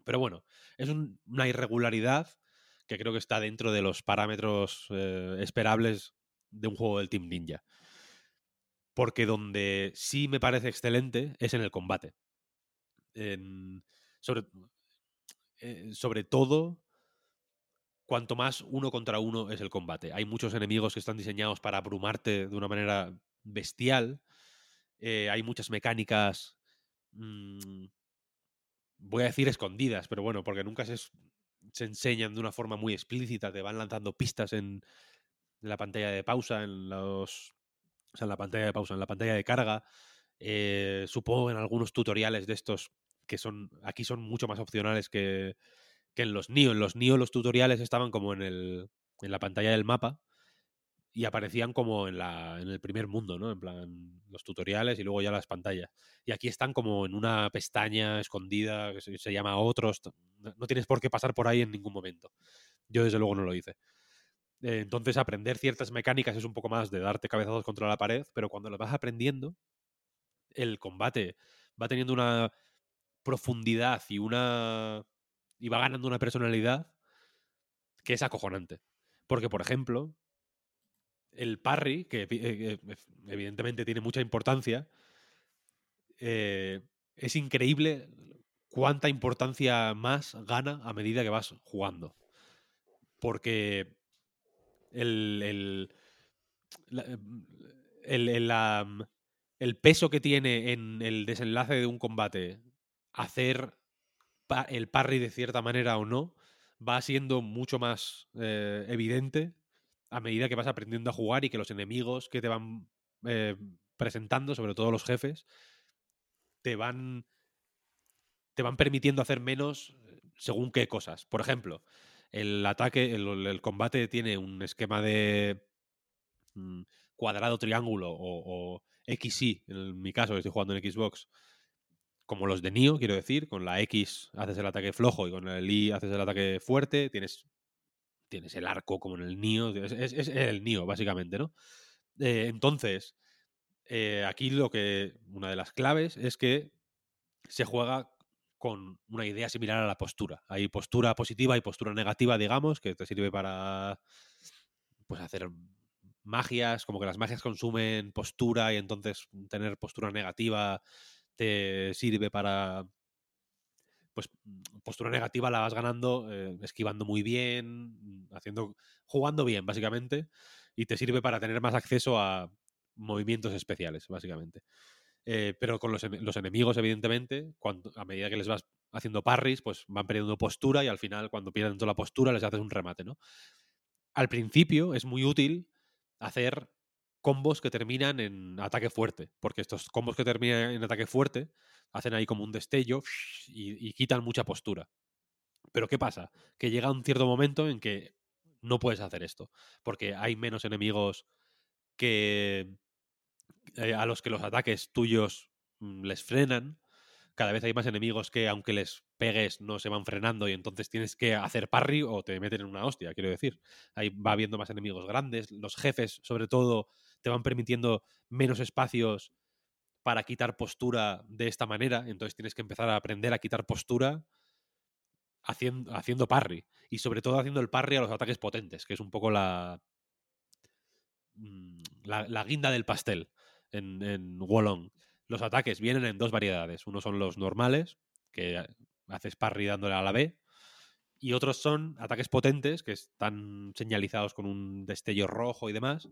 Pero bueno, es un- una irregularidad que creo que está dentro de los parámetros eh, esperables de un juego del Team Ninja. Porque donde sí me parece excelente es en el combate. Sobre, eh, sobre todo, cuanto más uno contra uno es el combate. Hay muchos enemigos que están diseñados para abrumarte de una manera bestial. eh, hay muchas mecánicas. mm, voy a decir escondidas, pero bueno, porque nunca se, se enseñan de una forma muy explícita. Te van lanzando pistas en la pantalla de pausa, en los. O sea, en la pantalla de pausa, en la pantalla de carga. eh, supongo en algunos tutoriales de estos que son. Aquí son mucho más opcionales que, que en los Nio. En los Nio los tutoriales estaban como en el. en la pantalla del mapa. Y aparecían como en la. en el primer mundo, ¿no? En plan, los tutoriales y luego ya las pantallas. Y aquí están como en una pestaña escondida que se, llama otros. No tienes por qué pasar por ahí en ningún momento. Yo desde luego no lo hice. Eh, entonces aprender ciertas mecánicas es un poco más de darte cabezazos contra la pared, pero cuando lo vas aprendiendo, el combate va teniendo una profundidad y una. y va ganando una personalidad que es acojonante. Porque, por ejemplo, el parry, que eh, eh, evidentemente tiene mucha importancia, es increíble cuánta importancia más gana a medida que vas jugando. Porque el, el, em, el- am, el peso que tiene en el desenlace de un combate hacer el parry de cierta manera o no va siendo mucho más eh, evidente a medida que vas aprendiendo a jugar y que los enemigos que te van eh, presentando, sobre todo los jefes, te van te van permitiendo hacer menos eh, según qué cosas. Por ejemplo, el ataque, el, combate tiene un esquema de mm, cuadrado, triángulo o, o XY, en mi caso, que estoy jugando en Xbox, como los de Nioh, quiero decir, con la X haces el ataque flojo y con el Y haces el ataque fuerte, tienes, tienes el arco como en el Nioh, es, el Nioh, básicamente, ¿no? Eh, entonces, eh, aquí lo que, una de las claves es que se juega con una idea similar a la postura. Hay postura positiva y postura negativa, digamos, que te sirve para pues hacer magias, como que las magias consumen postura y entonces tener postura negativa te sirve para pues postura negativa la vas ganando eh, esquivando muy bien, haciendo jugando bien básicamente y te sirve para tener más acceso a movimientos especiales básicamente. Eh, pero con los, ene- los enemigos, evidentemente, cuando, a medida que les vas haciendo parries, pues van perdiendo postura y al final, cuando pierden toda la postura, les haces un remate, ¿no? Al principio es muy útil hacer combos que terminan en ataque fuerte, porque estos combos que terminan en ataque fuerte hacen ahí como un destello y, y quitan mucha postura. Pero ¿qué pasa? Que llega un cierto momento en que no puedes hacer esto, porque hay menos enemigos que eh, a los que los ataques tuyos mm, les frenan. Cada vez hay más enemigos que, aunque les pegues, no se van frenando y entonces tienes que hacer parry o te meten en una hostia, quiero decir. Ahí va habiendo más enemigos grandes. Los jefes, sobre todo, te van permitiendo menos espacios para quitar postura de esta manera. Entonces tienes que empezar a aprender a quitar postura haciendo, haciendo parry. Y sobre todo haciendo el parry a los ataques potentes, que es un poco la, mm, la, la guinda del pastel en, en Wolong. Los ataques vienen en dos variedades. Uno son los normales, que haces parry dándole a la B. Y otros son ataques potentes, que están señalizados con un destello rojo y demás,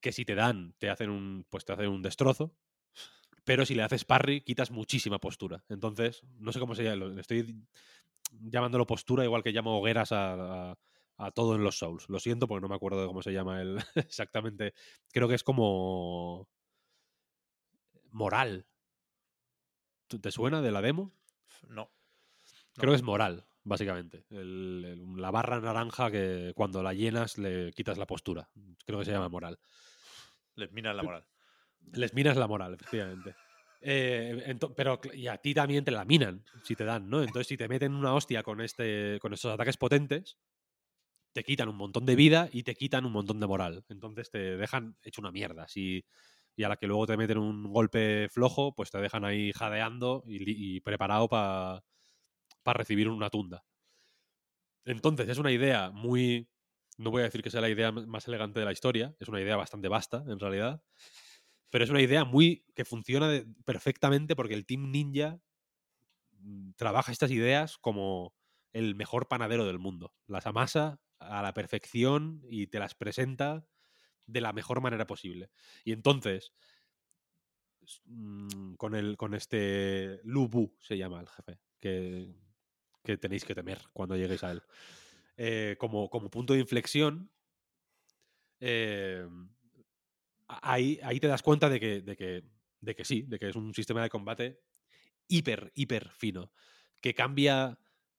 que si te dan, te hacen un, pues te hacen un destrozo. pero si le haces parry, quitas muchísima postura. Entonces, no sé cómo se llama, estoy llamándolo postura, igual que llamo hogueras a, a- a todo en los Souls. Lo siento porque no me acuerdo de cómo se llama el exactamente. Creo que es como moral. ¿Tú- ¿Te suena de la demo? No. Creo que es moral, básicamente. El- el- la barra naranja que cuando la llenas le quitas la postura. Creo que se llama moral. Les minan la moral. Les minas la moral, efectivamente. Eh, pero y a ti también te la minan si te dan, ¿no? Entonces, si te meten una hostia con este, con estos ataques potentes, te quitan un montón de vida y te quitan un montón de moral. Entonces te dejan hecho una mierda. Si, y a la que luego te meten un golpe flojo, pues te dejan ahí jadeando y, preparado para recibir una tunda. Entonces, es una idea muy. No voy a decir que sea la idea más elegante de la historia, es una idea bastante vasta, en realidad. Pero es una idea muy. que funciona perfectamente porque el Team Ninja mm, trabaja estas ideas como el mejor panadero del mundo. Las amasa a la perfección y te las presenta de la mejor manera posible. Y entonces, mm, con, el, con este Lubu se llama el jefe, que, que tenéis que temer cuando lleguéis a él. Eh, como, como punto de inflexión, eh, ahí, ahí te das cuenta de que, de, que, de que sí, de que es un sistema de combate hiper, hiper fino, que cambia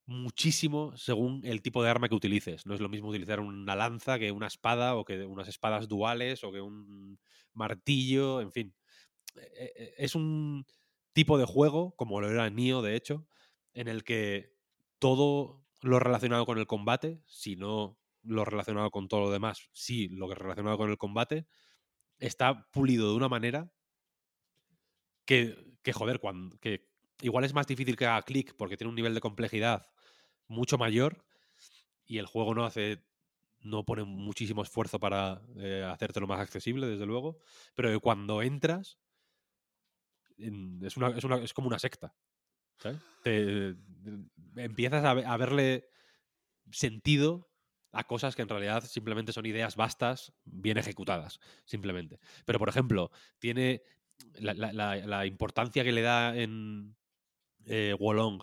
muchísimo según el tipo de arma que utilices. No es lo mismo utilizar una lanza que una espada o que unas espadas duales o que un martillo, en fin. Eh, eh, Es un tipo de juego, como lo era Nio, de hecho, en el que todo lo relacionado con el combate, si no lo relacionado con todo lo demás, sí lo que relacionado con el combate, está pulido de una manera que, que joder, cuando, que igual es más difícil que haga clic porque tiene un nivel de complejidad mucho mayor y el juego no hace no pone muchísimo esfuerzo para eh, hacértelo más accesible, desde luego, pero cuando entras en- es, una, es, una- es como una secta. ¿sabes? Te- empiezas a, ve- a verle sentido a cosas que en realidad simplemente son ideas vastas, bien ejecutadas, simplemente. Pero, por ejemplo, tiene la importancia que le da en eh, Wolong,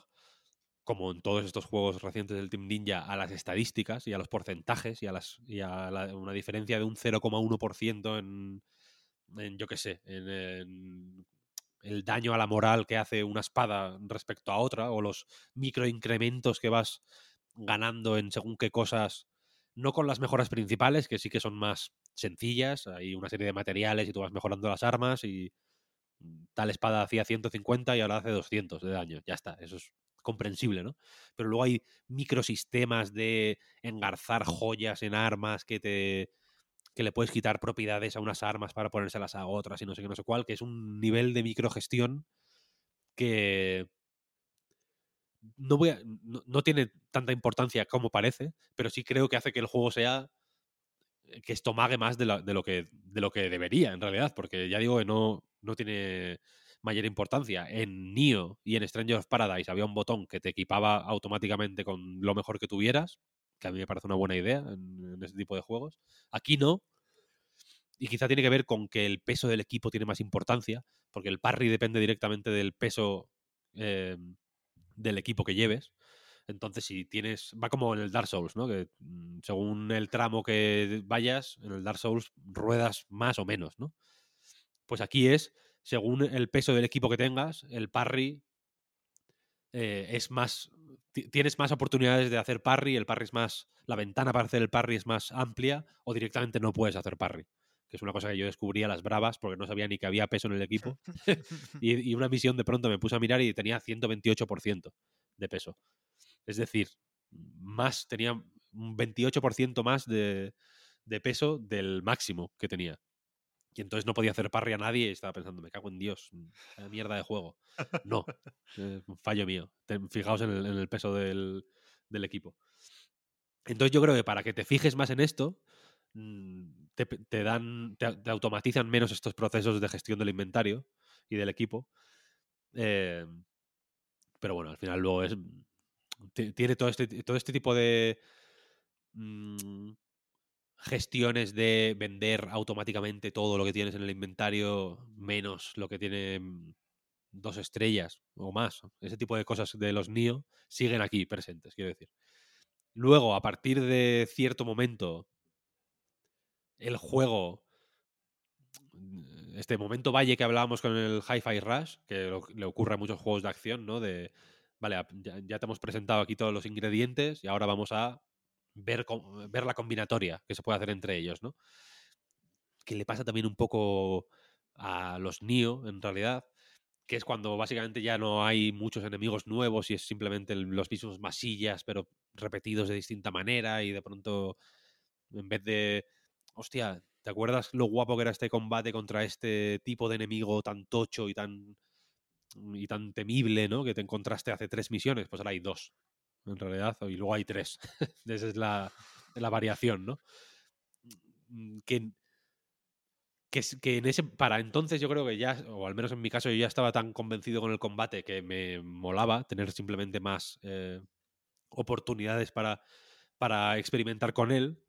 como en todos estos juegos recientes del Team Ninja, a las estadísticas y a los porcentajes y a, las, y a la- una diferencia de un 0,1% en, en, yo qué sé, en, en el daño a la moral que hace una espada respecto a otra, o los microincrementos que vas ganando en según qué cosas, no con las mejoras principales, que sí que son más sencillas, hay una serie de materiales y tú vas mejorando las armas y tal espada hacía 150 y ahora hace 200 de daño, ya está, eso es comprensible, ¿no? Pero luego hay microsistemas de engarzar joyas en armas que te que le puedes quitar propiedades a unas armas para ponérselas a otras y no sé qué, no sé cuál, que es un nivel de microgestión que no, voy no, no tiene tanta importancia como parece, pero sí creo que hace que el juego sea eh, que estomague más de, de lo, que, de lo que debería, en realidad, porque ya digo que no, no tiene mayor importancia. En Nio y en Stranger Paradise había un botón que te equipaba automáticamente con lo mejor que tuvieras, que a mí me parece una buena idea en, este tipo de juegos. Aquí no. Y quizá tiene que ver con que el peso del equipo tiene más importancia, porque el parry depende directamente del peso eh, del equipo que lleves. Entonces, si tienes. Va como en el Dark Souls, ¿no? Que mm, según el tramo que vayas, en el Dark Souls ruedas más o menos, ¿no? Pues aquí es, según el peso del equipo que tengas, el parry eh, es más. ti- Tienes más oportunidades de hacer parry, el parry es más. La ventana para hacer el parry es más amplia, o directamente no puedes hacer parry. Que es una cosa que yo descubrí a las bravas porque no sabía ni que había peso en el equipo. y, y una misión de pronto me puse a mirar y tenía 128% de peso. Es decir, más tenía un 28% más de, de peso del máximo que tenía. Y entonces no podía hacer parry a nadie y estaba pensando, me cago en Dios, la mierda de juego. No, un fallo mío. Ten- Fijaos en el, en el peso del, del equipo. Entonces yo creo que para que te fijes más en esto, mm, te, dan, te, te automatizan menos estos procesos de gestión del inventario y del equipo. Eh, pero bueno, al final luego es. ti- Tiene todo este, todo este tipo de. mm, gestiones de vender automáticamente todo lo que tienes en el inventario menos lo que tiene mm, dos estrellas o más. Ese tipo de cosas de los NIO siguen aquí presentes, quiero decir. Luego, a partir de cierto momento, el juego, este momento valle que hablábamos con el Hi-Fi Rush, que le ocurre a muchos juegos de acción, ¿no? De, vale, ya te hemos presentado aquí todos los ingredientes y ahora vamos a ver, ver la combinatoria que se puede hacer entre ellos, ¿no? Que le pasa también un poco a los Nio, en realidad, que es cuando básicamente ya no hay muchos enemigos nuevos y es simplemente los mismos masillas, pero repetidos de distinta manera y de pronto, en vez de, hostia, ¿te acuerdas lo guapo que era este combate contra este tipo de enemigo tan tocho y tan y tan temible, ¿no? Que te encontraste hace tres misiones, pues ahora hay dos, en realidad, y luego hay tres. Esa es la, la variación, ¿no? Mm, Que, que, en ese, para entonces yo creo que ya, o al menos en mi caso, yo ya estaba tan convencido con el combate que me molaba tener simplemente más eh, oportunidades para, para experimentar con él.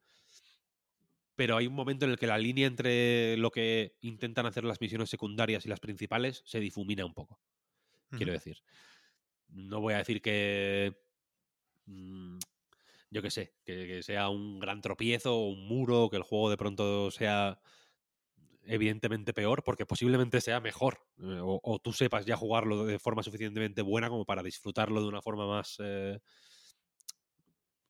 Pero hay un momento en el que la línea entre lo que intentan hacer las misiones secundarias y las principales se difumina un poco quiero decir. No voy a decir que. Mm, yo qué sé, que, sea un gran tropiezo o un muro, que el juego de pronto sea evidentemente peor, porque posiblemente sea mejor. eh, o, tú sepas ya jugarlo de forma suficientemente buena como para disfrutarlo de una forma más. eh,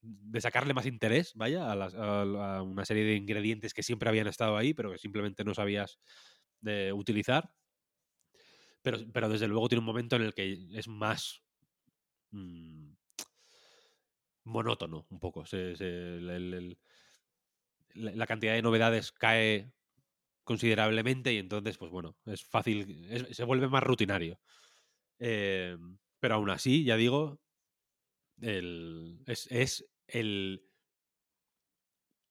de sacarle más interés, vaya, a, las- a una serie de ingredientes que siempre habían estado ahí, pero que simplemente no sabías de utilizar. Pero, pero desde luego tiene un momento en el que es más mm, monótono un poco. La cantidad de novedades cae considerablemente y entonces, pues bueno, es fácil, se vuelve más rutinario. Eh, pero aún así, ya digo, es, es el...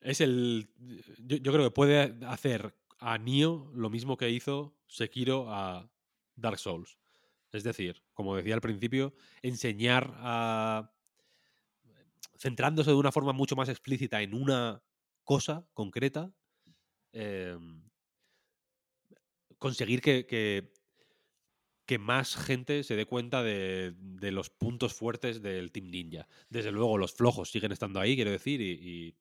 Es el... Yo, yo creo que puede hacer a Nio lo mismo que hizo Sekiro a Dark Souls. Es decir, como decía al principio, enseñar a... centrándose de una forma mucho más explícita en una cosa concreta, eh, conseguir que, que, más gente se dé cuenta de, de los puntos fuertes del Team Ninja. Desde luego, los flojos siguen estando ahí, quiero decir, y,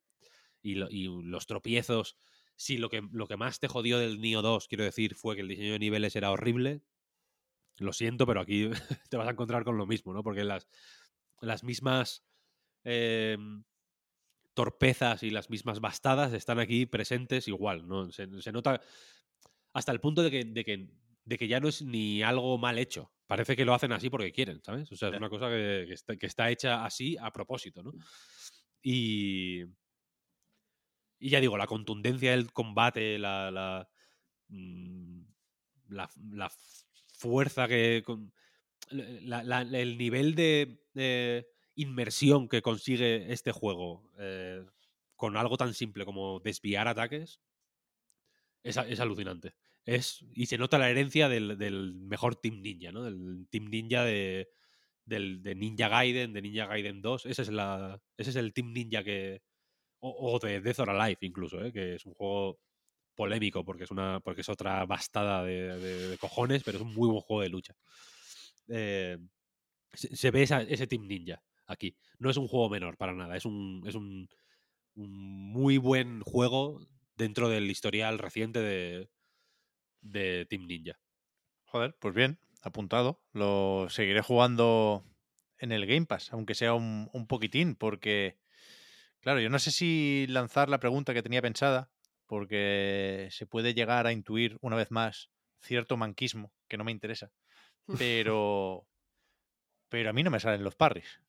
y los tropiezos. Si lo que, lo que más te jodió del Nio 2, quiero decir, fue que el diseño de niveles era horrible, lo siento, pero aquí te vas a encontrar con lo mismo, ¿no? Porque las, las mismas eh, torpezas y las mismas bastadas están aquí presentes igual, ¿no? Se, se nota hasta el punto de que, de, que, de que ya no es ni algo mal hecho. Parece que lo hacen así porque quieren, ¿sabes? O sea, es Ya. una cosa que, que está, que está hecha así a propósito, ¿no? Y. Y ya digo, la contundencia del combate, la. la, mm, la, la fuerza que. con- la- la- el nivel de, de inmersión que consigue este juego eh, con algo tan simple como desviar ataques es, es alucinante. Es, y se nota la herencia del, del mejor Team Ninja, ¿no? Del Team Ninja de, del, de Ninja Gaiden, de Ninja Gaiden 2. Ese es, la, ese es el Team Ninja que. O, de Death or Alive, incluso, ¿eh? que es un juego polémico porque es una porque es otra bastada de cojones, pero es un muy buen juego de lucha. Eh, se, se ve esa- ese Team Ninja aquí. No es un juego menor para nada, es un, es un, un muy buen juego dentro del historial reciente de, de Team Ninja. Joder, pues bien, apuntado. Lo seguiré jugando en el Game Pass, aunque sea un, un poquitín, porque, claro, yo no sé si lanzar la pregunta que tenía pensada, porque se puede llegar a intuir una vez más cierto manquismo que no me interesa, pero, pero a mí no me salen los parries.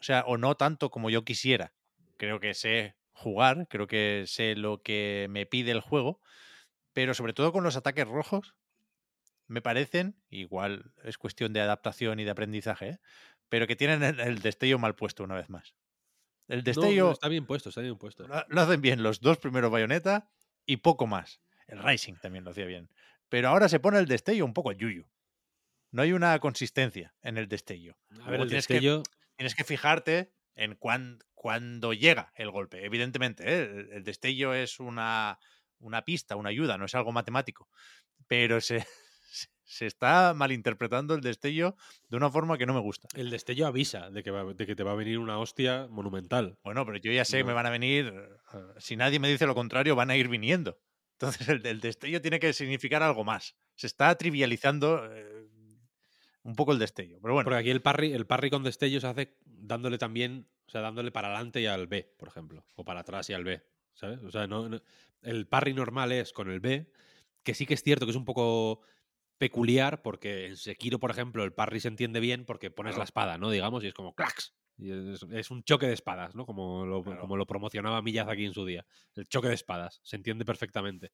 O sea, o no tanto como yo quisiera. Creo que sé jugar, creo que sé lo que me pide el juego, pero sobre todo con los ataques rojos, me parecen, igual es cuestión de adaptación y de aprendizaje, ¿eh? pero que tienen el, el destello mal puesto una vez más. El No, destello está bien puesto, está bien puesto. lo, hacen bien los dos primeros bayoneta y poco más. El Rising también lo hacía bien. Pero ahora se pone el destello un poco yuyu. No hay una consistencia en el destello. A ver, el tienes, que, destello, tienes que fijarte en cuán- cuando llega el golpe. Evidentemente, ¿eh? el, el destello es una, una pista, una ayuda, no es algo matemático. Pero se, está malinterpretando el destello de una forma que no me gusta. El destello avisa de que, va- de que te va a venir una hostia monumental. Bueno, pero yo ya sé que me No. van a venir. eh, Si nadie me dice lo contrario, van a ir viniendo. Entonces, el, el destello tiene que significar algo más. Se está trivializando eh, un poco el destello. Pero bueno, Porque aquí el parry, el parry con destello se hace dándole también, o sea, dándole para adelante y al B, por ejemplo, o para atrás y al B, ¿sabes? O sea, no, no- el parry normal es con el B, que sí que es cierto que es un poco peculiar porque en Sekiro, por ejemplo, el parry se entiende bien porque pones la espada, ¿no? Digamos, y es como clax. Y es, es un choque de espadas, ¿no? Como lo, Claro. como lo promocionaba Miyazaki en su día. El choque de espadas, se entiende perfectamente.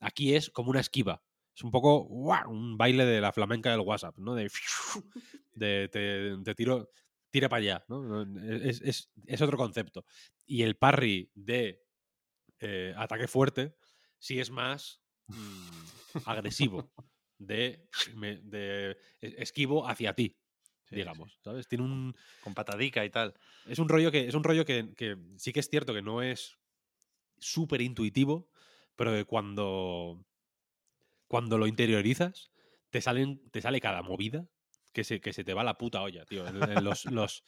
Aquí es como una esquiva. Es un poco ¡guau! un baile de la flamenca del WhatsApp, ¿no? De, de te, te tiro, tira para allá, ¿no? No, Es, es- es otro concepto. Y el parry de eh, ataque fuerte sí es más mm, agresivo, de, me- de es- esquivo hacia ti, sí, digamos, ¿sabes? Tiene un, con patadica y tal. es un rollo que es un rollo que, que sí que es cierto que no es súper intuitivo, pero que cuando cuando lo interiorizas te salen te sale cada movida que se, que se te va la puta olla, tío. En- en los, los-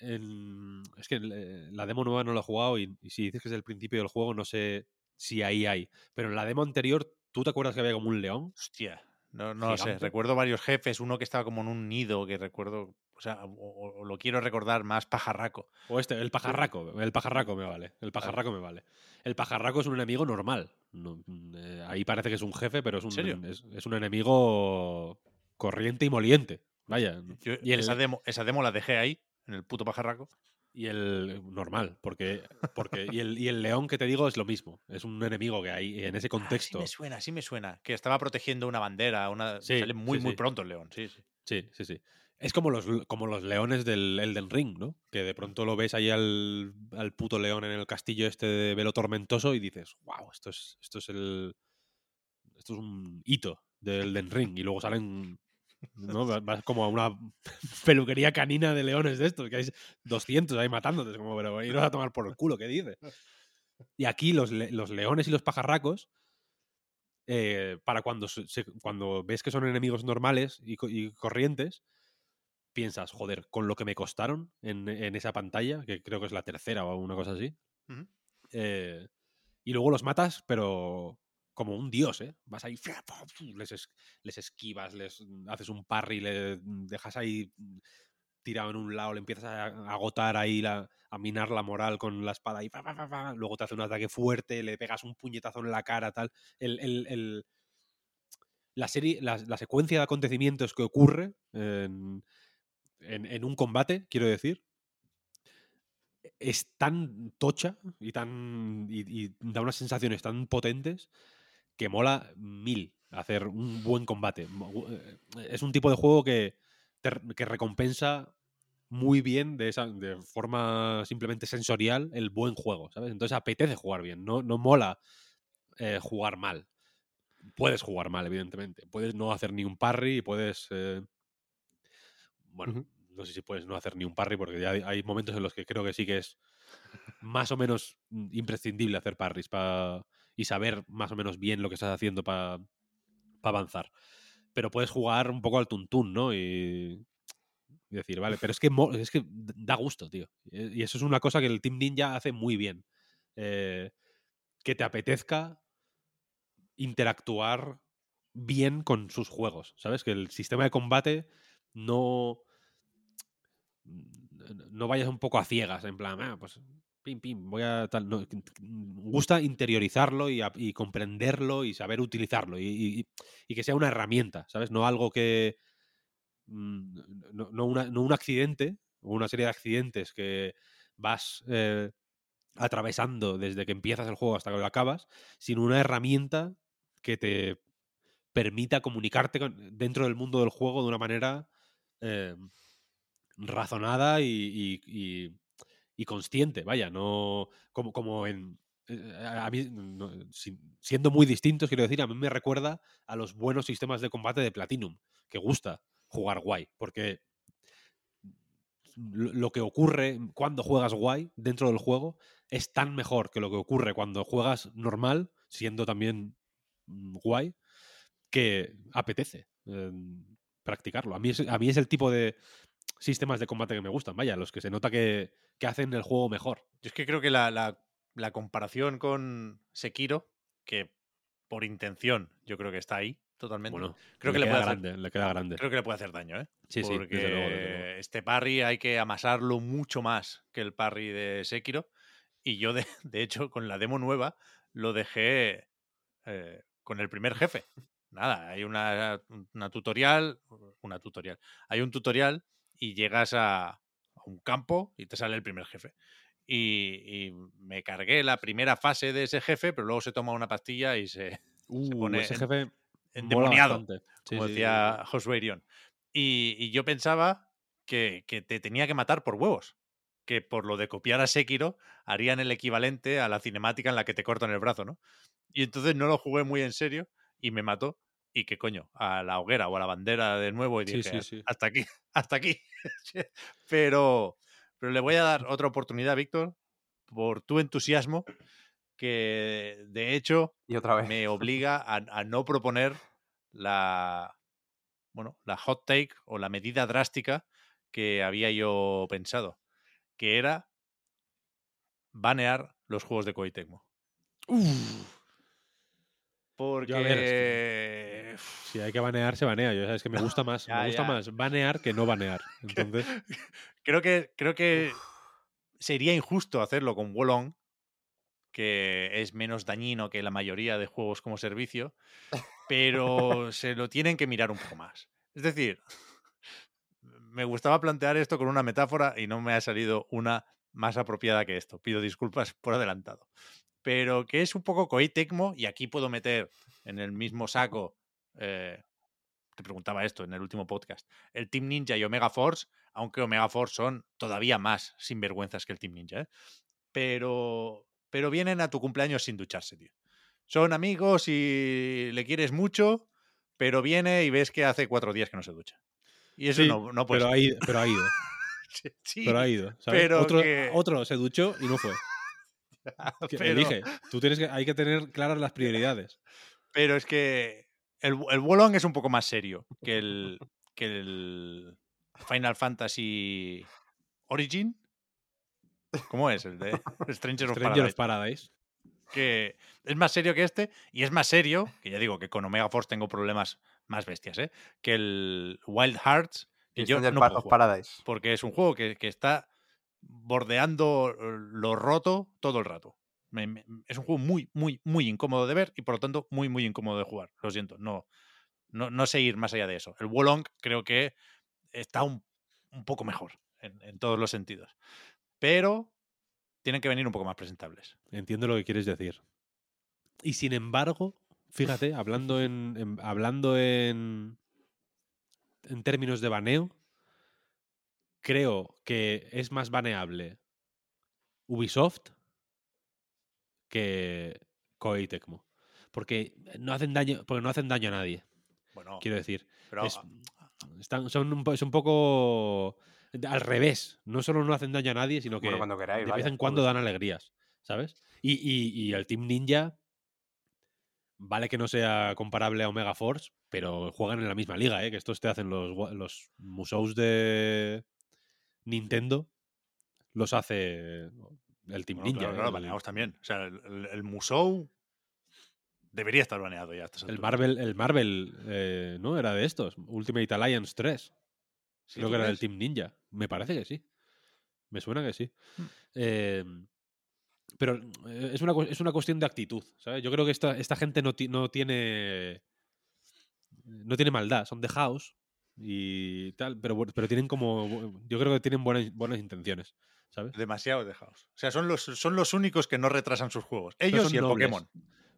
en- es que eh, la demo nueva no la he jugado y, y si dices que es el principio del juego no sé si ahí hay. Pero en la demo anterior, ¿tú te acuerdas que había como un león? Hostia, no, no lo sé. Recuerdo varios jefes, uno que estaba como en un nido, que recuerdo, sea, o, lo quiero recordar más pajarraco. O este, el pajarraco. El pajarraco me vale. El pajarraco me vale. El pajarraco es un enemigo normal. No, mm, eh, ahí parece que es un jefe, pero es un, es, es un enemigo corriente y moliente. Vaya. Yo y, el, esa, demo, esa demo la dejé ahí, en el puto pajarraco. y el normal, porque, porque y, el, y el león que te digo es lo mismo. Es un enemigo que hay en ese Ah, contexto. sí me suena, sí me suena. Que estaba protegiendo una bandera, una... Sí, sale muy, sí, muy sí. pronto el león, sí, sí. Sí, sí, sí. Es como los, como los leones del Elden Ring, ¿no? Que de pronto lo ves ahí al, al puto león en el castillo este de velo tormentoso y dices, wow, esto es, esto es el. Esto es un hito del Elden Ring. Y luego salen. ¿no? Vas- como a una peluquería canina de leones de estos, que hay 200 ahí matándote. Como, pero iros a tomar por el culo, ¿qué dices? Y aquí los, los leones y los pajarracos eh, para cuando, se- cuando ves que son enemigos normales y, y corrientes, piensas, joder, con lo que me costaron en, en esa pantalla, que creo que es la tercera o una cosa así, eh, y luego los matas, pero como un dios, ¿eh? Vas ahí, les, es- les esquivas, les mm, haces un parry, le dejas ahí mm, tirado en un lado, le empiezas a agotar ahí, la, a minar la moral con la espada y fa, fa, fa, fa, luego te hace un ataque fuerte, le pegas un puñetazo en la cara, tal. El, el- el- la serie, la, la secuencia de acontecimientos que ocurre en, en- un combate, quiero decir, es tan tocha y tan y, da unas sensaciones tan potentes que mola mil hacer un buen combate. Eh, Es un tipo de juego que, que recompensa muy bien de esa de forma simplemente sensorial el buen juego, ¿sabes? Entonces apetece jugar bien, no, no mola eh, jugar mal. Puedes jugar mal, evidentemente. Puedes no hacer ni un parry puedes. eh, bueno, no sé si puedes no hacer ni un parry, porque ya hay, hay momentos en los que creo que sí que es más o menos mm, imprescindible hacer parries pa- y saber más o menos bien lo que estás haciendo para avanzar. Pero puedes jugar un poco al tuntún, ¿no? Y, y decir, vale, pero es que, es que da gusto, tío. Y y eso es una cosa que el Team Ninja hace muy bien. Eh, que te apetezca interactuar bien con sus juegos, ¿sabes? Que el sistema de combate no no vayas un poco a ciegas, en plan, ah, pues pim, pim, voy a tal. No, que- gusta interiorizarlo y, comprenderlo y saber utilizarlo y, que sea una herramienta, ¿sabes? No algo que. mm, No, no un accidente o una serie de accidentes que vas eh, atravesando desde que empiezas el juego hasta que lo acabas, sino una herramienta que te permita comunicarte dentro del mundo del juego de una manera eh, razonada y, consciente, vaya, no como, como en... eh, A mí, siendo muy distintos, quiero decir, a mí me recuerda a los buenos sistemas de combate de Platinum, que gusta jugar guay, porque lo lo que ocurre cuando juegas guay dentro del juego es tan mejor que lo que ocurre cuando juegas normal, siendo también mm, guay, que apetece eh, practicarlo. A mí, es, a mí es el tipo de sistemas de combate que me gustan, vaya, los que se nota que, que hacen el juego mejor. Yo es que creo que la, la- la comparación con Sekiro, que por intención yo creo que está ahí totalmente. Bueno, creo le que le queda puede hacer- grande, le queda grande. Creo que le puede hacer daño, ¿eh? Sí, sí, Porque desde luego, desde luego. este parry hay que amasarlo mucho más que el parry de Sekiro. Y yo, de, de hecho, con la demo nueva, lo dejé eh, con el primer jefe. Nada, hay una, una tutorial, una tutorial. Hay un tutorial y llegas a, a un campo y te sale el primer jefe. Y, y me cargué la primera fase de ese jefe, pero luego se toma una pastilla y se, Uh, pone ese en- jefe endemoniado. Sí, como sí, sí, decía Josué Irión. Y, y yo pensaba que, que te tenía que matar por huevos. Que por lo de copiar a Sekiro harían el equivalente a la cinemática en la que te cortan el brazo, ¿no? Y entonces no lo jugué muy en serio y me mató. Y que coño, a la hoguera o a la bandera de nuevo y dije, sí, sí. hasta aquí, hasta aquí. pero, pero le voy a dar otra oportunidad, Víctor, por tu entusiasmo, que de hecho Y otra vez. me obliga a, a no proponer la bueno la hot take o la medida drástica que había yo pensado que era banear los juegos de Koei Tecmo porque ver, es Si hay que banear, se banea. Yo sabes que me gusta más, Ya, me gusta ya. más banear que no banear. Entonces, creo que creo que sería injusto hacerlo con Wolong que es menos dañino que la mayoría de juegos como servicio, pero se lo tienen que mirar un poco más. Es decir, me gustaba plantear esto con una metáfora y no me ha salido una más apropiada que esto. Pido disculpas por adelantado. Pero que es un poco Koei Tecmo, y aquí puedo meter en el mismo saco, eh, te preguntaba esto en el último podcast, el Team Ninja y Omega Force, aunque Omega Force son todavía más sinvergüenzas que el Team Ninja, ¿eh? pero, pero vienen a tu cumpleaños sin ducharse, tío. Son amigos y le quieres mucho, pero viene y ves que hace cuatro días que no se ducha. Y eso sí, no, no puede pero, ha ido, pero ha ido. ser. Sí, Pero ha ido. ¿sabes? pero otro, que- otro se duchó y no fue. Pero- Elige. Tú tienes que, hay que tener claras las prioridades. Pero es que el, el Wolong es un poco más serio que el, que el Final Fantasy Origin. ¿Cómo es? El de Stranger of Stranger Paradise. of Paradise. que es más serio que este y es más serio, que ya digo que con Omega Force tengo problemas más bestias, ¿eh? que el Wild Hearts, que yo Stranger no puedo jugar, Paradise. porque es un juego que, que está bordeando lo roto todo el rato. Es un juego muy, muy, muy incómodo de ver y por lo tanto muy, muy incómodo de jugar. Lo siento, no, no, no sé ir más allá de eso. El Wolong creo que está un, un poco mejor en, todos los sentidos. Pero tienen que venir un poco más presentables. Entiendo lo que quieres decir. Y sin embargo, fíjate, hablando en- hablando en, en términos de baneo, creo que es más baneable Ubisoft que Koei Tecmo. Porque no hacen daño, porque no hacen daño a nadie, Bueno, quiero decir. pero es, están, son un, es un poco al revés. No solo no hacen daño a nadie, sino que Bueno, cuando queráis, de vez en cuando dan alegrías, ¿sabes? Y, y- y el Team Ninja, vale que no sea comparable a Omega Force, pero juegan en la misma liga, ¿eh? Que estos te hacen los, los museos de Nintendo, los hace el Team Bueno, Ninja. claro, ¿eh? claro, el, baneados también. O sea, el, el- Musou debería estar baneado ya. el. Marvel, el Marvel eh, ¿no? Era de estos. Ultimate Alliance 3. ¿Sí, Creo que era del? Team Ninja. Me parece que sí. Me suena que sí. Mm. Eh, pero eh, es una, es una cuestión de actitud. ¿sabes? Yo creo que esta, esta gente no, no tiene. No tiene maldad. Son de house y tal. Pero, pero tienen como. Yo creo que tienen buenas, buenas intenciones. ¿Sabes? Demasiado dejados. O sea, son los, son los únicos que no retrasan sus juegos. Ellos son y el nobles. Pokémon.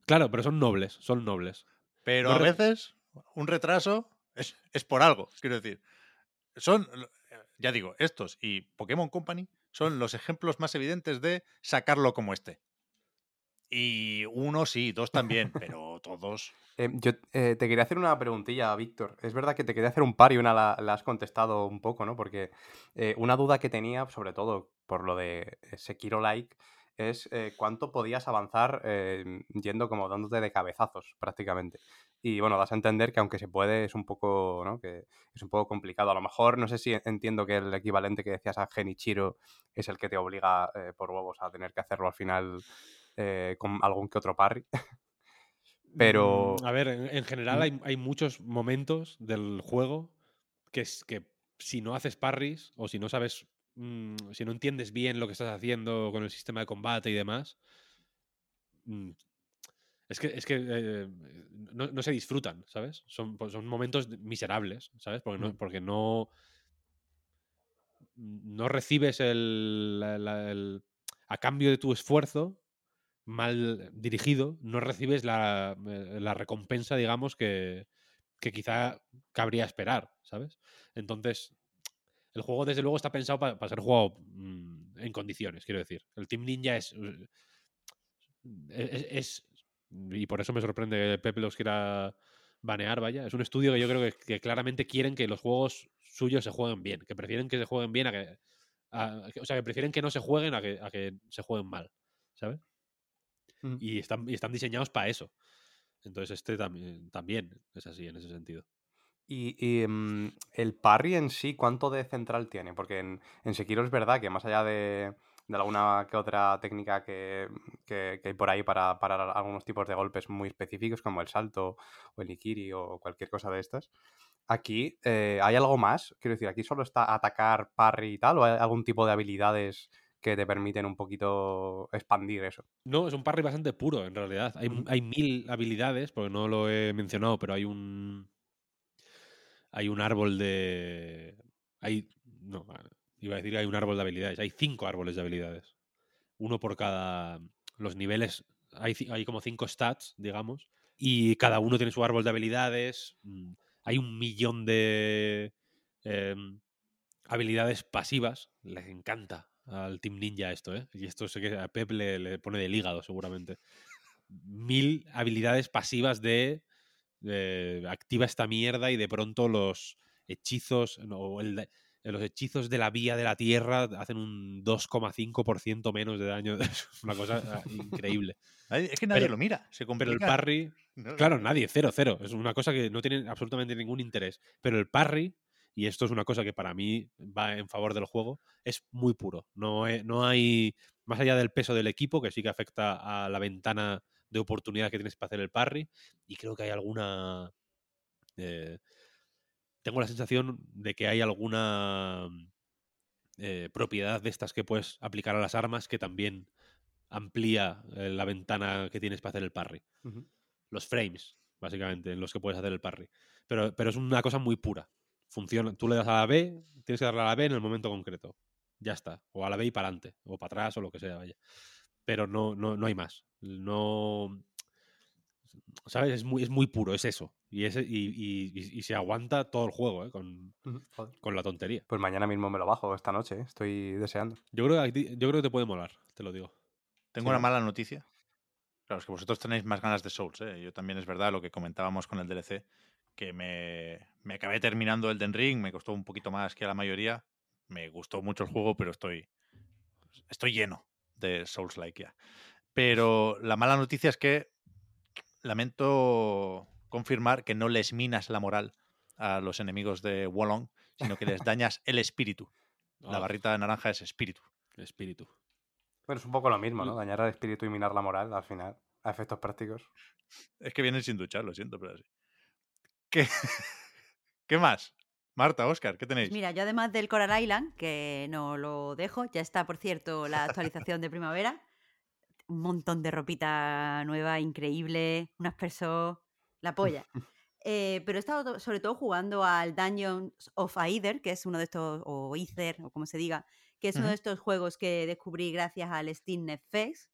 Claro, pero son nobles. Son nobles. Pero No a veces un retraso es, es por algo, quiero decir. Son, ya digo, estos y Pokémon Company son los ejemplos más evidentes de sacarlo como esté. Y uno sí, dos también, pero todos. Eh, yo eh, te quería hacer una preguntilla, Víctor. Es verdad que te quería hacer un par y una la, la has contestado un poco, ¿no? Porque eh, una duda que tenía, sobre todo por lo de Sekiro Like, es cuánto podías avanzar yendo como dándote de cabezazos prácticamente. Y bueno, das a entender que aunque se puede, es un poco, ¿no? Que es un poco complicado. A lo mejor, no sé si entiendo que el equivalente que decías a Genichiro es el que te obliga por huevos a tener que hacerlo al final eh, con algún que otro parry. Pero. Mm, A ver, en, en general Mm. hay, hay muchos momentos del juego que, es, que si no haces parries o si no sabes, mm, si no entiendes bien lo que estás haciendo con el sistema de combate y demás, es que, es que eh, no, no se disfrutan, ¿sabes? Son, pues son momentos miserables, ¿sabes? Porque no, porque no, no recibes el- a cambio de tu esfuerzo mal dirigido, no recibes la, eh, la recompensa, digamos, que, que quizá cabría esperar, ¿sabes? Entonces, el juego desde luego está pensado para ser jugado mm, en condiciones, quiero decir. El Team Ninja es, eh, es, y por eso me sorprende que Pepe los quiera banear, vaya. Es un estudio que yo creo que, claramente quieren que los juegos suyos se jueguen bien, que prefieren que se jueguen bien a que... a- que- o sea, que prefieren que no se jueguen a que, a que se jueguen mal, ¿sabes? Mm. y están, y están diseñados para eso. Entonces este también, también es así en ese sentido. Y, y, mm, el parry en sí, ¿cuánto de central tiene? Porque en, en Sekiro es verdad que más allá de, de alguna que otra técnica que, que- que hay por ahí para parar algunos tipos de golpes muy específicos, como el salto o el ikiri o cualquier cosa de estas, aquí eh, hay algo más. Quiero decir, aquí solo está atacar, parry y tal, o hay algún tipo de habilidades que te permiten un poquito expandir eso. No, es un parry bastante puro, en realidad. Hay, hay mil habilidades, porque no lo he mencionado, pero hay un. Hay un árbol de. Hay. No, ah, iba a decir que hay un árbol de habilidades. Hay cinco árboles de habilidades. Uno por cada. Los niveles. Hay, hay como cinco stats, digamos. Y cada uno tiene su árbol de habilidades. mm, Hay un millón de. em, habilidades pasivas. Les encanta al Team Ninja esto, ¿eh? Y esto sé que a Pep le, le pone del hígado, seguramente. Mil habilidades pasivas de, de activa esta mierda y de pronto los hechizos no, el los hechizos de la vía de la tierra hacen un 2,5% menos de daño. Es una cosa ah, increíble. Es que nadie Pero- lo mira. Se Pero el parry, No, Claro, nadie, cero, cero. Es una cosa que no tiene absolutamente ningún interés. Pero el parry, y esto es una cosa que para mí va en favor del juego, es muy puro. No, no hay, más allá del peso del equipo, que sí que afecta a la ventana de oportunidad que tienes para hacer el parry, y creo que hay alguna... eh, tengo la sensación de que hay alguna eh, propiedad de estas que puedes aplicar a las armas que también amplía eh, la ventana que tienes para hacer el parry los frames, básicamente, en los que puedes hacer el parry. Pero, pero es una cosa muy pura. Funciona. Tú le das a la B, tienes que darle a la B en el momento concreto. Ya está. O a la B y para adelante. O para atrás o lo que sea, vaya. Pero no, no, no hay más. No. ¿Sabes? Es muy, es muy puro, es eso. Y, ese, y, y- y- y se aguanta todo el juego, ¿eh? Con, con la tontería. Pues mañana mismo me lo bajo, esta noche, ¿eh? estoy deseando. Yo creo, que yo creo que te puede molar, te lo digo. Tengo Sí, una mala noticia. Claro, es que vosotros tenéis más ganas de Souls, ¿eh? Yo también es verdad lo que comentábamos con el DLC, que me, me acabé terminando el Den Ring, me costó un poquito más que a la mayoría. Me gustó mucho el juego, pero estoy, estoy lleno de Souls-like ya. Pero la mala noticia es que lamento confirmar que no les minas la moral a los enemigos de Wolong, sino que les dañas el espíritu. La barrita de naranja es espíritu. Espíritu. Bueno, es un poco lo mismo, ¿no? Dañar al espíritu y minar la moral al final, a efectos prácticos. Es que vienen sin duchar, lo siento, pero así. ¿Qué, ¿Qué más? Marta, Oscar, ¿qué tenéis? Pues mira, yo además del Coral Island, que no lo dejo, ya está, por cierto, la actualización de primavera. Un montón de ropita nueva, increíble, unas persos, la polla. Eh, pero he estado sobre todo jugando al Dungeons of Aether, que es uno de estos, o Ether, o como se diga, que es uno de estos juegos que descubrí gracias al Steam Fest.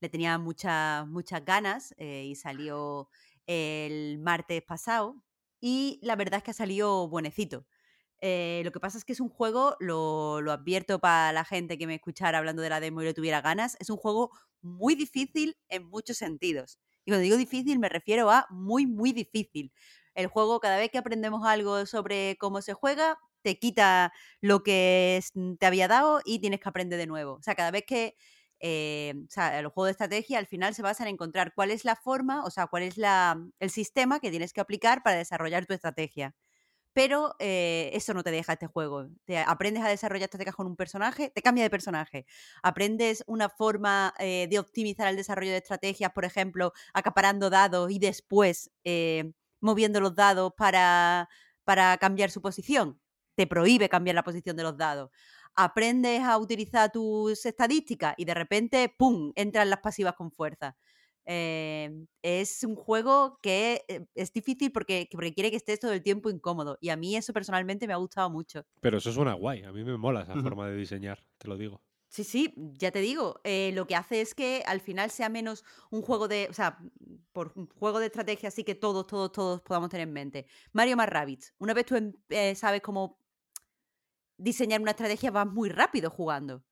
Le tenía muchas, muchas ganas eh, y salió el martes pasado. Y la verdad es que ha salido buenecito. Eh, lo que pasa es que es un juego, lo, lo advierto para la gente que me escuchara hablando de la demo y le tuviera ganas, es un juego muy difícil en muchos sentidos. Y cuando digo difícil me refiero a muy, muy difícil. El juego, cada vez que aprendemos algo sobre cómo se juega, te quita lo que es- te había dado y tienes que aprender de nuevo. O sea, cada vez que... eh, o sea, el juego de estrategia al final se basa en encontrar cuál es la forma, o sea, cuál es la, el sistema que tienes que aplicar para desarrollar tu estrategia. Pero eh, eso no te deja este juego. Aprendes a desarrollar estrategias con un personaje, te cambia de personaje. Aprendes una forma eh, de optimizar el desarrollo de estrategias, por ejemplo, acaparando dados y después eh, moviendo los dados para, para cambiar su posición. Te prohíbe cambiar la posición de los dados. Aprendes a utilizar tus estadísticas y de repente, ¡pum!, entran las pasivas con fuerza. Eh, es un juego que eh, es difícil porque, que requiere que estés todo el tiempo incómodo. Y a mí eso personalmente me ha gustado mucho. Pero eso suena guay. A mí me mola esa forma de diseñar, te lo digo. Sí, sí, ya te digo, eh, lo que hace es que al final sea menos un juego de, o sea, por un juego de estrategia así que todos, todos, todos podamos tener en mente. Mario más Rabbids, una vez tú em- eh, sabes cómo diseñar una estrategia, vas muy rápido jugando.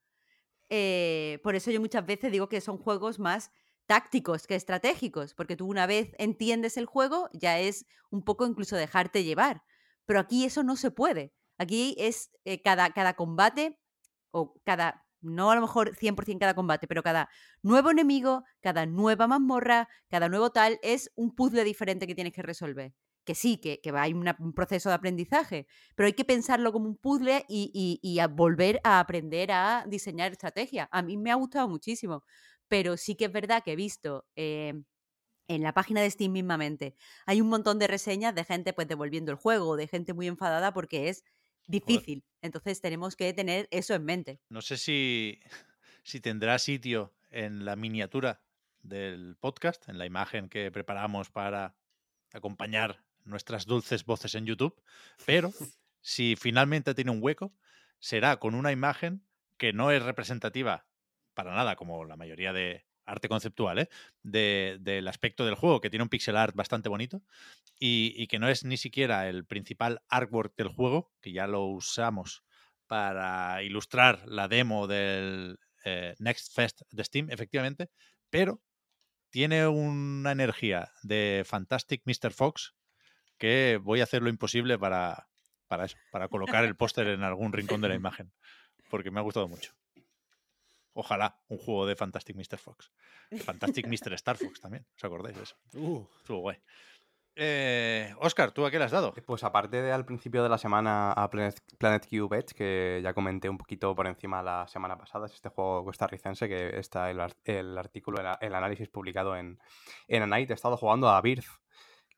Eh, por eso yo muchas veces digo que son juegos más tácticos que estratégicos, porque tú una vez entiendes el juego, ya es un poco incluso dejarte llevar. Pero aquí eso no se puede. Aquí es eh, cada, cada combate, o cada, no a lo mejor 100% cada combate, pero cada nuevo enemigo, cada nueva mazmorra, cada nuevo tal, es un puzzle diferente que tienes que resolver. Que sí, que, que hay una- un proceso de aprendizaje, pero hay que pensarlo como un puzzle y, y- y a volver a aprender a diseñar estrategia. A mí me ha gustado muchísimo, pero sí que es verdad que he visto eh, en la página de Steam mismamente, hay un montón de reseñas de gente pues devolviendo el juego, de gente muy enfadada porque es difícil. Entonces tenemos que tener eso en mente. No sé si, si tendrá sitio en la miniatura del podcast, en la imagen que preparamos para acompañar nuestras dulces voces en YouTube, pero si finalmente tiene un hueco, será con una imagen que no es representativa para nada, como la mayoría de arte conceptual, ¿eh? de- del aspecto del juego, que tiene un pixel art bastante bonito, y, y que no es ni siquiera el principal artwork del juego, que ya lo usamos para ilustrar la demo del eh, Next Fest de Steam, efectivamente, pero tiene una energía de Fantastic Mr. Fox que voy a hacer lo imposible para, para eso, para colocar el póster en algún rincón de la imagen, porque me ha gustado mucho. Ojalá un juego de Fantastic Mr. Fox. Fantastic Mr. Star Fox también, ¿os acordáis de eso? Uh, Estuvo guay. Eh, Oscar, ¿tú a qué le has dado? Pues aparte de al principio de la semana a Planet, Planet Cube Edge, que ya comenté un poquito por encima la semana pasada, es este juego costarricense que está el, el artículo, el, análisis publicado en, en A Night. He estado jugando a Birth,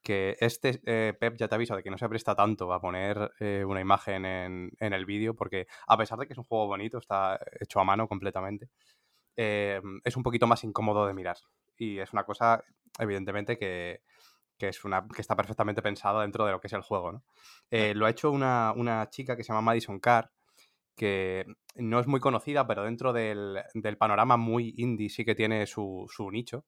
que este, eh, Pep, ya te aviso de que no se presta tanto a poner eh, una imagen en, en el vídeo, porque a pesar de que es un juego bonito, está hecho a mano completamente, eh, es un poquito más incómodo de mirar. Y es una cosa, evidentemente, que, que es una que está perfectamente pensada dentro de lo que es el juego, ¿no? Lo ha hecho una, una chica que se llama Madison Carr, que no es muy conocida, pero dentro del, del panorama muy indie sí que tiene su, su nicho,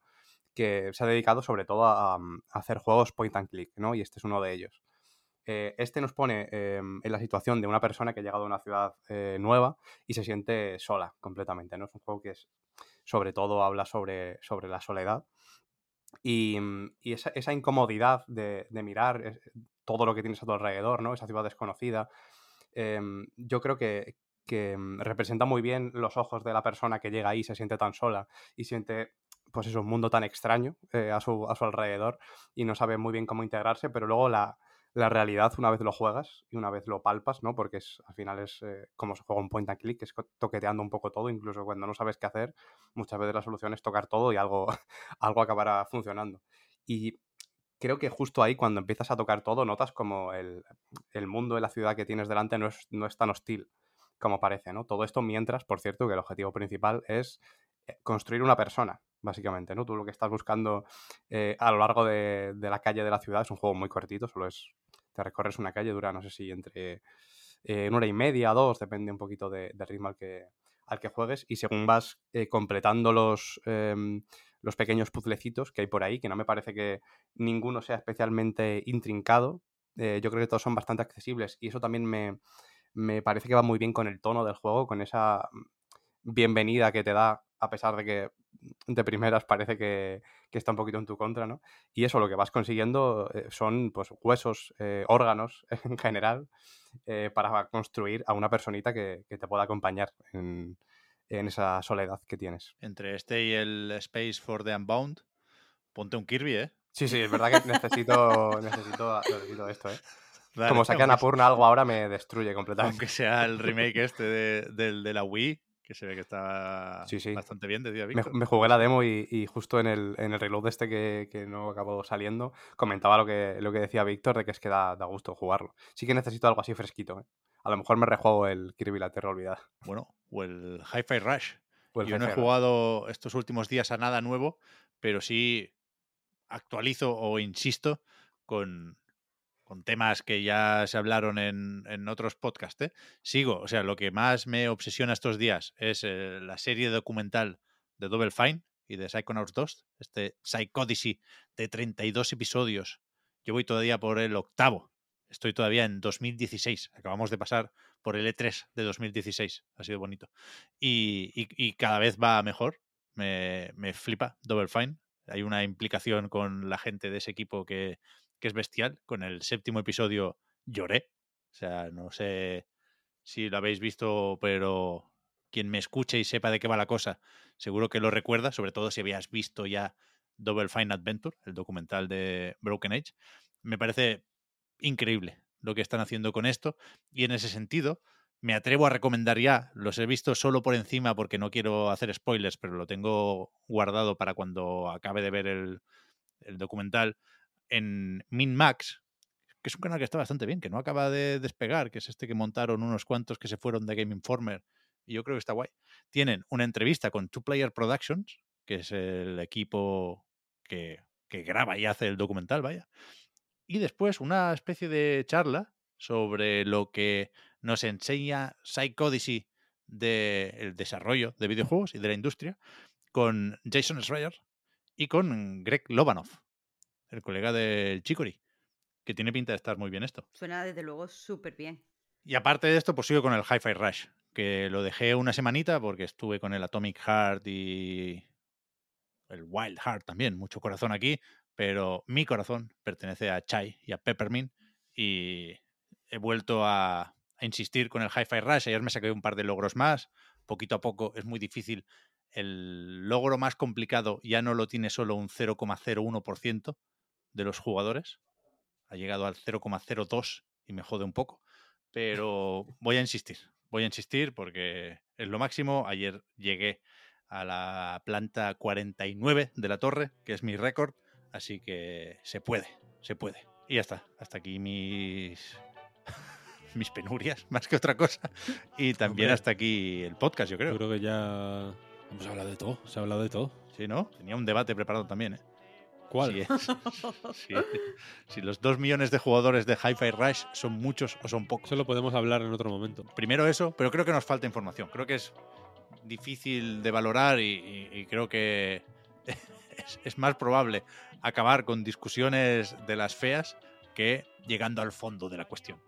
que se ha dedicado sobre todo a, a hacer juegos point and click, ¿no? Y este es uno de ellos. Eh, este nos pone eh, en la situación de una persona que ha llegado a una ciudad eh, nueva y se siente sola completamente, ¿no? Es un juego que es, sobre todo habla sobre, sobre la soledad y, mm, y esa, esa incomodidad de, de mirar eh, todo lo que tienes a tu alrededor, ¿no? Esa ciudad desconocida, em, yo creo que, que mm, representa muy bien los ojos de la persona que llega ahí se siente tan sola y siente, pues eso, un mundo tan extraño eh, a, su, a su alrededor y no sabe muy bien cómo integrarse, pero luego la, la realidad una vez lo juegas y una vez lo palpas, ¿no? Porque es, al final es eh, como se juega un point and click, es co- toqueteando un poco todo, incluso cuando no sabes qué hacer, muchas veces la solución es tocar todo y algo, algo acabará funcionando. Y creo que justo ahí, cuando empiezas a tocar todo, notas como el, el mundo de la ciudad que tienes delante no es, no es tan hostil como parece, ¿no? Todo esto mientras, por cierto, que el objetivo principal es eh, construir una persona, básicamente, ¿no? Tú lo que estás buscando eh, a lo largo de, la calle de la ciudad es un juego muy cortito, solo es, te recorres una calle, dura, no sé si entre eh, una hora y media, dos, depende un poquito de- del ritmo al que, al que juegues, y según vas eh, completando los, em, los pequeños puzzlecitos que hay por ahí, que no me parece que ninguno sea especialmente intrincado, eh, yo creo que todos son bastante accesibles y eso también me, me parece que va muy bien con el tono del juego, con esa bienvenida que te da, a pesar de que de primeras parece que, que está un poquito en tu contra, ¿no? Y eso, lo que vas consiguiendo eh, son pues huesos, eh, órganos en general, eh, para construir a una personita que, que te pueda acompañar en, en esa soledad que tienes. Entre este y el Space for the Unbound, ponte un Kirby, ¿eh? Sí, sí, es verdad que necesito, necesito, necesito esto, ¿eh? Dale, Como aunque- a Purna algo ahora me destruye completamente. Aunque sea el remake este de, del de la Wii, que se ve que está Sí, sí. bastante bien, decía Me, Víctor. me jugué la demo y, y justo en el, en el reload este que, que no acabó saliendo, comentaba lo que, lo que decía Víctor de que es que da, da gusto jugarlo. Sí que necesito algo así fresquito, ¿eh? A lo mejor me rejuego el Kirby la Tierra Olvidada. Bueno, o el Hi-Fi Rush. El Yo no he jugado estos últimos días a nada nuevo, pero sí actualizo o insisto con, con temas que ya se hablaron en, en otros podcasts. ¿eh? Sigo, o sea, lo que más me obsesiona estos días es eh, la serie documental de Double Fine y de Psychonauts 2, este Psychodicy de 32 episodios. Yo voy todavía por el octavo. Estoy todavía en 2016. Acabamos de pasar por el E3 de 2016. Ha sido bonito. Y, y- y cada vez va mejor. Me, me flipa Double Fine. Hay una implicación con la gente de ese equipo que, que es bestial. Con el séptimo episodio lloré. O sea, no sé si lo habéis visto, pero quien me escuche y sepa de qué va la cosa, seguro que lo recuerda, sobre todo si habías visto ya Double Fine Adventure, el documental de Broken Age. Me parece increíble lo que están haciendo con esto y en ese sentido me atrevo a recomendar ya, los he visto solo por encima porque no quiero hacer spoilers, pero lo tengo guardado para cuando acabe de ver el, el documental en MinMax, que es un canal que está bastante bien, que no acaba de despegar, que es este que montaron unos cuantos que se fueron de Game Informer, y yo creo que está guay. Tienen una entrevista con Two Player Productions, que es el equipo que, que graba y hace el documental, vaya. Y después una especie de charla sobre lo que nos enseña Psychodicy del desarrollo de videojuegos y de la industria con Jason Schreier y con Greg Lobanov, el colega del Chicory, que tiene pinta de estar muy bien esto. Suena desde luego súper bien. Y aparte de esto, pues sigo con el Hi-Fi Rush, que lo dejé una semanita porque estuve con el Atomic Heart y el Wild Heart también, mucho corazón aquí, pero mi corazón pertenece a Chai y a Peppermint y he vuelto a, a insistir con el Hi-Fi Rush. Ayer me saqué un par de logros más, poquito a poco es muy difícil. El logro más complicado ya no lo tiene solo un 0,01% de los jugadores, ha llegado al 0,02 y me jode un poco, pero voy a insistir, voy a insistir porque es lo máximo. Ayer llegué a la planta 49 de la torre, que es mi récord, así que se puede, se puede. Y ya está, hasta aquí mis mis penurias, más que otra cosa. Y también Hombre. hasta aquí el podcast, yo creo. Yo creo que ya hemos hablado de todo. Se ha hablado de todo. Sí, ¿no? Tenía un debate preparado también, ¿eh? Si, es- si- si los dos millones de jugadores de Hi-Fi Rush son muchos o son pocos. Eso lo podemos hablar en otro momento. Primero eso, pero creo que nos falta información. Creo que es difícil de valorar y, y- y creo que es, es más probable acabar con discusiones de las feas que llegando al fondo de la cuestión.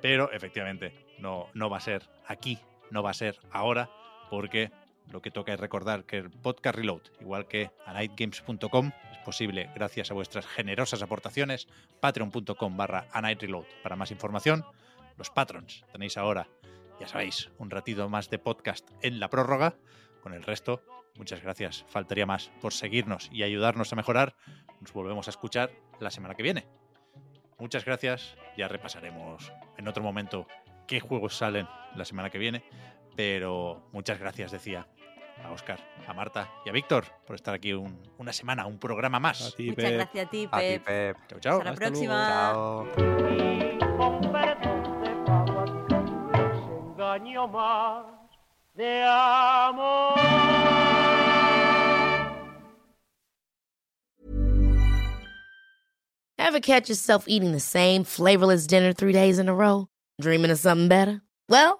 Pero efectivamente, no, no va a ser aquí, no va a ser ahora, porque lo que toca es recordar que el podcast Reload, igual que a nightgames.com, es posible gracias a vuestras generosas aportaciones, patreon.com barra a Night Reload. Para más información, los patrons tenéis ahora, ya sabéis, un ratito más de podcast en la prórroga. Con el resto, muchas gracias, faltaría más por seguirnos y ayudarnos a mejorar. Nos volvemos a escuchar la semana que viene. Muchas gracias, ya repasaremos en otro momento qué juegos salen la semana que viene, pero muchas gracias, decía, a Oscar, a Marta y a Víctor por estar aquí un- una semana, un programa A más. ti, Muchas Pep. gracias a ti, A ti, Pep. Pep. Chao, chao. Hasta la Hasta luego. próxima. Chao. Ever catch yourself eating the same flavorless dinner three days in a row? Dreaming of something better? Well,